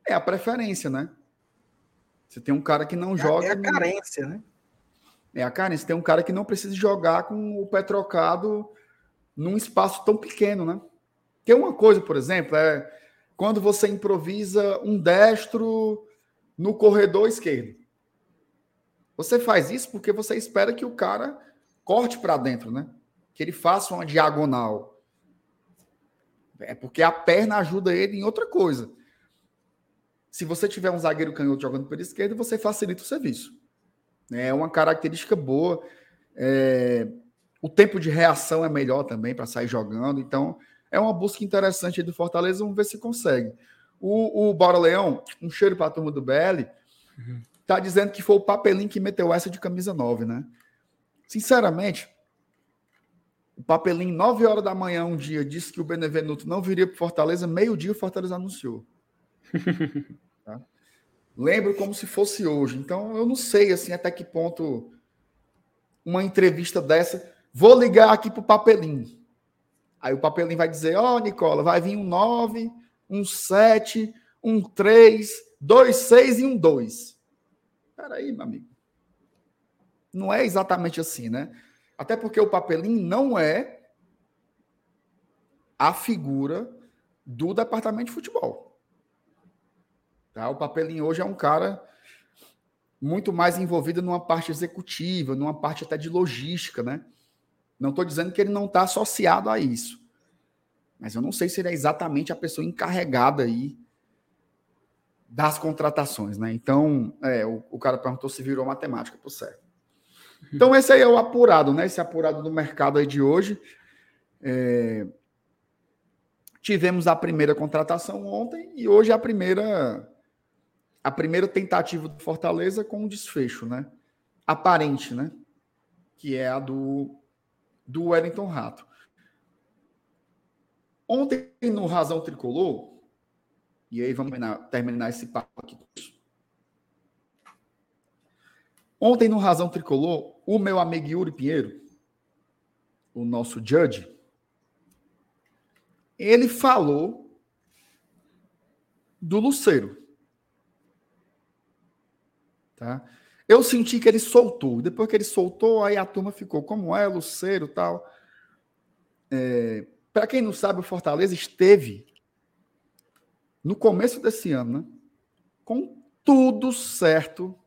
É a preferência, né? Você tem um cara que não É, joga. é a carência, né? É a carência. Tem um cara que não precisa jogar com o pé trocado num espaço tão pequeno, né? Tem uma coisa, por exemplo, é quando você improvisa um destro no corredor esquerdo. Você faz isso porque você espera que o cara corte para dentro, né? Que ele faça uma diagonal. É porque a perna ajuda ele em outra coisa. Se você tiver um zagueiro canhoto jogando pela esquerda, você facilita o serviço. É uma característica boa. É... O tempo de reação é melhor também para sair jogando. Então, é uma busca interessante do Fortaleza. Vamos ver se consegue. O, o Bora Leão, um cheiro para a turma do BL, uhum. tá dizendo que foi o Papelinho que meteu essa de camisa 9, né? Sinceramente, o Papelinho, 9 horas da manhã, um dia, disse que o Benevenuto não viria para Fortaleza. Meio-dia, o Fortaleza anunciou. tá? Lembro como se fosse hoje. Então, eu não sei assim até que ponto uma entrevista dessa. Vou ligar aqui para o Papelinho. Aí o Papelinho vai dizer: Ó, oh, Nicola, vai vir um 9 um 7, um 3, dois 6 e um 2. Peraí, meu amigo. Não é exatamente assim, né? Até porque o papelinho não é a figura do departamento de futebol. Tá? O papelinho hoje é um cara muito mais envolvido numa parte executiva, numa parte até de logística, né? Não estou dizendo que ele não está associado a isso. Mas eu não sei se ele é exatamente a pessoa encarregada aí das contratações, né? Então, é, o, o cara perguntou se virou matemática, por certo. Então, esse aí é o apurado, né? Esse apurado do mercado aí de hoje. É... Tivemos a primeira contratação ontem e hoje a primeira a primeira tentativa do Fortaleza com um desfecho, né? Aparente, né? Que é a do do Wellington Rato. Ontem, no Razão Tricolor, e aí vamos terminar, terminar esse papo aqui. Ontem, no Razão Tricolor, o meu amigo Yuri Pinheiro, o nosso judge, ele falou do Luceiro. Tá? Eu senti que ele soltou. Depois que ele soltou, aí a turma ficou como é, Luceiro tal. É, para quem não sabe, o Fortaleza esteve no começo desse ano, né, com tudo certo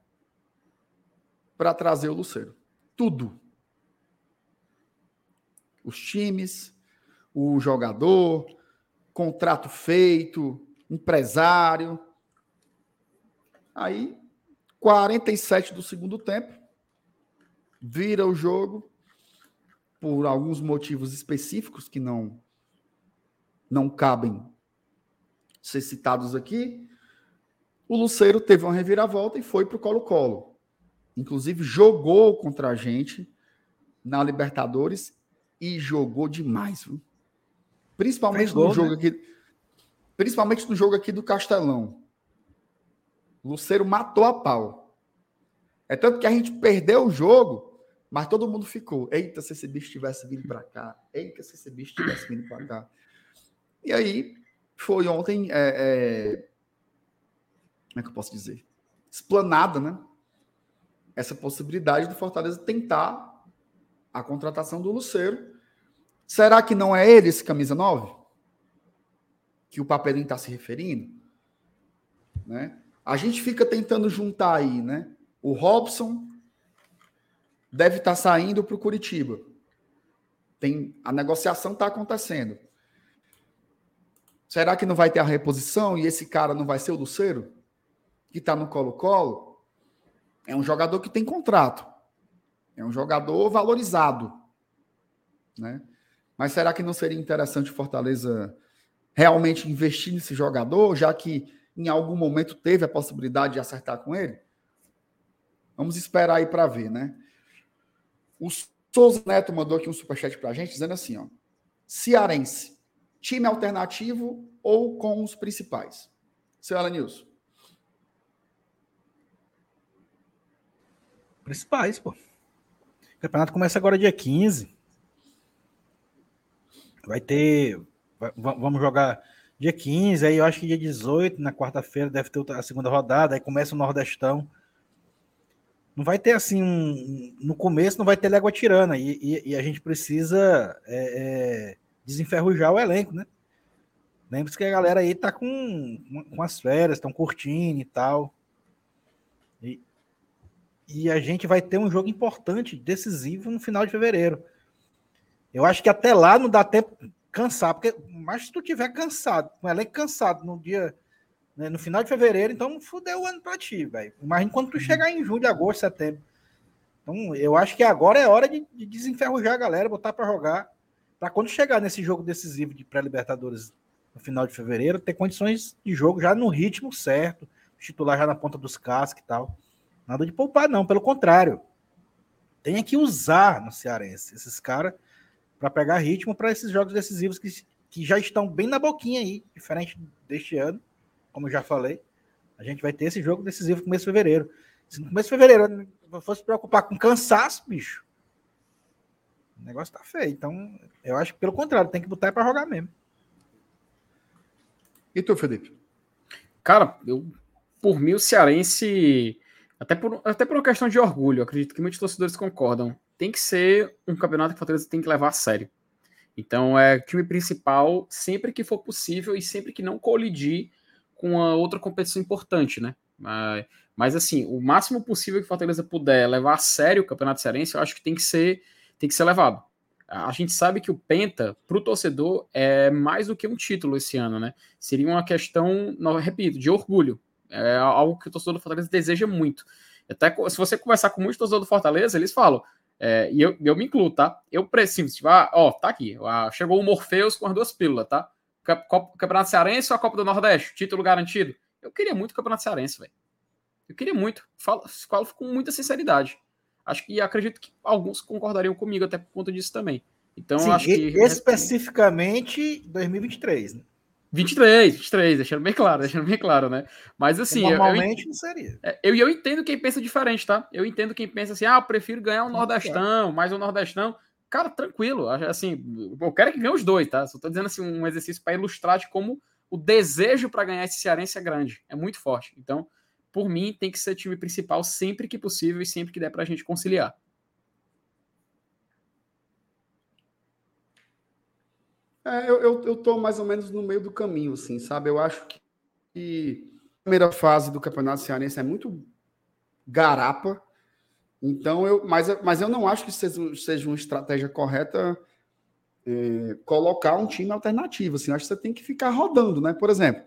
para trazer o Luceiro. Tudo. Os times, o jogador, contrato feito, empresário. Aí, 47 do segundo tempo, vira o jogo por alguns motivos específicos que não não cabem ser citados aqui, o Luceiro teve uma reviravolta e foi para o Colo-Colo. Inclusive jogou contra a gente na Libertadores e jogou demais, viu? Principalmente no jogo né? aqui, principalmente no jogo aqui do Castelão. Luceiro matou a pau. É tanto que a gente perdeu o jogo mas todo mundo ficou. Eita, se esse bicho tivesse vindo para cá. Eita, se esse bicho tivesse vindo para cá. E aí, foi ontem. É, é... Como é que eu posso dizer? Explanada, né? Essa possibilidade do Fortaleza tentar a contratação do Luceiro. Será que não é ele esse camisa 9? Que o papelinho está se referindo? Né? A gente fica tentando juntar aí, né? O Robson, deve estar tá saindo para o Curitiba. Tem, a negociação está acontecendo. Será que não vai ter a reposição e esse cara não vai ser o Luceiro? Que está no Colo-Colo? É um jogador que tem contrato. É um jogador valorizado. Né? Mas será que não seria interessante o Fortaleza realmente investir nesse jogador, já que em algum momento teve a possibilidade de acertar com ele? Vamos esperar aí para ver, né? O Souza Neto mandou aqui um superchat para a gente, dizendo assim: ó, Cearense, time alternativo ou com os principais? Seu Alanilson. Principais, pô. O campeonato começa agora dia 15. Vai ter. Vamos jogar dia 15, aí eu acho que dia 18, na quarta-feira, deve ter a segunda rodada, aí começa o Nordestão. Não vai ter assim um, no começo não vai ter légua tirana e, e, e a gente precisa é, é, desenferrujar o elenco, né? Lembre-se que a galera aí tá com, com as férias, estão curtindo e tal. E, a gente vai ter um jogo importante, decisivo no final de fevereiro. Eu acho que até lá não dá tempo cansar, porque Mas se tu tiver cansado, com o elenco cansado no dia, né, no final de fevereiro, então fudeu o ano pra ti, velho. Imagina quando tu chegar em julho, agosto, setembro. Então, eu acho que agora é hora de, de desenferrujar a galera, botar pra jogar, pra quando chegar nesse jogo decisivo de pré-libertadores no final de fevereiro, ter condições de jogo já no ritmo certo, titular já na ponta dos cascos e tal. Nada de poupar, não, pelo contrário. Tem que usar no Cearense esses caras para pegar ritmo para esses jogos decisivos que, que já estão bem na boquinha aí, diferente deste ano, como eu já falei. A gente vai ter esse jogo decisivo no começo de fevereiro. Se no começo de fevereiro fosse se preocupar com cansaço, bicho, o negócio tá feio. Então, eu acho que pelo contrário, tem que botar para jogar mesmo. E tu, Felipe? Cara, eu, por mim, o Cearense, até por, até por uma questão de orgulho, acredito que muitos torcedores concordam, tem que ser um campeonato que o Fortaleza tem que levar a sério. Então, é time principal sempre que for possível e sempre que não colidir com a outra competição importante, né? Mas, assim, o máximo possível que o Fortaleza puder levar a sério o Campeonato Cearense, eu acho que tem que ser, tem que ser levado. A gente sabe que o Penta, para o torcedor, é mais do que um título esse ano, né? Seria uma questão, repito, de orgulho. É algo que o torcedor do Fortaleza deseja muito. Até se você conversar com muitos torcedores do Fortaleza, eles falam: é, e eu, eu me incluo, tá? Eu preciso, tipo, ah, ó, tá aqui. Ah, chegou o Morpheus com as duas pílulas, tá? Campeonato Cearense ou a Copa do Nordeste? Título garantido? Eu queria muito o Campeonato Cearense, velho. Eu queria muito. Falo, falo com muita sinceridade. Acho que acredito que alguns concordariam comigo até por conta disso também. Então, Sim, acho que. Especificamente 2023, né? 23, 23, deixando bem claro, deixando bem claro, né? Mas assim. Normalmente eu, eu, não seria. É, eu, eu entendo quem pensa diferente, tá? Eu entendo quem pensa assim, ah, eu prefiro ganhar um Nordestão, mais um Nordestão. Cara, tranquilo. Assim, eu quero que ganhe os dois, tá? Só tô dizendo assim, um exercício para ilustrar de como o desejo para ganhar esse Cearense é grande, é muito forte. Então, por mim, tem que ser time principal sempre que possível e sempre que der para a gente conciliar. É, eu, eu, eu tô mais ou menos no meio do caminho, assim, sabe? Eu acho que a primeira fase do Campeonato Cearense é muito garapa. Então, eu, mas, mas eu não acho que seja, seja uma estratégia correta é, colocar um time alternativo. Assim, acho que você tem que ficar rodando, né? Por exemplo,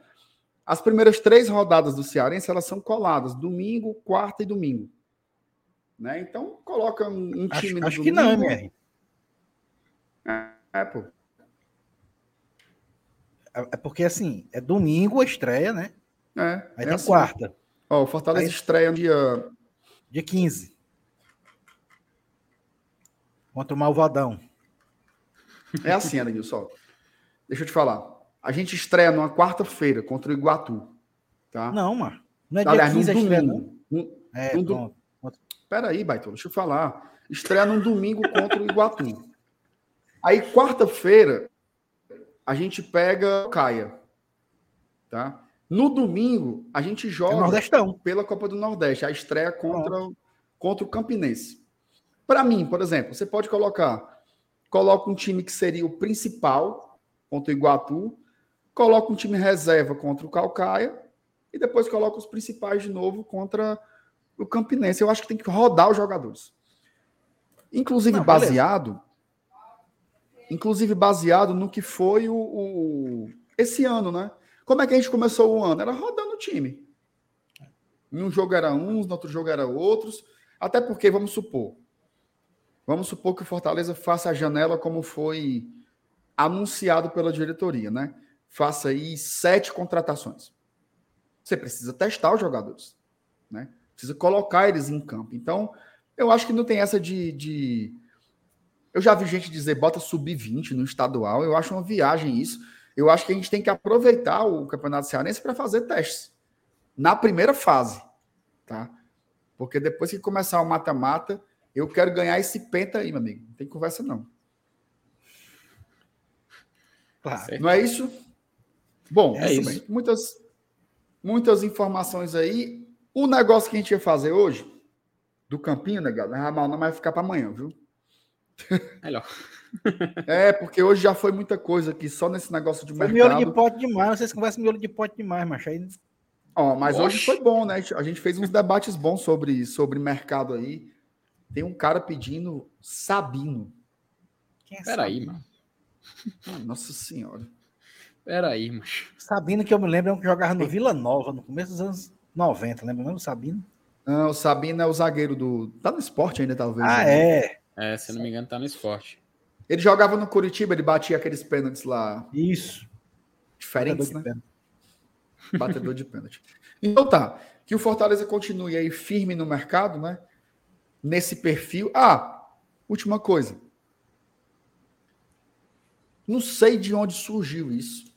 as primeiras três rodadas do Cearense elas são coladas, domingo, quarta e domingo. Né? Então, coloca um, um time acho, acho que não, MR. É, é, pô. É, é porque assim, é domingo a estreia, né? É. Aí é tem assim. quarta. Ó, o Fortaleza Aí- estreia no dia. Dia 15. Contra o Malvadão. É assim, Adilson. Deixa eu te falar. A gente estreia numa quarta-feira contra o Iguatu. Tá? Não, mano. Não é dia Aliás, 15 a num estreia, não. domingo. Num- É, do- pronto. Peraí, Baitolo, deixa eu falar. Estreia num domingo contra o Iguatu. Aí, quarta-feira, a gente pega o Caia. Tá? No domingo, a gente É joga Nordestão. pela Copa do Nordeste, a estreia contra, contra o Campinense. Para mim, por exemplo, você pode colocar, coloca um time que seria o principal contra o Iguatu, coloca um time reserva contra o Calcaia e depois coloca os principais de novo contra o Campinense. Eu acho que tem que rodar os jogadores. Inclusive Não, baseado inclusive baseado no que foi o, o- esse ano, né? Como é que a gente começou o ano? Era rodando o time. Um jogo era uns, no outro jogo era outros. Até porque, vamos supor, vamos supor que o Fortaleza faça a janela como foi anunciado pela diretoria, né? Faça aí sete contratações. Você precisa testar os jogadores, né? Precisa colocar eles em campo. Então, eu acho que não tem essa de, de... Eu já vi gente dizer bota sub-20 no estadual. Eu acho uma viagem isso. Eu acho que a gente tem que aproveitar o Campeonato Cearense para fazer testes na primeira fase, tá? Porque depois que começar o mata-mata, eu quero ganhar esse penta aí, meu amigo. Não tem conversa não. Claro. Não é isso? Bom, É isso. muitas muitas informações aí. O negócio que a gente ia fazer hoje do campinho, negado, né? Ramal não vai ficar para amanhã, viu? Melhor. É, porque hoje já foi muita coisa aqui, só nesse negócio de Foi mercado. miolo de pote demais. Vocês conversam miolo de pote demais, macho. Aí Ó, mas hoje Oxe. foi bom, né? A gente fez uns debates bons sobre, sobre mercado aí. Tem um cara pedindo Sabino. Quem é Peraí, sabe? mano. Ah, Nossa senhora. Peraí, macho. Sabino, que eu me lembro, é um que jogava no Vila Nova, no começo dos anos 90, lembra mesmo, Sabino? Não, o Sabino é o zagueiro do. Tá no esporte ainda, talvez. Ah, né? é. É, se não me engano, tá no esporte. Ele jogava no Curitiba, ele batia aqueles pênaltis lá Isso. diferentes, Batedor né? de. Batedor de pênalti. Então tá. Que o Fortaleza continue aí firme no mercado, né? Nesse perfil. Ah, última coisa. Não sei de onde surgiu isso.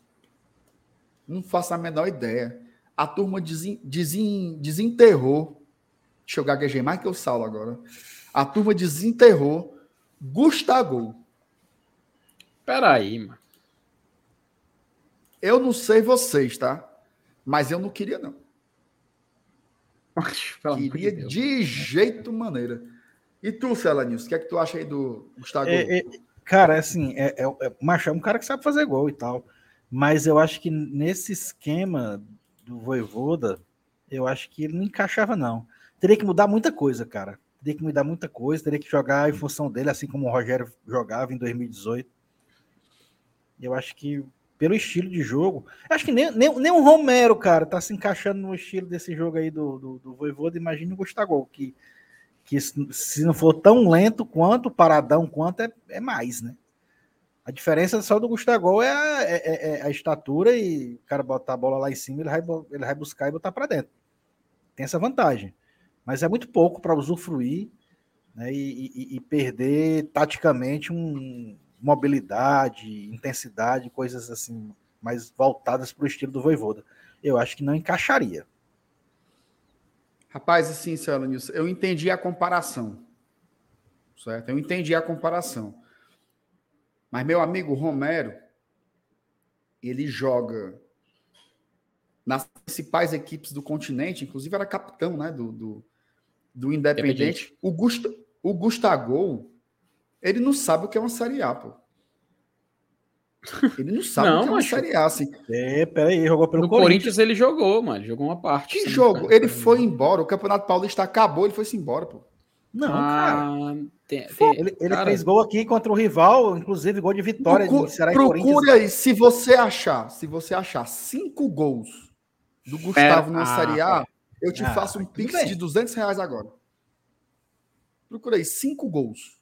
Não faço a menor ideia. A turma desen, desen, desenterrou. Deixa eu gaguejei mais que o Saulo agora. A turma desenterrou Gustavo. Peraí, mano. Eu não sei vocês, tá? Mas eu não queria, não. Pelo de Queria Deus. de jeito maneira. E tu, Celanils, o que é que tu acha aí do Gustavo? É, é, cara, assim, é, é, é, macho, é um cara que sabe fazer gol e tal. Mas eu acho que nesse esquema do Voivoda, eu acho que ele não encaixava, não. Teria que mudar muita coisa, cara. Teria que mudar muita coisa, teria que jogar em função dele, assim como o Rogério jogava em 2018. Eu acho que, pelo estilo de jogo, acho que nem, nem, nem o Romero, cara, tá se encaixando no estilo desse jogo aí do, do, do Voivoda. Imagina o Gustavo, que, que se não for tão lento quanto, paradão quanto, é, é mais, né? A diferença só do Gustavo é é- é- é a estatura e o cara botar a bola lá em cima, ele vai, ele vai buscar e botar para dentro. Tem essa vantagem. Mas é muito pouco para usufruir né, e, e- e perder taticamente um, mobilidade, intensidade, coisas assim mais voltadas para o estilo do Voivoda. Eu acho que não encaixaria. Rapaz, assim, Celanils, eu entendi a comparação. Certo? Eu entendi a comparação. Mas, meu amigo Romero, ele joga nas principais equipes do continente, inclusive era capitão né, do, do, do Independente. O, Gusta, o Gustavo, ele não sabe o que é uma Série A, pô. Ele não sabe Não, o que é uma. Série A, assim. É, peraí, jogou pelo No Corinthians. Corinthians ele jogou, mano. Jogou uma parte. Que jogo? Ele foi embora, o Campeonato Paulista acabou, ele foi-se embora, pô. Não, cara. Ah, tem, tem- Ele, ele cara, fez gol aqui contra o rival, inclusive gol de vitória Procu- de Ceará procure Corinthians. aí, se você achar, se você achar cinco gols do Gustavo na ah, Série A, eu te Ah, faço um pix bem. de 200 reais agora. Procura aí, cinco gols.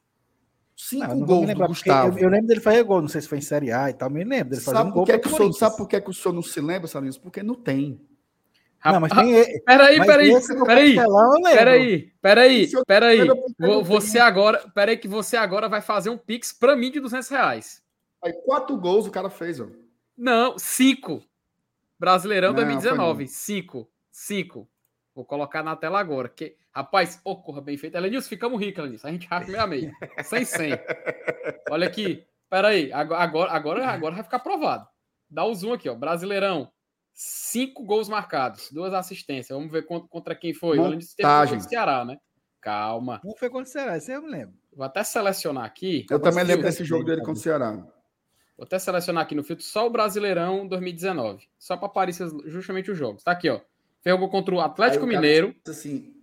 Cinco Ah, não gols do lembrar, porque Gustavo. Eu, eu lembro dele fazer gol, não sei se foi em Série A e tal, me lembro dele fazer um gol que, é senhor, sabe por que, é que o senhor não se lembra, Salinas? Porque não tem. Não, mas tem ele. Peraí, peraí, do peraí. Eu. Peraí, peraí, peraí. Você agora, peraí que você agora vai fazer um pix pra mim de 200 reais. Aí, quatro gols o cara fez, ó. Não, cinco. Brasileirão Não, 2019, cinco, cinco. Vou colocar na tela agora. Que, rapaz, ocorra bem feito. Elenilson, ficamos ricos, Elenilson. A gente racha meio a meio. Sem 100. Olha aqui. Peraí, agora, agora, agora, agora vai ficar provado. Dá o zoom aqui, ó. Brasileirão. Cinco gols marcados, duas assistências. Vamos ver contra, contra quem foi. O Elenilson teve Montagem. contra o Ceará, né? Calma. Não foi contra o Ceará, isso eu me lembro. Vou até selecionar aqui. Eu também lembro desse jogo dele com o Ceará. Vou até selecionar aqui no filtro só o Brasileirão 2019. Só para aparecer justamente os jogos. Tá aqui, ó. Gol contra o Atlético Aí o cara Mineiro, Assim,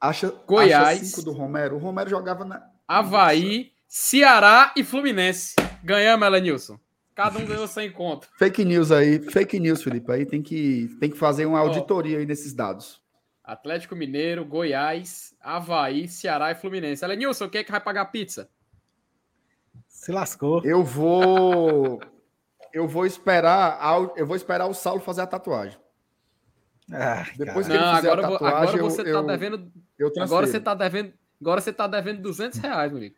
acha, Goiás. acha cinco do Romero. O Romero jogava na. Havaí, Ceará e Fluminense. Ganhamos, Elenilson. Cada um ganhou sem conta. Fake news aí, fake news, Felipe. Aí tem que, tem que fazer uma auditoria aí nesses dados. Atlético Mineiro, Goiás, Havaí, Ceará e Fluminense. Elenilson, quem é que vai pagar a pizza? Se lascou. Eu vou. Eu vou esperar. Eu vou esperar o Saulo fazer a tatuagem. Ah, Depois cara. que ele Não, fizer a agora, tatuagem, agora eu- você tá eu- devendo. Eu Agora você tá devendo. Agora você tá devendo 200 reais, meu amigo.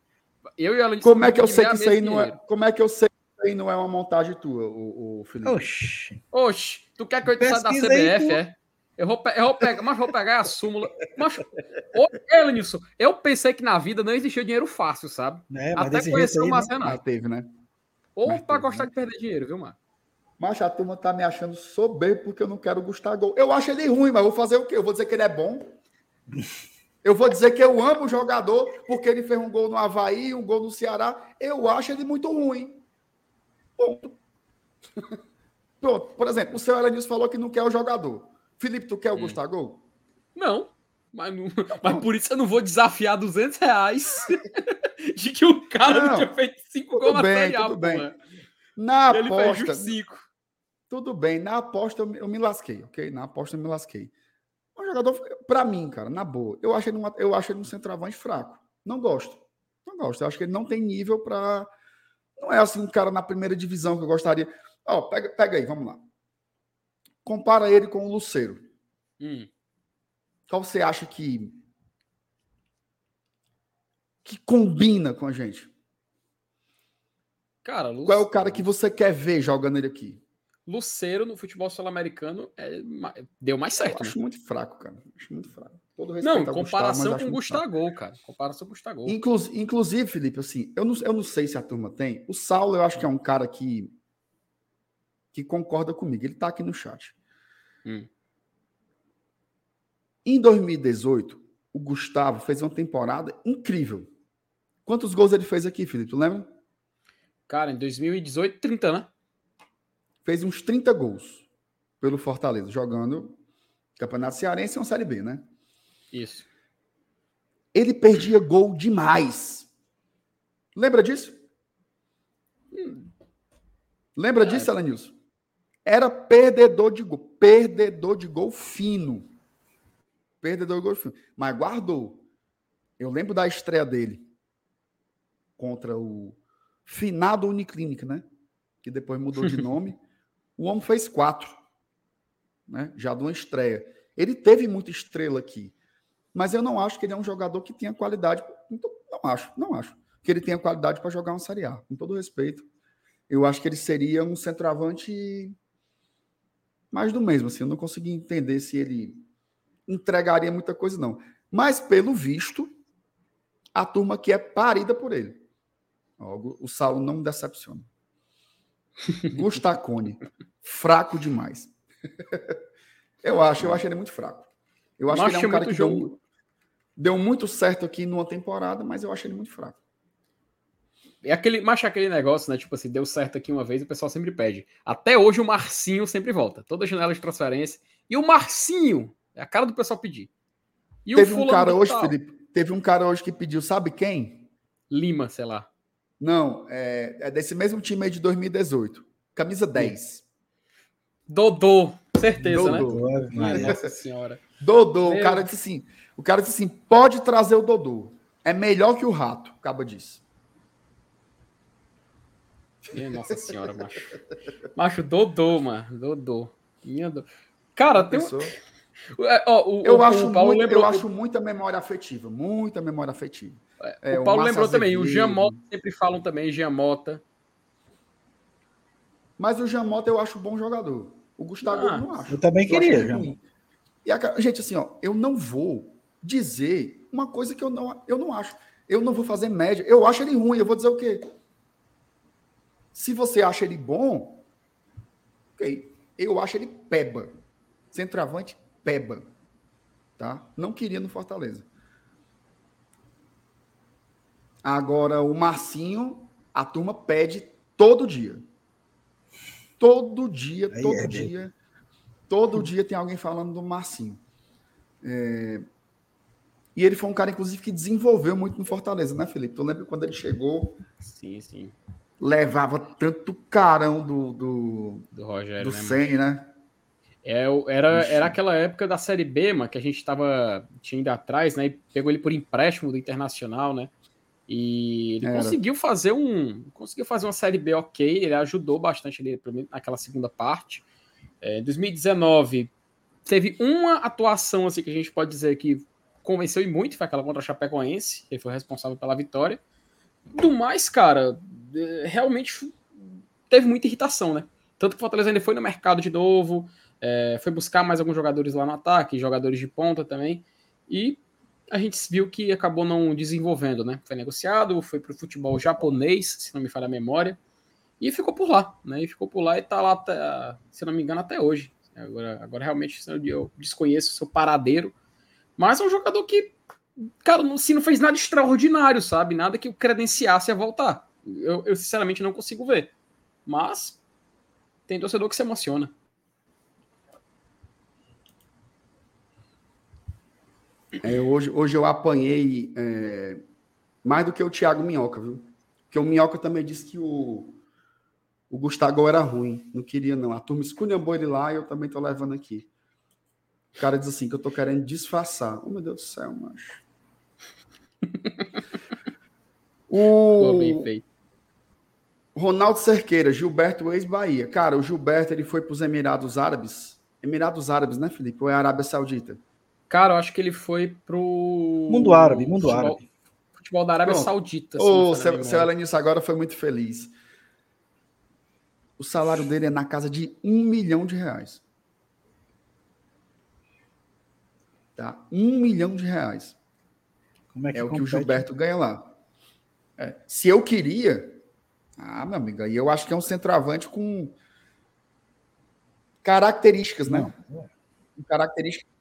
Eu e o Elenilson. Como é que eu sei que isso a aí não é? Como é que eu sei que isso aí não é uma montagem tua, o, o Felipe? Oxi. Oxe, tu quer que eu saia da CBF, pô. é? Eu vou, eu vou pegar, mas vou pegar a súmula. Mas, ô, Elenilson, eu pensei que na vida não existia dinheiro fácil, sabe? É, mas Até conhecer o Márcio né? Teve, né? Ou mas pra teve, gostar de perder dinheiro, viu, mano? Mas a turma tá me achando soberbo porque eu não quero o Gustavo. Eu acho ele ruim, mas eu vou fazer o quê? Eu vou dizer que ele é bom? Eu vou dizer que eu amo o jogador porque ele fez um gol no Havaí, um gol no Ceará. Eu acho ele muito ruim. Ponto. Pronto. Por exemplo, o seu Elenilson falou que não quer o jogador. Felipe, tu quer o Hum. Gustavo? Não. Mas, não- mas por isso eu não vou desafiar 200 reais de que o cara não, Não, tinha feito 5 tudo gols na bem, Série A, tudo bem. mano. Na Ele fez aposta, justo 5. Tudo bem. Na aposta eu, me- eu me lasquei, ok? Na aposta eu me lasquei. Um jogador, pra mim, cara, na boa, eu acho ele um, eu acho ele um centroavante fraco. Não gosto. Não gosto. Eu acho que ele não tem nível pra. Não é assim um cara na primeira divisão que eu gostaria. Ó, pega, pega aí, vamos lá. Compara ele com o Luceiro. Hum. Qual você acha que que combina com a gente? Cara, Qual é o cara que você quer ver jogando ele aqui? Luceiro no futebol sul-americano é deu mais certo, eu né? acho muito fraco, cara. Acho muito fraco. Todo respeito Não, Gustavo, comparação acho com o. Gustavo, cara. Comparação com o Gustavo. Inclus- inclusive, Felipe, assim, eu não, eu não sei se a turma tem. O Saulo, eu acho que é um cara que que concorda comigo. Ele tá aqui no chat. Hum. Em 2018, o Gustavo fez uma temporada incrível. Quantos gols ele fez aqui, Felipe? Tu lembra? Cara, em 2018, 30, né? Fez uns 30 gols pelo Fortaleza, jogando Campeonato Cearense e uma Série B, né? Isso. Ele perdia gol demais. Lembra disso? Lembra disso, Elenilson? Era perdedor de gol. Perdedor de gol fino. Perdedor de gol fino. Mas guardou. Eu lembro da estreia dele contra o finado Uniclinic, né? Que depois mudou de nome. O homem fez quatro. Né? Já de uma estreia. Ele teve muita estrela aqui. Mas eu não acho que ele é um jogador que tenha qualidade. Então, Não acho, não acho. Que ele tenha qualidade para jogar uma Série A. Com todo respeito. Eu acho que ele seria um centroavante mais do mesmo. Assim, eu não consegui entender se ele entregaria muita coisa, não. Mas, pelo visto, a turma aqui é parida por ele. O Saulo não me decepciona. Gustacone, fraco demais. eu acho, eu acho ele muito fraco. Eu acho que ele é um cara que deu, deu muito certo aqui numa temporada, mas eu acho ele muito fraco. É aquele, mas aquele negócio, né? Tipo assim, deu certo aqui uma vez, o pessoal sempre pede. Até hoje o Marcinho sempre volta. Toda janela de transferência. E o Marcinho é a cara do pessoal pedir. E teve um cara hoje, Felipe, teve um cara hoje que pediu, sabe quem? Lima, sei lá. Não, é, é desse mesmo time aí de 2018. Camisa 10. Dodô, certeza, né? Dodô. Ai, nossa senhora. Dodô, o Meu. cara disse assim, o cara disse assim, pode trazer o Dodô. É melhor que o Rato, acaba disso. Minha nossa senhora, macho. Macho, Dodô, mano. Dodô. Minha do... Cara, tem um... Ó, o, Eu, o- acho o Paulo muito, lembrou, eu acho muita memória afetiva, muita memória afetiva. É, o Paulo Márcio lembrou também. O Azevedo. Jean Mota sempre falam também, Jean Mota. Mas o Jamota eu acho bom jogador. O Gustavo Ah, eu não acho. Eu também Eu queria. E a, gente, assim, ó, eu não vou dizer uma coisa que eu não, eu não acho. Eu não vou fazer média. Eu acho ele ruim. Eu vou dizer o quê? Se você acha ele bom, ok. Eu acho ele peba. Centroavante, peba. Tá? Não queria no Fortaleza. Agora, o Marcinho, a turma pede todo dia. Todo dia, Aí todo é, dia. Todo dia tem alguém falando do Marcinho. É, E ele foi um cara, inclusive, que desenvolveu muito no Fortaleza, né, Felipe? Tu lembra quando ele chegou, Sim, sim. levava tanto carão do, do, Do Rogério, do né? Senna, né? É, era, Ixi. era aquela época da Série B, mano, que a gente tava tinha ido atrás, né? E pegou ele por empréstimo do Internacional, né? E ele Era. conseguiu fazer um. Conseguiu fazer uma Série B ok, ele ajudou bastante ali naquela segunda parte. É, Em 2019, teve uma atuação assim que a gente pode dizer que convenceu e muito, foi aquela contra a Chapecoense, ele foi responsável pela vitória. Do mais, cara, é, realmente teve muita irritação, né? Tanto que o Fortaleza ainda foi no mercado de novo, é, foi buscar mais alguns jogadores lá no ataque, jogadores de ponta também, e a gente viu que acabou não desenvolvendo, né? Foi negociado, foi para o futebol japonês, se não me falha a memória, e ficou por lá, né? E ficou por lá e tá lá, até- se não me engano, até hoje. Agora, agora realmente eu desconheço o seu paradeiro, mas é um jogador que, cara, não, se não fez nada extraordinário, sabe? Nada que o credenciasse a voltar. Eu, eu sinceramente não consigo ver. Mas tem torcedor que se emociona. É, hoje, hoje eu apanhei é, mais do que o Thiago Minhoca, viu? Porque o Minhoca também disse que o, o Gustavo era ruim. Não queria, não. A turma esculhambou ele lá e eu também tô levando aqui. O cara diz assim que eu tô querendo disfarçar. Oh, meu Deus do céu, macho. O. Ronaldo Cerqueira, Gilberto ex-Bahia. Cara, o Gilberto ele foi para os Emirados Árabes. Emirados Árabes, né, Felipe? Ou é Arábia Saudita? Cara, eu acho que ele foi pro. Mundo árabe, mundo futebol, árabe. Futebol da Arábia Pronto. Saudita. se Ô, não me falha a seu, agora foi muito feliz. O salário dele é na casa de um milhão de reais. Tá? Um milhão de reais. Como é que É o que o? Gilberto ganha lá. É. Se eu queria. Ah, meu amigo, aí eu acho que é um centroavante com características, né? Não, Com características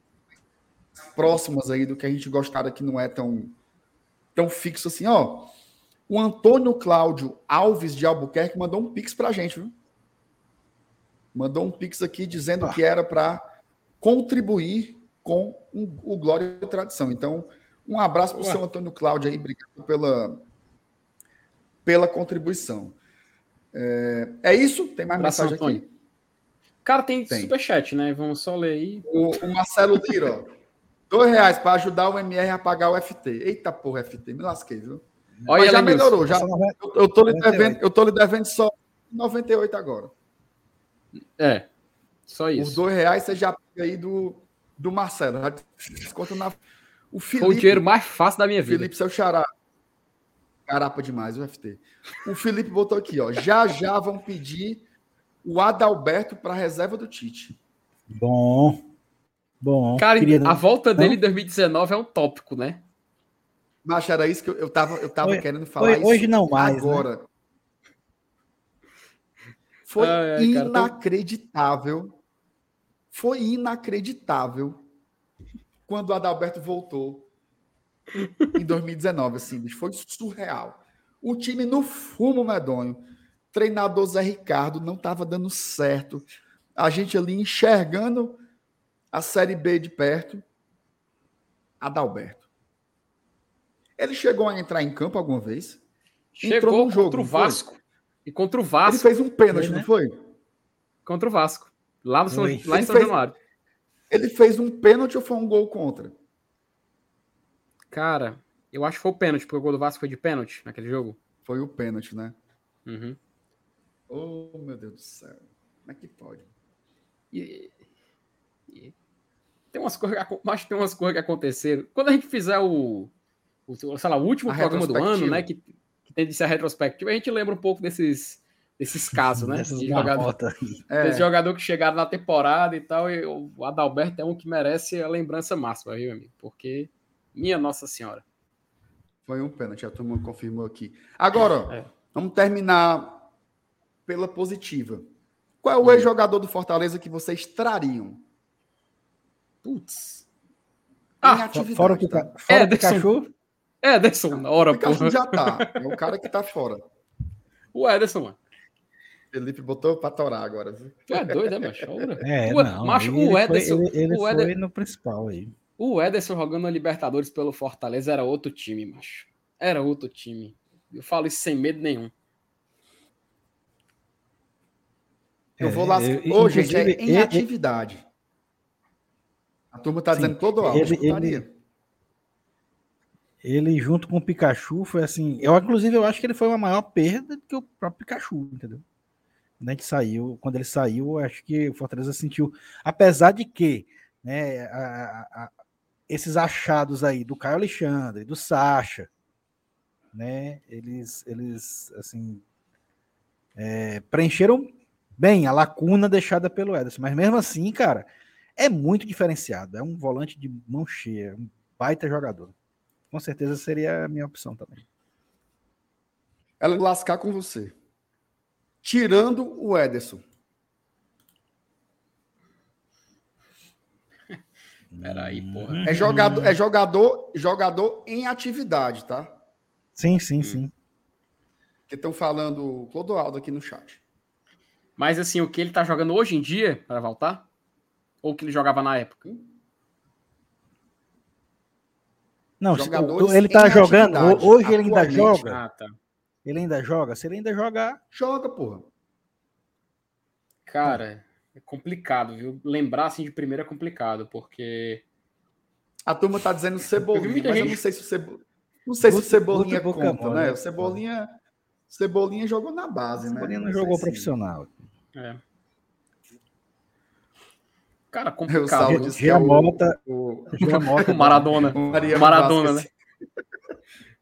próximas aí do que a gente gostava que não é tão, tão fixo assim, ó. O Antônio Cláudio Alves de Albuquerque mandou um pix pra gente, viu? Mandou um pix aqui dizendo Ah. que era para contribuir com o Glória e Tradição. Então, um abraço para o seu Antônio Cláudio aí, obrigado pela, pela contribuição. É, é isso? Tem mais Abraço, mensagem Antônio. aqui? Cara, tem, Tem. superchat, né? Vamos só ler aí. O, o Marcelo Lira, ó. Dois reais para ajudar o MR a pagar o FT. Eita porra, FT, me lasquei, viu? Olha, Mas já melhorou, já. Eu, eu tô lhe 98. devendo, eu tô lhe devendo só 98 agora. É, só Os isso. dois reais você já pega aí do, do Marcelo. Já desconta na. O Foi o Felipe, dinheiro mais fácil da minha vida. Felipe, seu xará. Carapa demais, o FT. O Felipe botou aqui, ó. Já já vão pedir o Adalberto para reserva do Tite. Bom. Bom. Cara, queria- a volta Não? dele em 2019 é um tópico, né? Mas era isso que eu, eu tava, eu tava Hoje- querendo falar. hoje- isso hoje não mais, né? Agora. Foi Ai, ai, cara, tô- inacreditável. Foi inacreditável quando o Adalberto voltou em 2019, assim, foi surreal. O time no fumo medonho. Treinador Zé Ricardo não estava dando certo. A gente ali enxergando a Série B de perto. Adalberto. Ele chegou a entrar em campo alguma vez? Entrou Chegou num jogo, contra o foi? Vasco. E contra o Ele Vasco. fez um pênalti, Foi, né? não foi? Contra o Vasco. Lá, no São, Foi. lá em Ele São fez- Januário. Ele fez um pênalti ou foi um gol contra? Cara, eu acho que foi o pênalti, porque o gol do Vasco foi de pênalti naquele jogo. Foi o pênalti, né? Uhum. Oh, meu Deus do céu. Como é que pode? E- e- tem umas coisas, acho que tem umas coisas que aconteceram. Quando a gente fizer o, o sei lá, o último A programa do ano, né, que, que tem de ser a retrospectiva, a gente lembra um pouco desses, desses casos, né? Dessas De jogador. É, desse jogador que chegaram na temporada e tal, e o Adalberto é um que merece a lembrança máxima, viu, amigo? Porque, minha Nossa Senhora. foi um pênalti, a turma confirmou aqui. Agora, É. vamos terminar pela positiva. Qual é o ex-jogador do Fortaleza que vocês trariam Putz. Ah? Fora o Pica- tá? fora o Ederson. Pikachu. É, Ederson, na hora, O Pikachu porra. já tá. É o cara que tá fora. O Ederson, mano. Felipe botou pra torar agora. viu? Tu é doido, é, macho? É, O- não. macho, ele o foi- Ederson- ele, ele o foi Eder- no principal aí. O Ederson jogando na Libertadores pelo Fortaleza era outro time, macho. Era outro time. Eu falo isso sem medo nenhum. Eu É, vou lá. eu- Ô, gente, é inclusive, em ele- atividade. A turma tá Sim, dizendo todo alto. ele- escutaria. Ele junto com o Pikachu foi assim. Eu, inclusive, eu acho que ele foi uma maior perda do que o próprio Pikachu, entendeu? Quando a gente saiu, quando ele saiu, eu acho que o Fortaleza sentiu. Apesar de que, né, a- a- esses achados aí do Caio Alexandre, do Sacha, né, eles, eles assim, é, preencheram bem a lacuna deixada pelo Ederson. Mas mesmo assim, cara, é muito diferenciado. É um volante de mão cheia, um baita jogador. Com certeza seria a minha opção também. Ela lascar com você. Tirando o Ederson. Peraí, porra. É jogador, é jogador, jogador em atividade, tá? Sim, sim, sim. Que estão falando o Clodoaldo aqui no chat. Mas assim, o que ele tá jogando hoje em dia para voltar? Ou que ele jogava na época? Não, Jogadores ele tá em jogando. Hoje ele ainda joga. Ah, tá. Ele ainda joga. Se ele ainda jogar, Joga, porra. Cara, é complicado, viu? Lembrar assim de primeira é complicado, porque. A turma tá dizendo Eu Cebolinha, mas eu gente- não sei se o Cebolinha. Não sei se o Cebolinha Guto boca conta, mole, né? né? O Cebolinha. Cebolinha jogou na base, né? Cebolinha não jogou se- profissional. É. Cara, Eu complicado. viu? disse que é o- o- Giamota, O Maradona. o Maradona, Vasquez.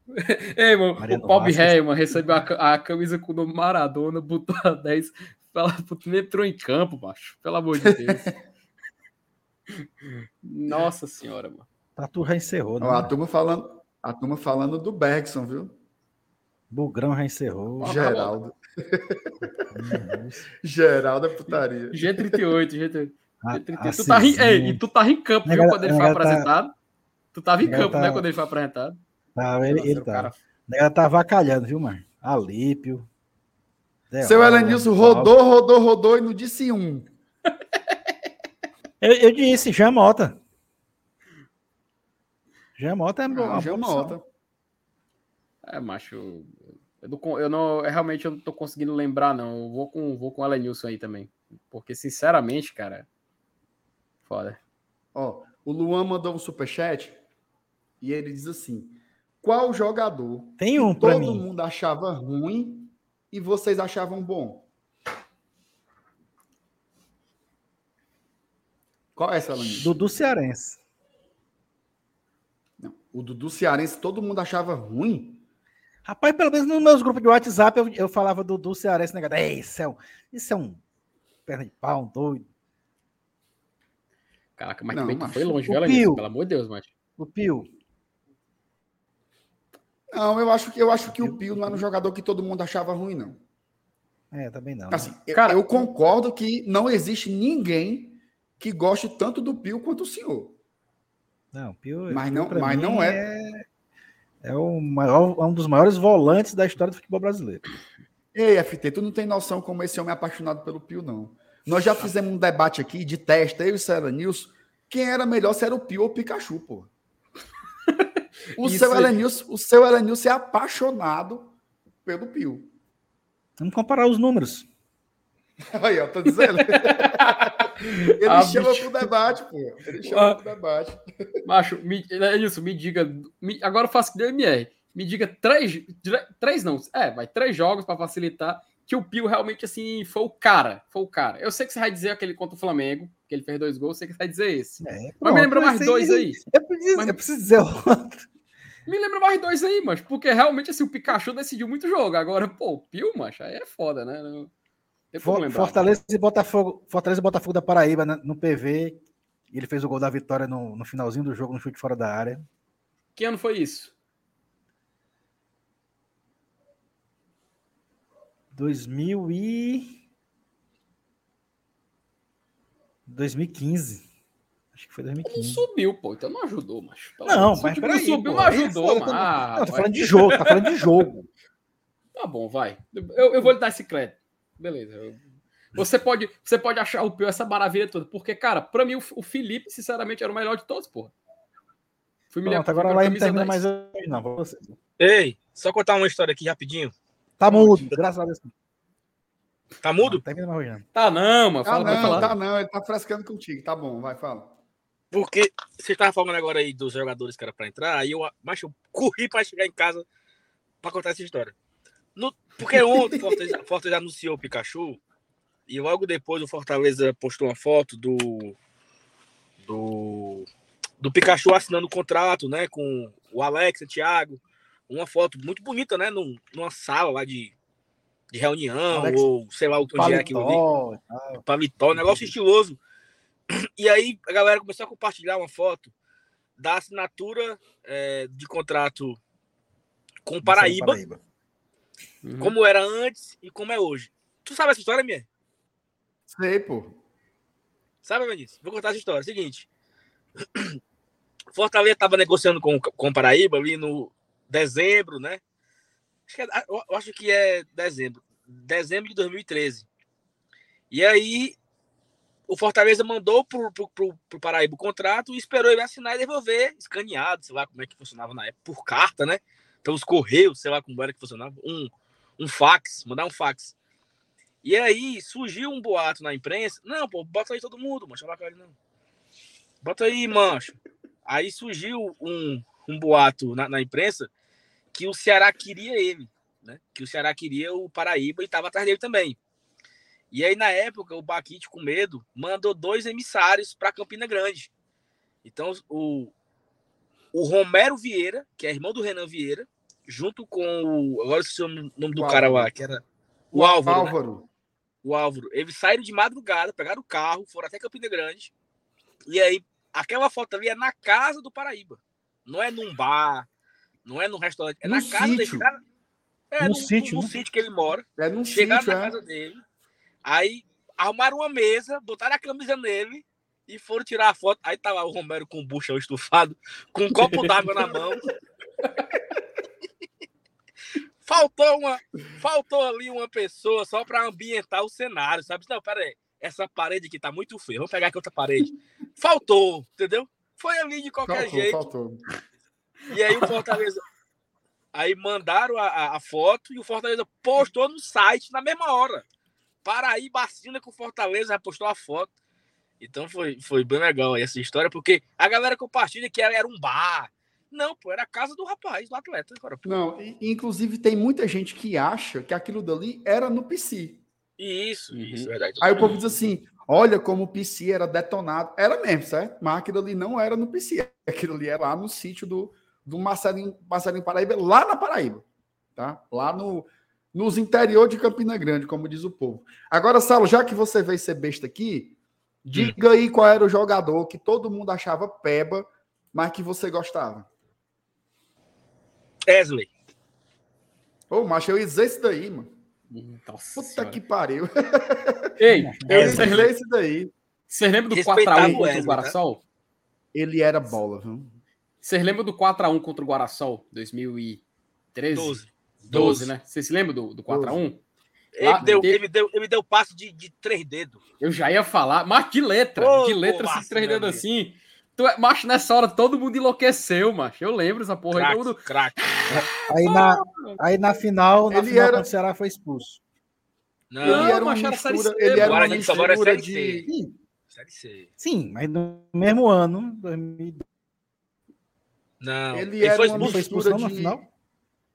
Ei, mano, Mariano o Bob. Heyman recebeu a, a camisa com o nome Maradona, botou a 10, fala, entrou em campo, macho. Pelo amor de Deus. Nossa senhora, mano. Tatu já encerrou, né? Ó, a turma falando, a turma falando do Bergson, viu? Bugrão já encerrou. Ó, Geraldo. Geraldo é putaria. G38, G38. A- G38. Tu tá, ri- e tu tava em campo, viu, quando ele foi tá- apresentado? Tu tava em campo, tá- né, quando ele foi apresentado? Tá, ele, Nossa, ele o tá. cara- Ela tá avacalhando, viu, mano? Alípio. Seu Elenilson rodou, rodou, rodou e não disse um. Eu, eu disse, Jamota. Jamota é uma Ah, boa Jamota. opção. É, macho. Eu não, eu não- eu realmente eu não tô conseguindo lembrar, não. Eu vou com, vou com o Elenilson aí também. Porque, sinceramente, cara. Foda. Ó, o Luan mandou um superchat e ele diz assim: Qual jogador Tem um pra todo mim. mundo achava ruim e vocês achavam bom? Qual é essa, Alanis? Dudu Cearense. Não, O Dudu Cearense todo mundo achava ruim? Rapaz, pelo menos nos meus grupos de WhatsApp eu, eu falava Dudu Cearense, negado. Ei, isso é um, isso é um perna de pau, um doido. Caraca, mas Não, também macho. foi longe, O viu? Pio. Pelo amor de Deus, macho. O Pio. Não, eu acho que eu acho que o Pio não era um jogador que todo mundo achava ruim, não. É, também não. Assim, eu- Cara, eu concordo que não existe ninguém que goste tanto do Pio quanto o senhor. Não, o Pio, Mas Pio não- pra mas mim não é. É o maior, um dos maiores volantes da história do futebol brasileiro. Ei, FT, tu não tem noção como esse homem é apaixonado pelo Pio, não. Nós já fizemos um debate aqui de testa, eu e o Cera Nilson. Quem era melhor se era o Pio ou o Pikachu, pô. O Isso seu aí. Elenilson, o seu Elenilson é apaixonado pelo Pio. Vamos comparar os números. Aí, ó, tô dizendo. Ele Ah, chama bicho. pro debate, pô. Ele chama Ah. pro debate. Macho, me, Elenilson, me diga. me- agora eu faço que deu MR. Me diga três. Três não. É, vai, três jogos pra facilitar. Que o Pio realmente, assim, foi o cara. Foi o cara. Eu sei que você vai dizer aquele contra o Flamengo, que ele fez dois gols, eu sei que você vai dizer esse. É, Mas me lembra mais dois aí. Eu preciso, Mas- eu preciso dizer outro. Me lembra mais dois aí, mas porque realmente assim, o Pikachu decidiu muito jogo. Agora, pô, o Pio, macho, aí é foda, né? Não... For-. Fortaleza e Botafogo, Fortaleza e Botafogo da Paraíba né, no PV. Ele fez o gol da vitória no, no finalzinho do jogo, no chute fora da área. Que ano foi isso? 2000 e 2015. Acho que foi Não 2015. subiu, pô, então não ajudou, macho. Pelo Não, mas peraí, subiu, pô, não é ajudou, mano. Ah, Não, tô vai. falando de jogo, tá falando de jogo. Tá bom, vai. Eu, eu vou lhe dar esse crédito. Beleza. eu- Você pode, você pode achar o Pio essa maravilha toda, porque, cara, pra mim o, o Felipe, sinceramente, era o melhor de todos, porra. Fui me Pronto, agora lá com a não camisa termina 10. mais não. vou você. Ei, só contar uma história aqui rapidinho. Tá mudo, graças a Deus. Tá mudo? Não termina mais hoje, não. Tá não, mano. Fala, vai não, falar. tá não. Ele tá frescando contigo. Tá bom, vai, fala. Porque você tava falando agora aí dos jogadores que era pra entrar, aí eu, mas eu corri pra chegar em casa pra contar essa história. No- porque ontem o Fortaleza, Fortaleza anunciou o Pikachu e logo depois o Fortaleza postou uma foto do do, do Pikachu assinando o contrato, né, com o Alex, o Thiago, uma foto muito bonita, né, num, numa sala lá de, de reunião Alex ou sei lá onde é aquilo ali Paletó, paletó, um negócio estiloso. E aí a galera começou a compartilhar uma foto da assinatura é, de contrato com o Paraíba, Uhum. como era antes e como é hoje. Tu sabe essa história, minha? Sei, pô. Sabe, Vinícius? Vou contar essa história. Seguinte. Fortaleza estava negociando com, com o Paraíba ali no dezembro, né? Acho que é- eu acho que é dezembro. Dezembro de 2013. E aí, o Fortaleza mandou pro, pro, pro, pro Paraíba o contrato e esperou ele assinar e devolver, escaneado, sei lá como é que funcionava na época, por carta, né? Pelos correios, sei lá como era que funcionava. Um, um fax, mandar um fax. E aí surgiu um boato na imprensa. Não, pô, bota aí todo mundo, mancho. Não ele não. Bota aí, mancho. Aí surgiu um, um boato na, na imprensa que o Ceará queria ele, né? Que o Ceará queria o Paraíba e estava atrás dele também. E aí, na época, o Baquite, com medo, mandou dois emissários para Campina Grande. Então, o, o Romero Vieira, que é irmão do Renan Vieira, junto com o. Agora esqueci o nome do o cara lá, que era. O Álvaro. Álvaro. Né? O Álvaro. Eles saíram de madrugada, pegaram o carro, foram até Campina Grande. E aí, aquela foto ali é na casa do Paraíba. Não é num bar, não é num restaurante, é no na casa desse cara. É, no, no sítio. No, no sítio que ele mora. É num Chegaram sítio, na é. casa dele. Aí arrumaram uma mesa, botaram a camisa nele e foram tirar a foto. Aí tava o Romero com o buchão estufado, com um copo d'água na mão. faltou uma, faltou ali uma pessoa só para ambientar o cenário, sabe? Não, pera aí, essa parede aqui tá muito feia. Vamos pegar aqui outra parede. Faltou, entendeu? Foi ali de qualquer faltou, jeito. Faltou. E aí o Fortaleza Aí mandaram a, a, foto e o Fortaleza postou no site na mesma hora. Paraíba assina com Fortaleza, postou a foto. Então foi, foi bem legal essa história, porque a galera compartilha que era um bar. Não, pô, era a casa do rapaz, do atleta. Agora, Não, inclusive tem muita gente que acha que aquilo dali era no PC. Isso, uhum. isso, verdade. Aí o povo diz assim: olha como o PC era detonado. Era mesmo, certo? Mas aquilo ali não era no PC. Aquilo ali era lá no sítio do, do Marcelinho, Marcelinho Paraíba, lá na Paraíba. Tá? Lá no, nos interior de Campina Grande, como diz o povo. Agora, Saulo, já que você veio ser besta aqui, diga hum. aí qual era o jogador que todo mundo achava peba, mas que você gostava. Wesley. Ô, oh, macho, eu ia dizer isso daí, mano. Nossa Puta senhora. que pariu. Ei, eu ia dizer isso daí. Você lembra do 4x1 contra o Guarassol? Né? Ele era bola, viu? Vocês lembram do 4x1 contra o Guarassol? 2013? 12. 12, né? Você se lembra do, do 4x1? Ele, deu, de... ele, deu, ele deu passe de, de três dedos. Eu já ia falar, mas de letra, oh, de letra, assim, três dedos assim. Tu, é, macho, nessa hora todo mundo enlouqueceu, macho. Eu lembro essa porra. Crack, todo mundo... crack. Aí, na, aí na final, na ele final, era... o Ceará foi expulso. Não, ele era uma mistura, ele era uma mistura de... Sim. Sim, mas no mesmo ano, 2000... Não, ele, ele era foi uma mistura de... na final?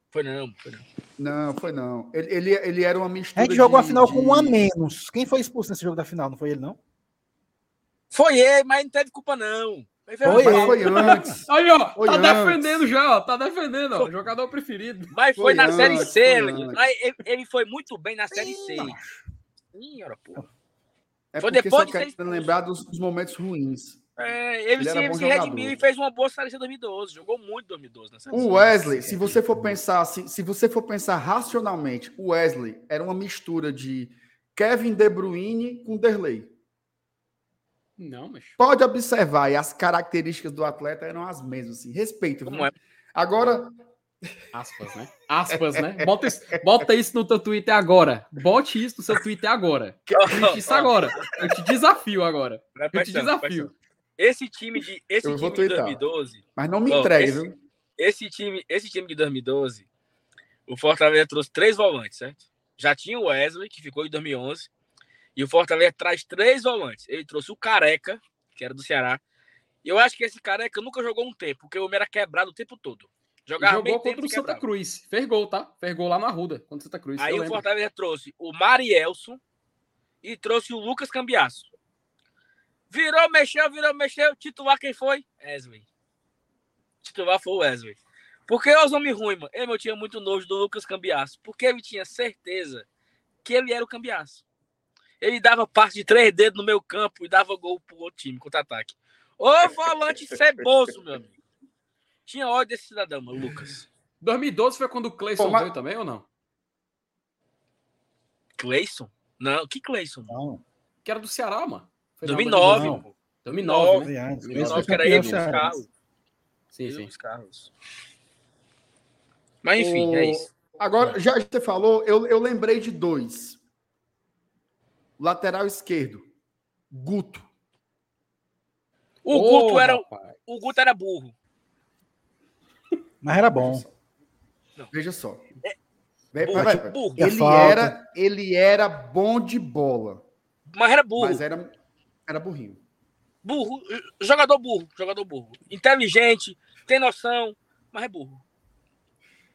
Foi não, foi não. Não, foi não. Ele, ele, ele era uma mistura. A gente jogou a final de... com um a menos. Quem foi expulso nesse jogo da final? Não foi ele, não? Foi ele, mas não teve culpa, não. Foi, foi, foi antes. Aí, ó, foi tá antes. defendendo já, ó. Tá defendendo, ó. Jogador preferido. Mas foi, foi na antes, Série C. Ele, ele, foi muito bem na Série C. Ih, ora, porra. É foi depois de ser lembrar dos, dos momentos ruins. É, ele, ele, se, se redimiu e fez uma boa série em 2012. Jogou muito em 2012. Nessa o Wesley, se você for pensar se, se você for pensar racionalmente, o Wesley era uma mistura de Kevin De Bruyne com Derley. Não, mas... Pode observar, e as características do atleta eram as mesmas. Assim. Respeito. Como é? Agora. Aspas, né? Aspas, né? Bota isso, bota isso no teu Twitter agora. Bote isso no seu Twitter agora. Isso agora. Eu te desafio agora. Eu te desafio. Esse time de, esse time de 2012. Mas não me entregue, esse, viu? Esse time, esse time de 2012, o Fortaleza trouxe três volantes, certo? Já tinha o Wesley, que ficou em 2011. E o Fortaleza traz três volantes. Ele trouxe o Careca, que era do Ceará. E eu acho que esse Careca nunca jogou um tempo, porque o homem era quebrado o tempo todo. Jogava jogou contra o Santa Cruz. Fez gol, tá? Fez gol lá na Ruda, contra o Santa Cruz. Aí o Fortaleza trouxe o Marielson e trouxe o Lucas Cambiasso. Virou, mexeu, virou, mexeu. Titular quem foi? Wesley. Titular foi o Wesley. Porque os homens ruins, mano. Ele tinha muito nojo do Lucas Cambiasso. Porque ele tinha certeza que ele era o Cambiasso. Ele dava parte de três dedos no meu campo e dava gol pro outro time, contra-ataque. Ô volante ceboso, meu amigo. Tinha ódio desse cidadão, mano, Lucas. 2012 foi quando o Cleison mas... veio também ou não? Cleison? Não, que Cleison? Não. Que era do Ceará, mano. Foi 2009. Não, 2009, né? 2009, que era ele, os carros. Sim, sim. Os carros. Mas enfim, o... é isso. Agora, já que você falou, eu, eu lembrei de dois. Lateral esquerdo, Guto. O oh, Guto era o Guto era burro. Mas era bom. Veja só. É. Burro, vai, vai. burro. A Ele falta? era, ele era bom de bola, Mas era burro. mas era, era burrinho. Burro. Jogador burro. Jogador burro. Inteligente, tem noção, mas é burro.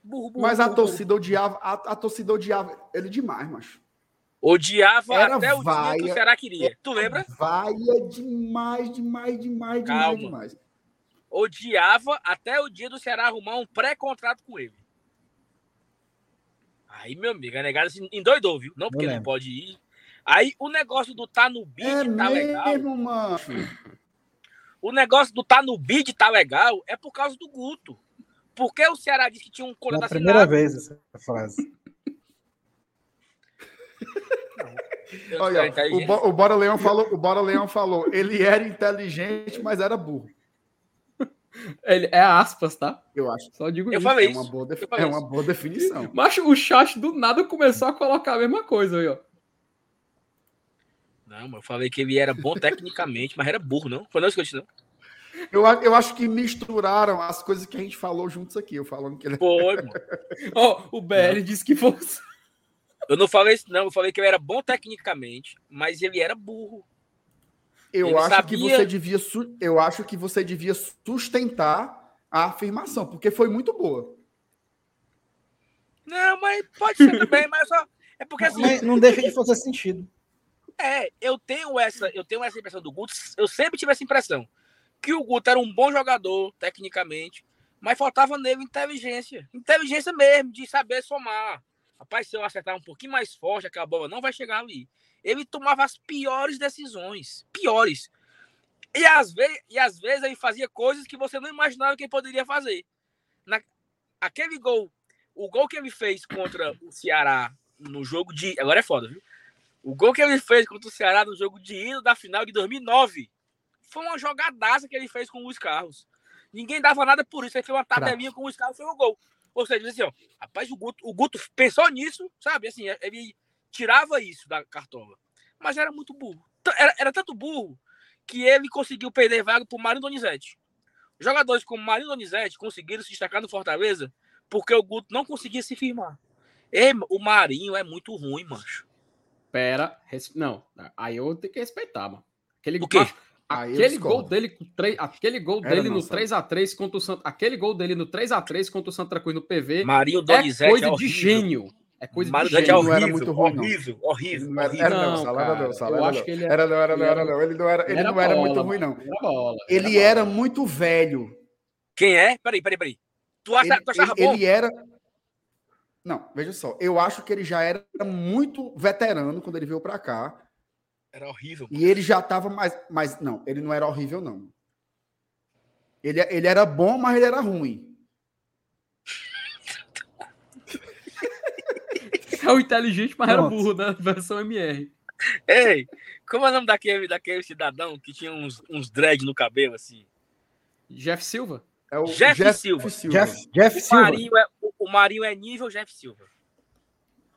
Burro, burro. Mas a burro, burro. torcida odiava, a, a torcida odiava ele demais, macho. Odiava Era até o dia que o Ceará queria. Tu lembra? Vaia demais, demais, demais, Calma. demais, demais. Odiava até o dia do Ceará arrumar um pré-contrato com ele. Aí, meu amigo, a negada se endoidou, viu? Não porque não lembro. pode ir. Aí o negócio do tá no bid É tá legal. mesmo, mano. O negócio do tá no bid tá legal é por causa do Guto. Porque o Ceará disse que tinha um É contrato a primeira assinado. vez essa frase. Olha, o. Bo- o Bora Leão falou, o Bora Leão falou, ele era inteligente, mas era burro. Ele é aspas, tá? Eu acho. Só digo Eu isso. falei É isso. uma boa, Eu falei é uma isso. boa definição. Mas o chat do nada começou a colocar a mesma coisa aí, ó. Não, mas eu falei que ele era bom tecnicamente, mas era burro, não? Foi não isso que eu disse, não? Eu, eu acho que misturaram as coisas que a gente falou juntos aqui. Eu falando que ele Foi, mano. Ó, o BL disse que fosse. Eu não falei isso, não. Eu falei que ele era bom tecnicamente, mas ele era burro. Eu Ele acho que sabia- você devia su- eu acho que você devia sustentar a afirmação, porque foi muito boa. Não, mas pode ser também, mas só. É porque assim, Mas não deixa de fazer sentido. É, eu tenho essa, eu tenho essa impressão do Guto, eu sempre tive essa impressão. Que o Guto era um bom jogador, tecnicamente, mas faltava nele inteligência. Inteligência mesmo, de saber somar. Rapaz, se eu acertar um pouquinho mais forte, aquela bola não vai chegar ali. Ele tomava as piores decisões. Piores. E às, vezes, e às vezes ele fazia coisas que você não imaginava que ele poderia fazer. Na, aquele gol, o gol que ele fez contra o Ceará no jogo de. Agora é foda, viu? O gol que ele fez contra o Ceará no jogo de ida da final de 2009 foi uma jogadaça que ele fez com o Luiz Carlos. Ninguém dava nada por isso. Ele fez uma tabelinha com o Luiz Carlos e foi o gol. Ou seja, assim, ó, rapaz, o Guto, o Guto pensou nisso, sabe? Assim, ele tirava isso da cartola. Mas era muito burro. Era, era tanto burro que ele conseguiu perder vaga pro Marinho Donizete. Jogadores como Marinho Donizete conseguiram se destacar no Fortaleza porque o Guto não conseguia se firmar. Ei, o Marinho é muito ruim, mancho. Pera, res- não. Aí eu tenho que respeitar, mano. Aquele, O quê? aquele gol dele, aquele gol Era dele não, no sabe? 3x3 contra o Santa, aquele gol dele no 3x3 contra o Santa Cruz no PV Marinho é Donizete coisa é de horrível. gênio. É coisa de Donizete é gênio. não era horrível, muito ruim, não. horrível, horrível, não era, horrível. era não, Não, Sala, era cara, não, Sala, eu era acho não. que ele é- Era não, era não, ele era não. Ele não era, ele não era muito ruim, não. Era bola. Ele era era bola. muito velho. Quem é? Peraí, peraí, peraí. Tu, acha, Ele, tu achava ele- bom? ele era. Não, veja só. Eu acho que ele já era muito veterano quando ele veio pra cá. Era horrível. E ele já tava mais. Mas não, ele não era horrível, não. Ele, ele era bom, mas ele era ruim. É o inteligente, mas era Pronto. burro da versão MR. Ei, como é o nome daquele, daquele cidadão que tinha uns, uns dread no cabelo, assim? Jeff Silva? É o Jeff Silva. Jeff, Jeff O Silva. Marinho, é, o, o Marinho é nível Jeff Silva.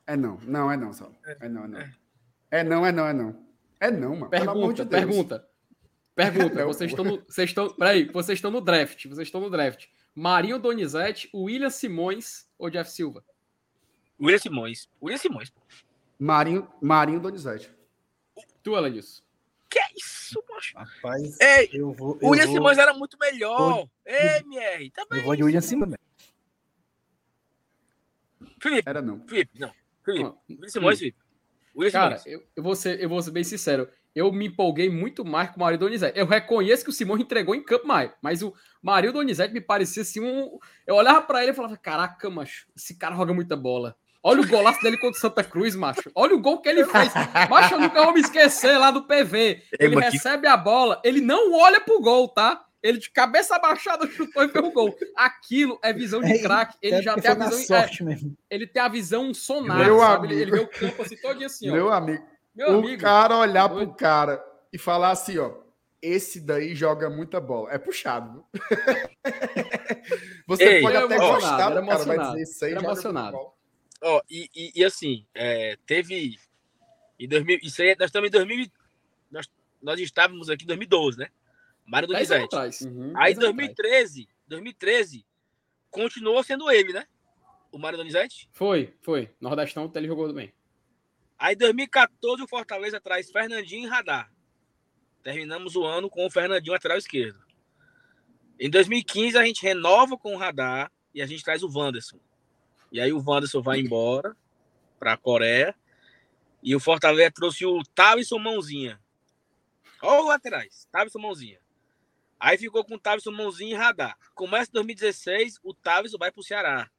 É não, não, é não, só. É não, é não. É não, é não, é não. É não, mano. Pelo amor Pergunta, de Deus. pergunta. Pergunta, Não, vocês estão no. Vocês estão. Peraí, vocês estão no draft. Vocês estão no draft. Marinho Donizete, William Simões ou Jeff Silva? William Simões. William Simões. pô. Marinho, Marinho Donizete. Tu, Elenilson. Que é isso, macho? Rapaz, Ei, eu vou. o Eu William vou, Simões era muito melhor. vou- Ei, MR. Também. eu vou de William Simões. Felipe, Era não. Felipe, não. Felipe. William Simões, Felipe. William Cara, Simões. eu, eu, vou ser, eu vou ser bem sincero. Eu me empolguei muito mais com o Marinho Donizete. Eu reconheço que o Simão entregou em campo mais, mas o Marinho Donizete me parecia assim um. Eu olhava pra ele e falava: Caraca, macho, esse cara joga muita bola. Olha o golaço dele contra o Santa Cruz, macho. Olha o gol que ele fez. Macho, eu nunca vou me esquecer lá do PV. Ele mas que- recebe a bola, ele não olha pro gol, tá? Ele de cabeça abaixada chutou e fez o gol. Aquilo é visão de É, craque. Ele Até já tem a visão. é, sorte mesmo. ele tem a visão sonar, Meu sabe? Ele, ele amigo. vê o campo assim todinho assim, ó. Meu amigo. Meu o amigo. cara olhar doido. pro cara e falar assim, ó. Esse daí joga muita bola. É puxado. viu? Você Ei, pode até gostar, cara dizer isso aí. era joga emocionado. Ó, e, e, e assim, é, teve. Em 2000, isso aí, nós estamos em 2000. Nós, nós estávamos aqui em 2012, né? Mário Donizete. Uhum. Aí em Dez anos atrás. 2013, 2013, continuou sendo ele, né? O Mário Donizete? Foi, foi. Nordestão ele jogou bem. Aí em 2014 o Fortaleza traz Fernandinho e Radar. Terminamos o ano com o Fernandinho lateral esquerdo. Em 2015 a gente renova com o Radar e a gente traz o Wanderson. E aí o Wanderson vai embora para a Coreia e o Fortaleza trouxe o Tavison Mãozinha. Olha os laterais, Tavison Mãozinha. Aí ficou com o Tavison Mãozinha e Radar. Começa 2016, o Tavison vai para o Ceará.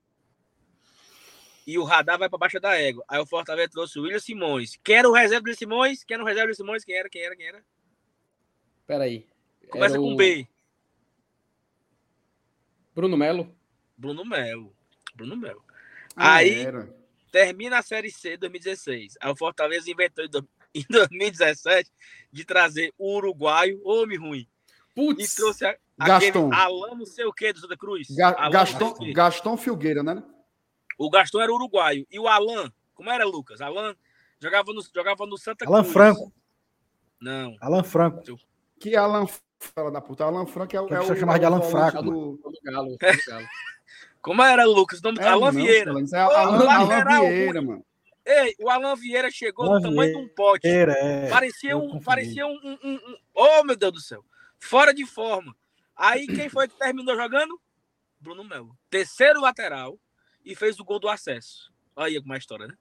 E o Radar vai para Baixa da Égua. Aí o Fortaleza trouxe o William Simões. Quem era o reserva do Simões? Quem era o reserva do Simões? Quem era? Quem era? Quem era? Peraí. Começa Era com o B. Bruno Melo. Bruno Melo. Bruno Melo. Ah, Aí era. termina a Série C 2016. Aí o Fortaleza inventou em do- em 2017 de trazer o uruguaio, homem ruim. E Putz. trouxe a, Gaston. aquele Alan não sei o que do Santa Cruz. Ga- Alan Gaston. Gaston Filgueira, né? O Gaston era uruguaio. E o Alan, como era, Lucas? Alan jogava no, jogava no Santa Alan Cruz. Franco. Não. Alan Franco. Que Alan fala da puta. Alan Franco é o. Que é o- chamava de é o Alan Fraco, do- Do Galo, do Galo. Como era, Lucas? O nome É, Alan não, Vieira. É Alan, Alan lateral Vieira, mano. Ei, o Alan Vieira chegou Alan no tamanho de um pote. Vieira, é. Parecia um. Parecia um, um, um- um- Oh, meu Deus do céu. Fora de forma. Aí quem foi que terminou jogando? Bruno Melo. Terceiro lateral e fez o gol do acesso. Olha aí como é a história, né?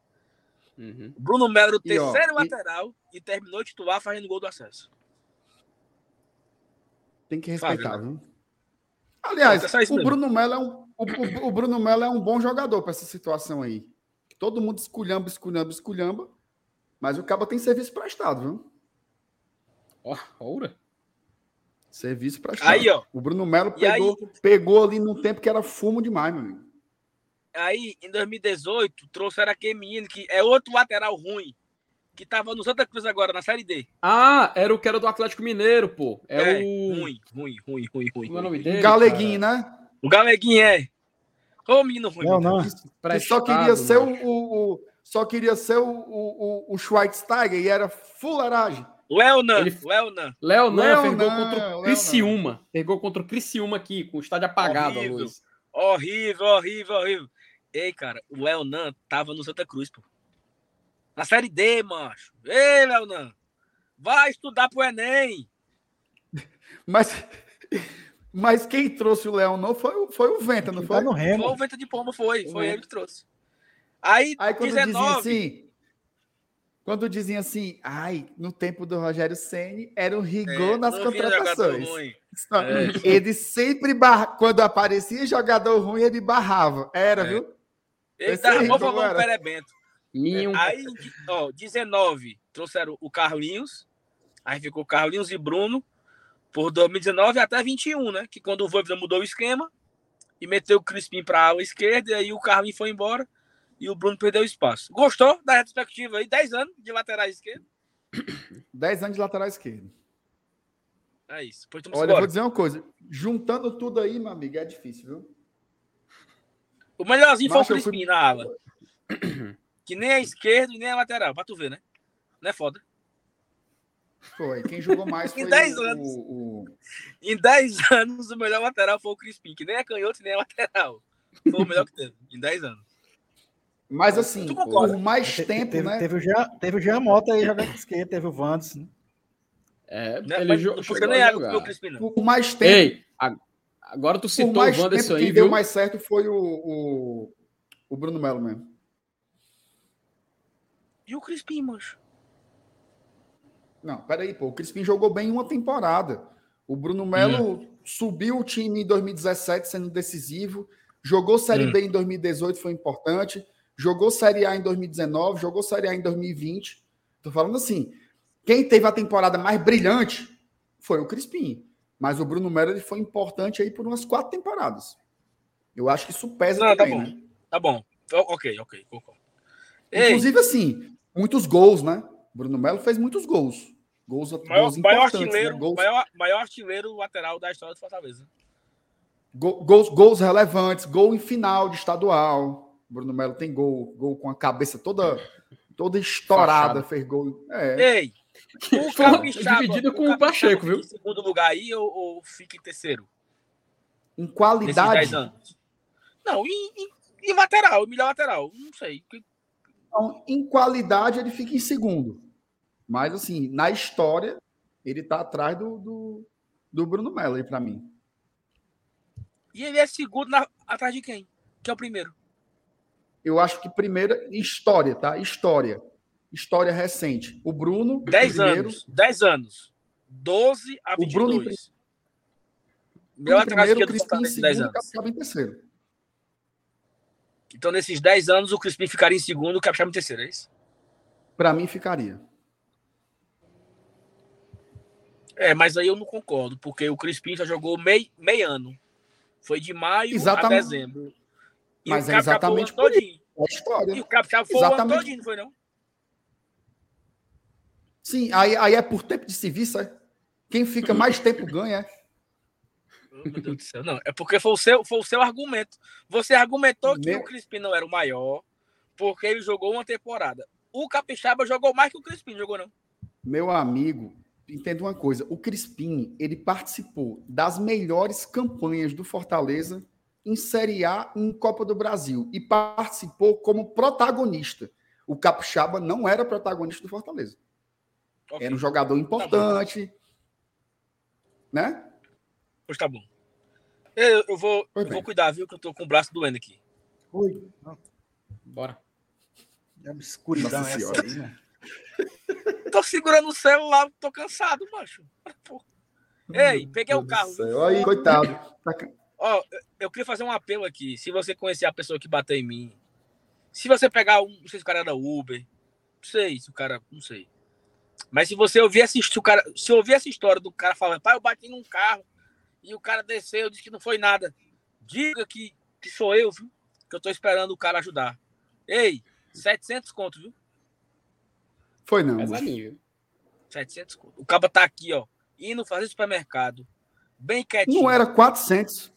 Uhum. Bruno Melo, era o E, ó, terceiro e- lateral e terminou titular fazendo o gol do acesso. Tem que Fábio, respeitar, viu? Aliás, É só isso o. Bruno Melo é um, o, o- Bruno Melo é um bom jogador para essa situação aí. Todo mundo esculhamba, esculhamba, esculhamba. Mas o cabo tem serviço prestado, viu? Ó, Oura. Serviço prestado. Aí, ó. O Bruno Melo aí, pegou, pegou ali no tempo que era fumo demais, meu amigo. aí, em 2018, trouxeram aquele menino que é outro lateral ruim, que tava no Santa Cruz agora, na Série D. Ah, era o que era do Atlético Mineiro, pô. É, É, o. ruim, ruim, ruim, ruim, ruim. Como é o nome dele? galeguinho, né? O Galeguinho é. Ô, menino ruim. Não, não. Que só queria ser o, o- o- só queria ser o, o, o, o Schweitsteiger e era fularagem. Leonan, Ele- Leonan. Leonan Leonan, fez gol contra o. Criciúma. Fez gol contra o Criciúma aqui, com o estádio apagado a Horrível. luz. Horrível, horrível, horrível. Ei, cara, o Leonan tava no Santa Cruz, pô. Na Série D, macho. Ei, Leonan. Vai estudar pro Enem. Mas, mas quem trouxe o Leão não foi, o- foi o Venta, não foi? tá no Foi Remo. o Vento de Pomba, foi. Foi Uhum. ele que trouxe. Aí, Aí quando diziam 19. assim, quando diziam assim, ai, no tempo do Rogério Ceni era um rigor é, nas contratações. É. Ele sempre barra, quando aparecia jogador ruim, ele barrava. Era, É. viu? Ele Esse tava bom falando era? Perebento. Minho. Aí, ó, 19, trouxeram o Carlinhos. Aí ficou Carlinhos e Bruno por 2019 até 21, né? Que quando o Voivoda mudou o esquema e meteu o Crispim para a esquerda, e aí o Carlinhos foi embora e o Bruno perdeu espaço. Gostou da retrospectiva aí? 10 anos de laterais esquerda? 10 anos de lateral esquerdo. É isso. Olha, eu vou dizer uma coisa. Juntando tudo aí, meu amigo, é difícil, viu? O melhorzinho foi o eu fui- Crispim na ala. Que nem é esquerdo e nem é lateral, pra tu ver, né? Não é foda. Foi. Quem jogou mais Em foi 10 o, anos. o- o- Em 10 anos, o melhor lateral foi o Crispim, que nem é canhoto nem é lateral. Foi o melhor que teve, em 10 anos. Mas assim, por mais Te- tempo, teve, né? teve o Jean, teve o Jean Mota aí jogando de esquerda, teve o Vandes. Né? É, Né? ele Mas jo- não. Por mais tempo, Ei, a- agora tu citou o mais Wanderson tempo aí, quem deu viu? mais certo foi o, o, o Bruno Melo mesmo. E o Crispim, mancho? Não, peraí, pô. O Crispim jogou bem uma temporada. O Bruno Melo Hum. subiu o time em 2017, sendo decisivo. Jogou Série Hum. B em 2018, foi importante. Jogou Série A em 2019, jogou Série A em 2020. Tô falando assim, quem teve a temporada mais brilhante foi o Crispim. Mas o Bruno Melo ele foi importante aí por umas quatro temporadas. Eu acho que isso pesa Não, tá também, bom. né? Tá bom. Ok, ok, concordo. Ei, Inclusive, assim, muitos gols, né? O Bruno Melo fez muitos gols. Gols, maior, gols maior importantes, artilheiro, né? Gols, maior, maior artilheiro lateral da história do Fortaleza. go- gols, gols relevantes, gol em final de estadual. O Bruno Melo tem gol, gol com a cabeça toda toda estourada, Fachada. fez gol. É. Ei, o Capixaba, dividido com o Capixaba Pacheco, viu? Em segundo lugar aí ou, ou fica em terceiro? Em qualidade, 10 anos? Não, em, em- E lateral, melhor lateral. Não sei. Então, em qualidade, ele fica em segundo. Mas, assim, na história, ele tá atrás do, do, do Bruno Melo aí, pra mim. E ele é segundo na- atrás de quem? Que é o primeiro. Eu acho que primeira, história, tá? História. História recente. O Bruno, 10 primeiro. anos. 10 anos. 12 a O Bruno em 22. Bruno Meu em atrás primeiro, o Crispim em nesses 10 segundo. Capixaba em terceiro. Então, nesses 10 anos, o Crispim ficaria em segundo, o Capixaba em terceiro, é isso? Pra mim, ficaria. É, mas aí eu não concordo, porque o Crispim já jogou meio, meio ano. Foi de maio Exatamente. a dezembro. E Mas o é exatamente o por todinho. É história. E o Capixaba foi o ano Exatamente. todinho, não foi não? Sim, aí, aí é por tempo de serviço, é? Quem fica mais tempo ganha, é? Oh, Meu Deus do céu. Não, é porque foi o seu, foi o seu argumento. Você argumentou que Meu- o Crispim não era o maior, porque ele jogou uma temporada. O Capixaba jogou mais que o Crispim, jogou não. Meu amigo, entenda uma coisa. O Crispim, ele participou das melhores campanhas do Fortaleza em Série A e em Copa do Brasil. E participou como protagonista. O Capixaba não era protagonista do Fortaleza. Ok, Era um jogador importante. Né? Pois tá bom. Eu, eu vou, eu vou cuidar, viu, que eu tô com o braço doendo aqui. Ui, não, Bora. é uma escuridão Nossa essa Senhora. aí, né? Tô segurando o celular, tô cansado, macho. Pô. Ei, peguei o carro. Aí, coitado. Tá Ó, eu- queria fazer um apelo aqui. Se você conhecer a pessoa que bateu em mim, se você pegar um, não sei se o cara era Uber, não sei se o cara, não sei. Mas se você ouvir essa, se o cara, se ouvir essa história do cara falando, pai, eu bati num carro e o cara desceu, disse que não foi nada. Diga que, que sou eu, viu? Que eu tô esperando o cara ajudar. Ei, 700 conto, viu? Foi não. Pesadinho, viu? 700 conto. O cara tá aqui, ó, indo fazer supermercado, bem quietinho. Não era 400.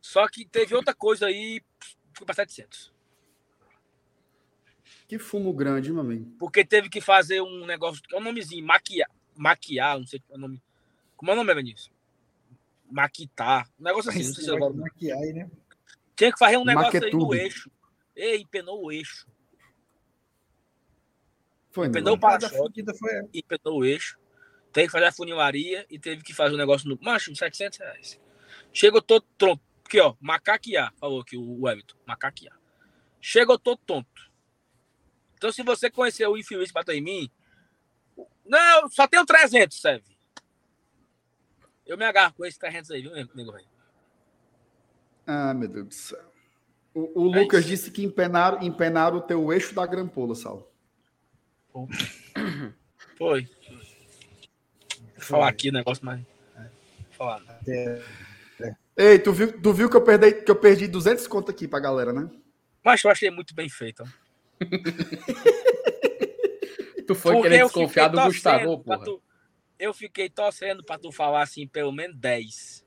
Só que teve outra coisa aí, foi pra 700. Que fumo grande, meu amigo. Porque teve que fazer um negócio, é um nomezinho, maquiar, maquiar, não sei é o nome. Como é o nome, Benício? Maquitar. Um negócio assim, não sei se agora. Maquiar aí, né? Tinha que fazer um negócio aí no eixo. Ei, empenou o eixo. Foi Empenou não. o para-choque, foi empenou o eixo. Teve que fazer a funilaria e teve que fazer um negócio no. Macho, 700 reais. Chegou todo tonto. Aqui, ó, macaquear, falou aqui o Everton. Macaquear. Chegou todo tonto. Então, se você conhecer o infeliz bateu em mim. Não, só tenho 300, serve. Eu me agarro com esses 300 aí, viu, velho? Ah, meu Deus do céu. O, o É Lucas isso. disse que empenaram, empenaram o teu eixo da grampola, Foi. Vou falar aqui o negócio, mas. Vou falar. É, Ei, tu viu, tu viu que, eu perdi, que eu perdi 200 conto aqui pra galera, né? Mas eu achei muito bem feito. Tu foi Porque querer desconfiar do Gustavo, porra. tu- Eu fiquei torcendo pra tu falar assim, pelo menos 10.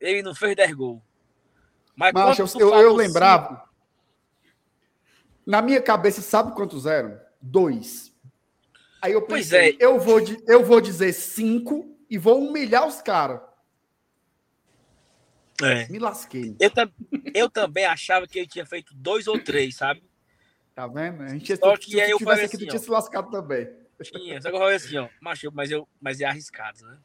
Ele não fez 10 gols. Mas Mas eu, eu, eu cinco, lembrava. Na minha cabeça, sabe quantos eram? Dois. Aí eu Pois pensei, é. eu, vou, eu vou dizer cinco e vou humilhar os caras. É. Me lasquei. Eu, eu também achava que ele tinha feito dois ou três, sabe? Tá vendo? A gente, Só que aí eu tivesse falei aqui, assim, tinha ó. se lascado também. Tinha. Só que eu falei assim, ó, macho, mas, eu, mas é arriscado, né?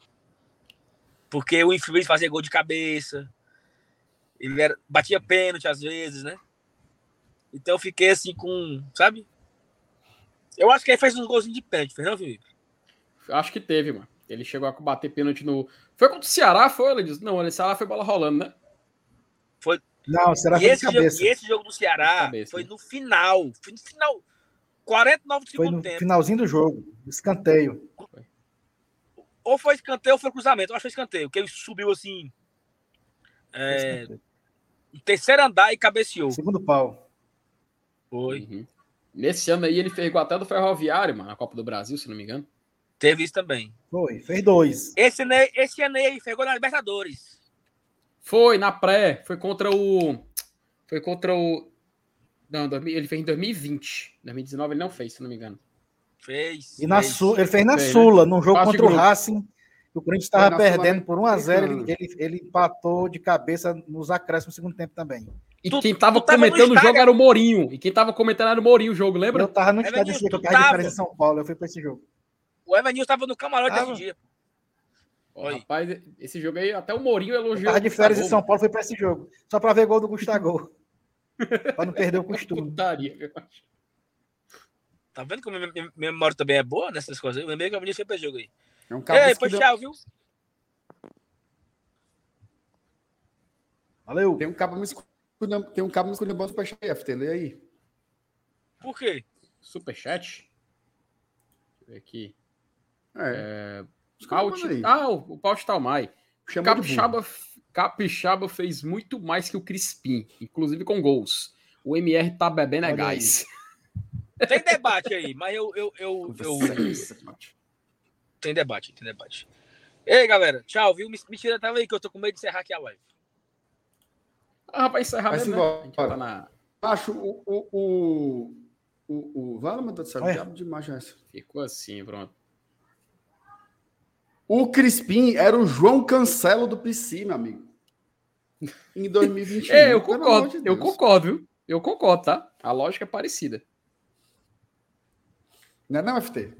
Porque o infeliz fazia gol de cabeça. Ele era, batia pênalti às vezes, né? Então eu fiquei assim com, sabe? Eu acho que ele fez uns golzinhos de pênalti, fez não, Felipe? Acho que teve, mano. Ele chegou a bater pênalti no. Foi contra o Ceará, foi? Ele disse, não, o Ceará foi bola rolando, né? Não, será E que esse, jogo, cabeça? e esse jogo do Ceará Cabeça, foi né? no final. Foi no final. 49 do Foi segundo no tempo. finalzinho do jogo. Escanteio. Ou foi escanteio ou foi cruzamento. Eu acho que foi escanteio, porque ele subiu assim. É, no terceiro andar e cabeceou. Segundo pau. Foi. Uhum. Nesse ano aí ele fez igual até do Ferroviário, mano, na Copa do Brasil, se não me engano. Teve isso também. Foi. Fez dois. Esse, ano aí- esse ano aí pegou na Libertadores. Foi na pré, foi contra o. Foi contra o. Não, 2000 ele fez em 2020. 2019 ele não fez, se não me engano. Fez. E na fez. Su... ele fez na Fez, né? Sula, num jogo contra o grupo. Racing. O Corinthians Foi estava perdendo por 1x0, ele, ele, ele empatou de cabeça nos acréscimos no segundo tempo também. E Tu- quem tava tu tava no comentando o jogo era o Mourinho. E quem tava comentando era o Mourinho o jogo, Eu lembra? tava no É, estádio esse eu tava de em São Paulo, eu fui pra esse jogo. O Evanilson tava no camarote Tava. desse dia. Oi. Rapaz, esse jogo aí, até o Mourinho Eu elogiou. tava de o férias em. São Paulo, fui pra esse jogo. Só pra ver gol do Gustavo. pra não perder o costume. Putaria, eu. Tá vendo como minha, memória também é boa nessas coisas? Eu lembrei que o Evanilson foi pra esse jogo aí. É um Ei, cabeça que deu- tchau, viu? Valeu. Tem um cabo me esculhambando, tem um cabo me esculhambando pra FT, lê aí. Por quê? Superchat. Deixa eu ver aqui. É. Paut... esculhambando aí. Ah, o, o Paut Talmai. Capixaba, Capixaba fez muito mais que o Crispim, inclusive com gols. O MR tá bebendo é aí. gás. Tem debate aí, mas eu. eu, eu, eu... Tem debate, tem debate. Ei, galera, tchau, viu? Me, me tira tava aí que eu tô com medo de encerrar aqui a live. Ah, vai encerrar Vai mesmo, né? Tá na... Acho o. O. O. O. o vale, meu Deus do céu, Olha. diabo de imagem essa? Ficou assim, pronto. O Crispim era o João Cancelo do PC, meu amigo. Em 2021. É, eu concordo, de eu concordo, viu? Eu concordo, tá? A lógica é parecida. Não é não, FT?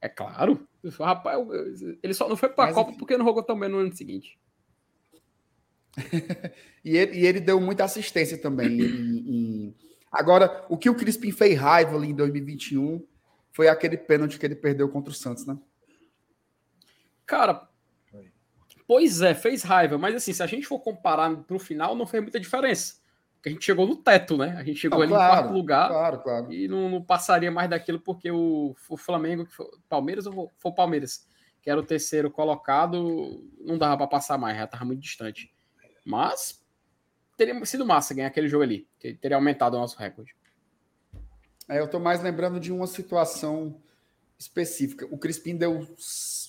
É claro. Rapaz, ele só não foi pra Mas, Copa enfim. porque não jogou tão bem no ano seguinte. E ele, e ele deu muita assistência também. em- em- Agora, o que o Crispim fez raiva ali em 2021 foi aquele pênalti que ele perdeu contra o Santos, né? Cara, pois é, fez raiva, mas assim, se a gente for comparar pro final, não fez muita diferença. Porque a gente chegou no teto, né? A gente chegou Não, ali em claro, quarto lugar Claro, claro. e não, não passaria mais daquilo porque o, o Flamengo, que foi, Palmeiras ou foi o Palmeiras, que era o terceiro colocado, não dava pra passar mais, já tava muito distante. Mas teria sido massa ganhar aquele jogo ali, teria aumentado o nosso recorde. É, eu tô mais lembrando de uma situação específica. O Crispim deu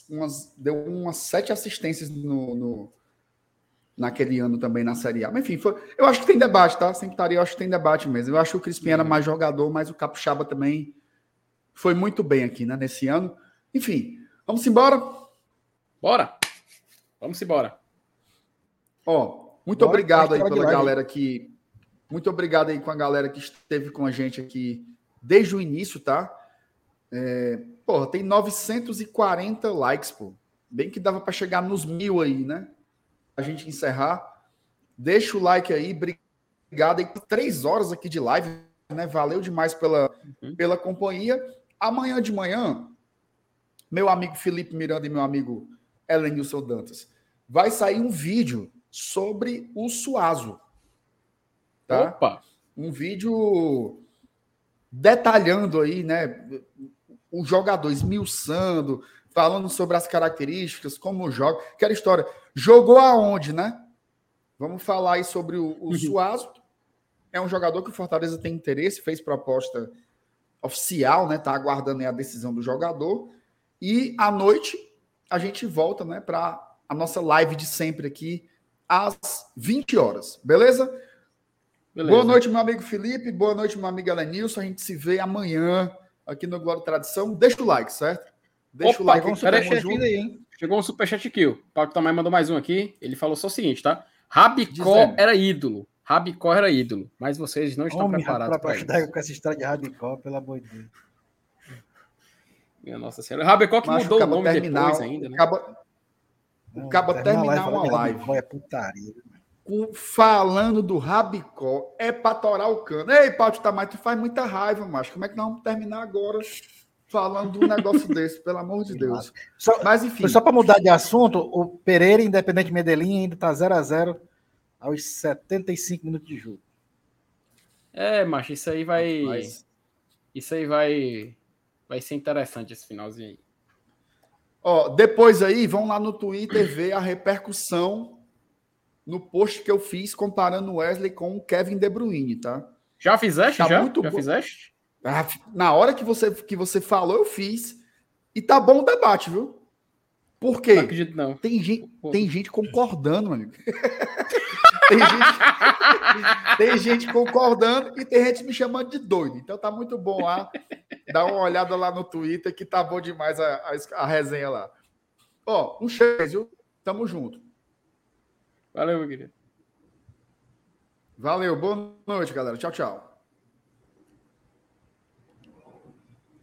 umas, deu umas sete assistências no, no- naquele ano também na Série A. Mas enfim, foi- eu acho que tem debate, tá? Sempre estaria, eu acho que tem debate mesmo. Eu acho que o Crispim era mais jogador, mas o Capixaba também foi muito bem aqui, né, nesse ano. Enfim, vamos embora. Bora! Vamos embora. Ó, muito Bora, obrigado aí pela live. galera que. Muito obrigado aí com a galera que esteve com a gente aqui desde o início, tá? É, porra, tem 940 likes, pô. Bem que dava para chegar nos mil aí, né? A gente encerrar. Deixa o like aí, obrigado aí. Três horas aqui de live, né? Valeu demais pela, Uhum. pela companhia. Amanhã de manhã, meu amigo Felipe Miranda e meu amigo Elenilson Dantas, vai sair um vídeo sobre o Suazo. Tá? Opa! Um vídeo detalhando aí, né? O jogador esmiuçando, falando sobre as características, como joga. Aquela história. Jogou aonde, né? Vamos falar aí sobre o, o Suazo. É um jogador que o Fortaleza tem interesse, fez proposta oficial, né? Tá aguardando aí a decisão do jogador. E à noite a gente volta, né, para a nossa live de sempre aqui às 20 horas. Beleza? Beleza. Boa noite, meu amigo Felipe. Boa noite, meu amigo Elenilson. A gente se vê amanhã aqui no Glória Tradição. Deixa o like, certo? Deixa Opa, o like. Peraí, tamo superchat ainda aí, hein? Chegou um superchat aqui, o Paulo também mandou mais um aqui. Ele falou só o seguinte, tá? Rabicó Dizendo. era ídolo. Rabicó era ídolo. Mas vocês não estão Homem, preparados para isso. ajudar com essa história de Rabicó, pelo amor de Deus. Minha Nossa Senhora. Rabicó que Mas mudou o nome terminar, depois ainda, né? acaba, Não, Acaba terminar falando uma de live. É putaria. com- falando do Rabicó. É pra torar o cano. Ei, Paulo Tamar, tu faz muita raiva, macho. Como é que nós vamos terminar agora falando de um negócio desse? Pelo amor de Deus. Só, Mas enfim. só para mudar de assunto, o Pereira, Independente Medellín, ainda tá 0 a 0 aos 75 minutos de jogo. É, macho, isso aí vai. Mas- Isso aí vai. Vai ser interessante esse finalzinho aí. Ó, depois aí, vão lá no Twitter ver a repercussão no post que eu fiz comparando o Wesley com o Kevin De Bruyne, tá? Já fizeste? Tá já? muito já fizeste? Ah, Na hora que você, que você falou, eu fiz. E tá bom o debate, viu? Por quê? Não acredito, não. Tem gente, tem gente concordando, meu amigo. tem, gente, tem gente concordando e tem gente me chamando de doido. Então tá muito bom lá. Dá uma olhada lá no Twitter que tá bom demais a, a, a resenha lá. Ó, um cheiro, viu? Tamo junto. Valeu, meu querido. Valeu, boa noite, galera. Tchau, tchau.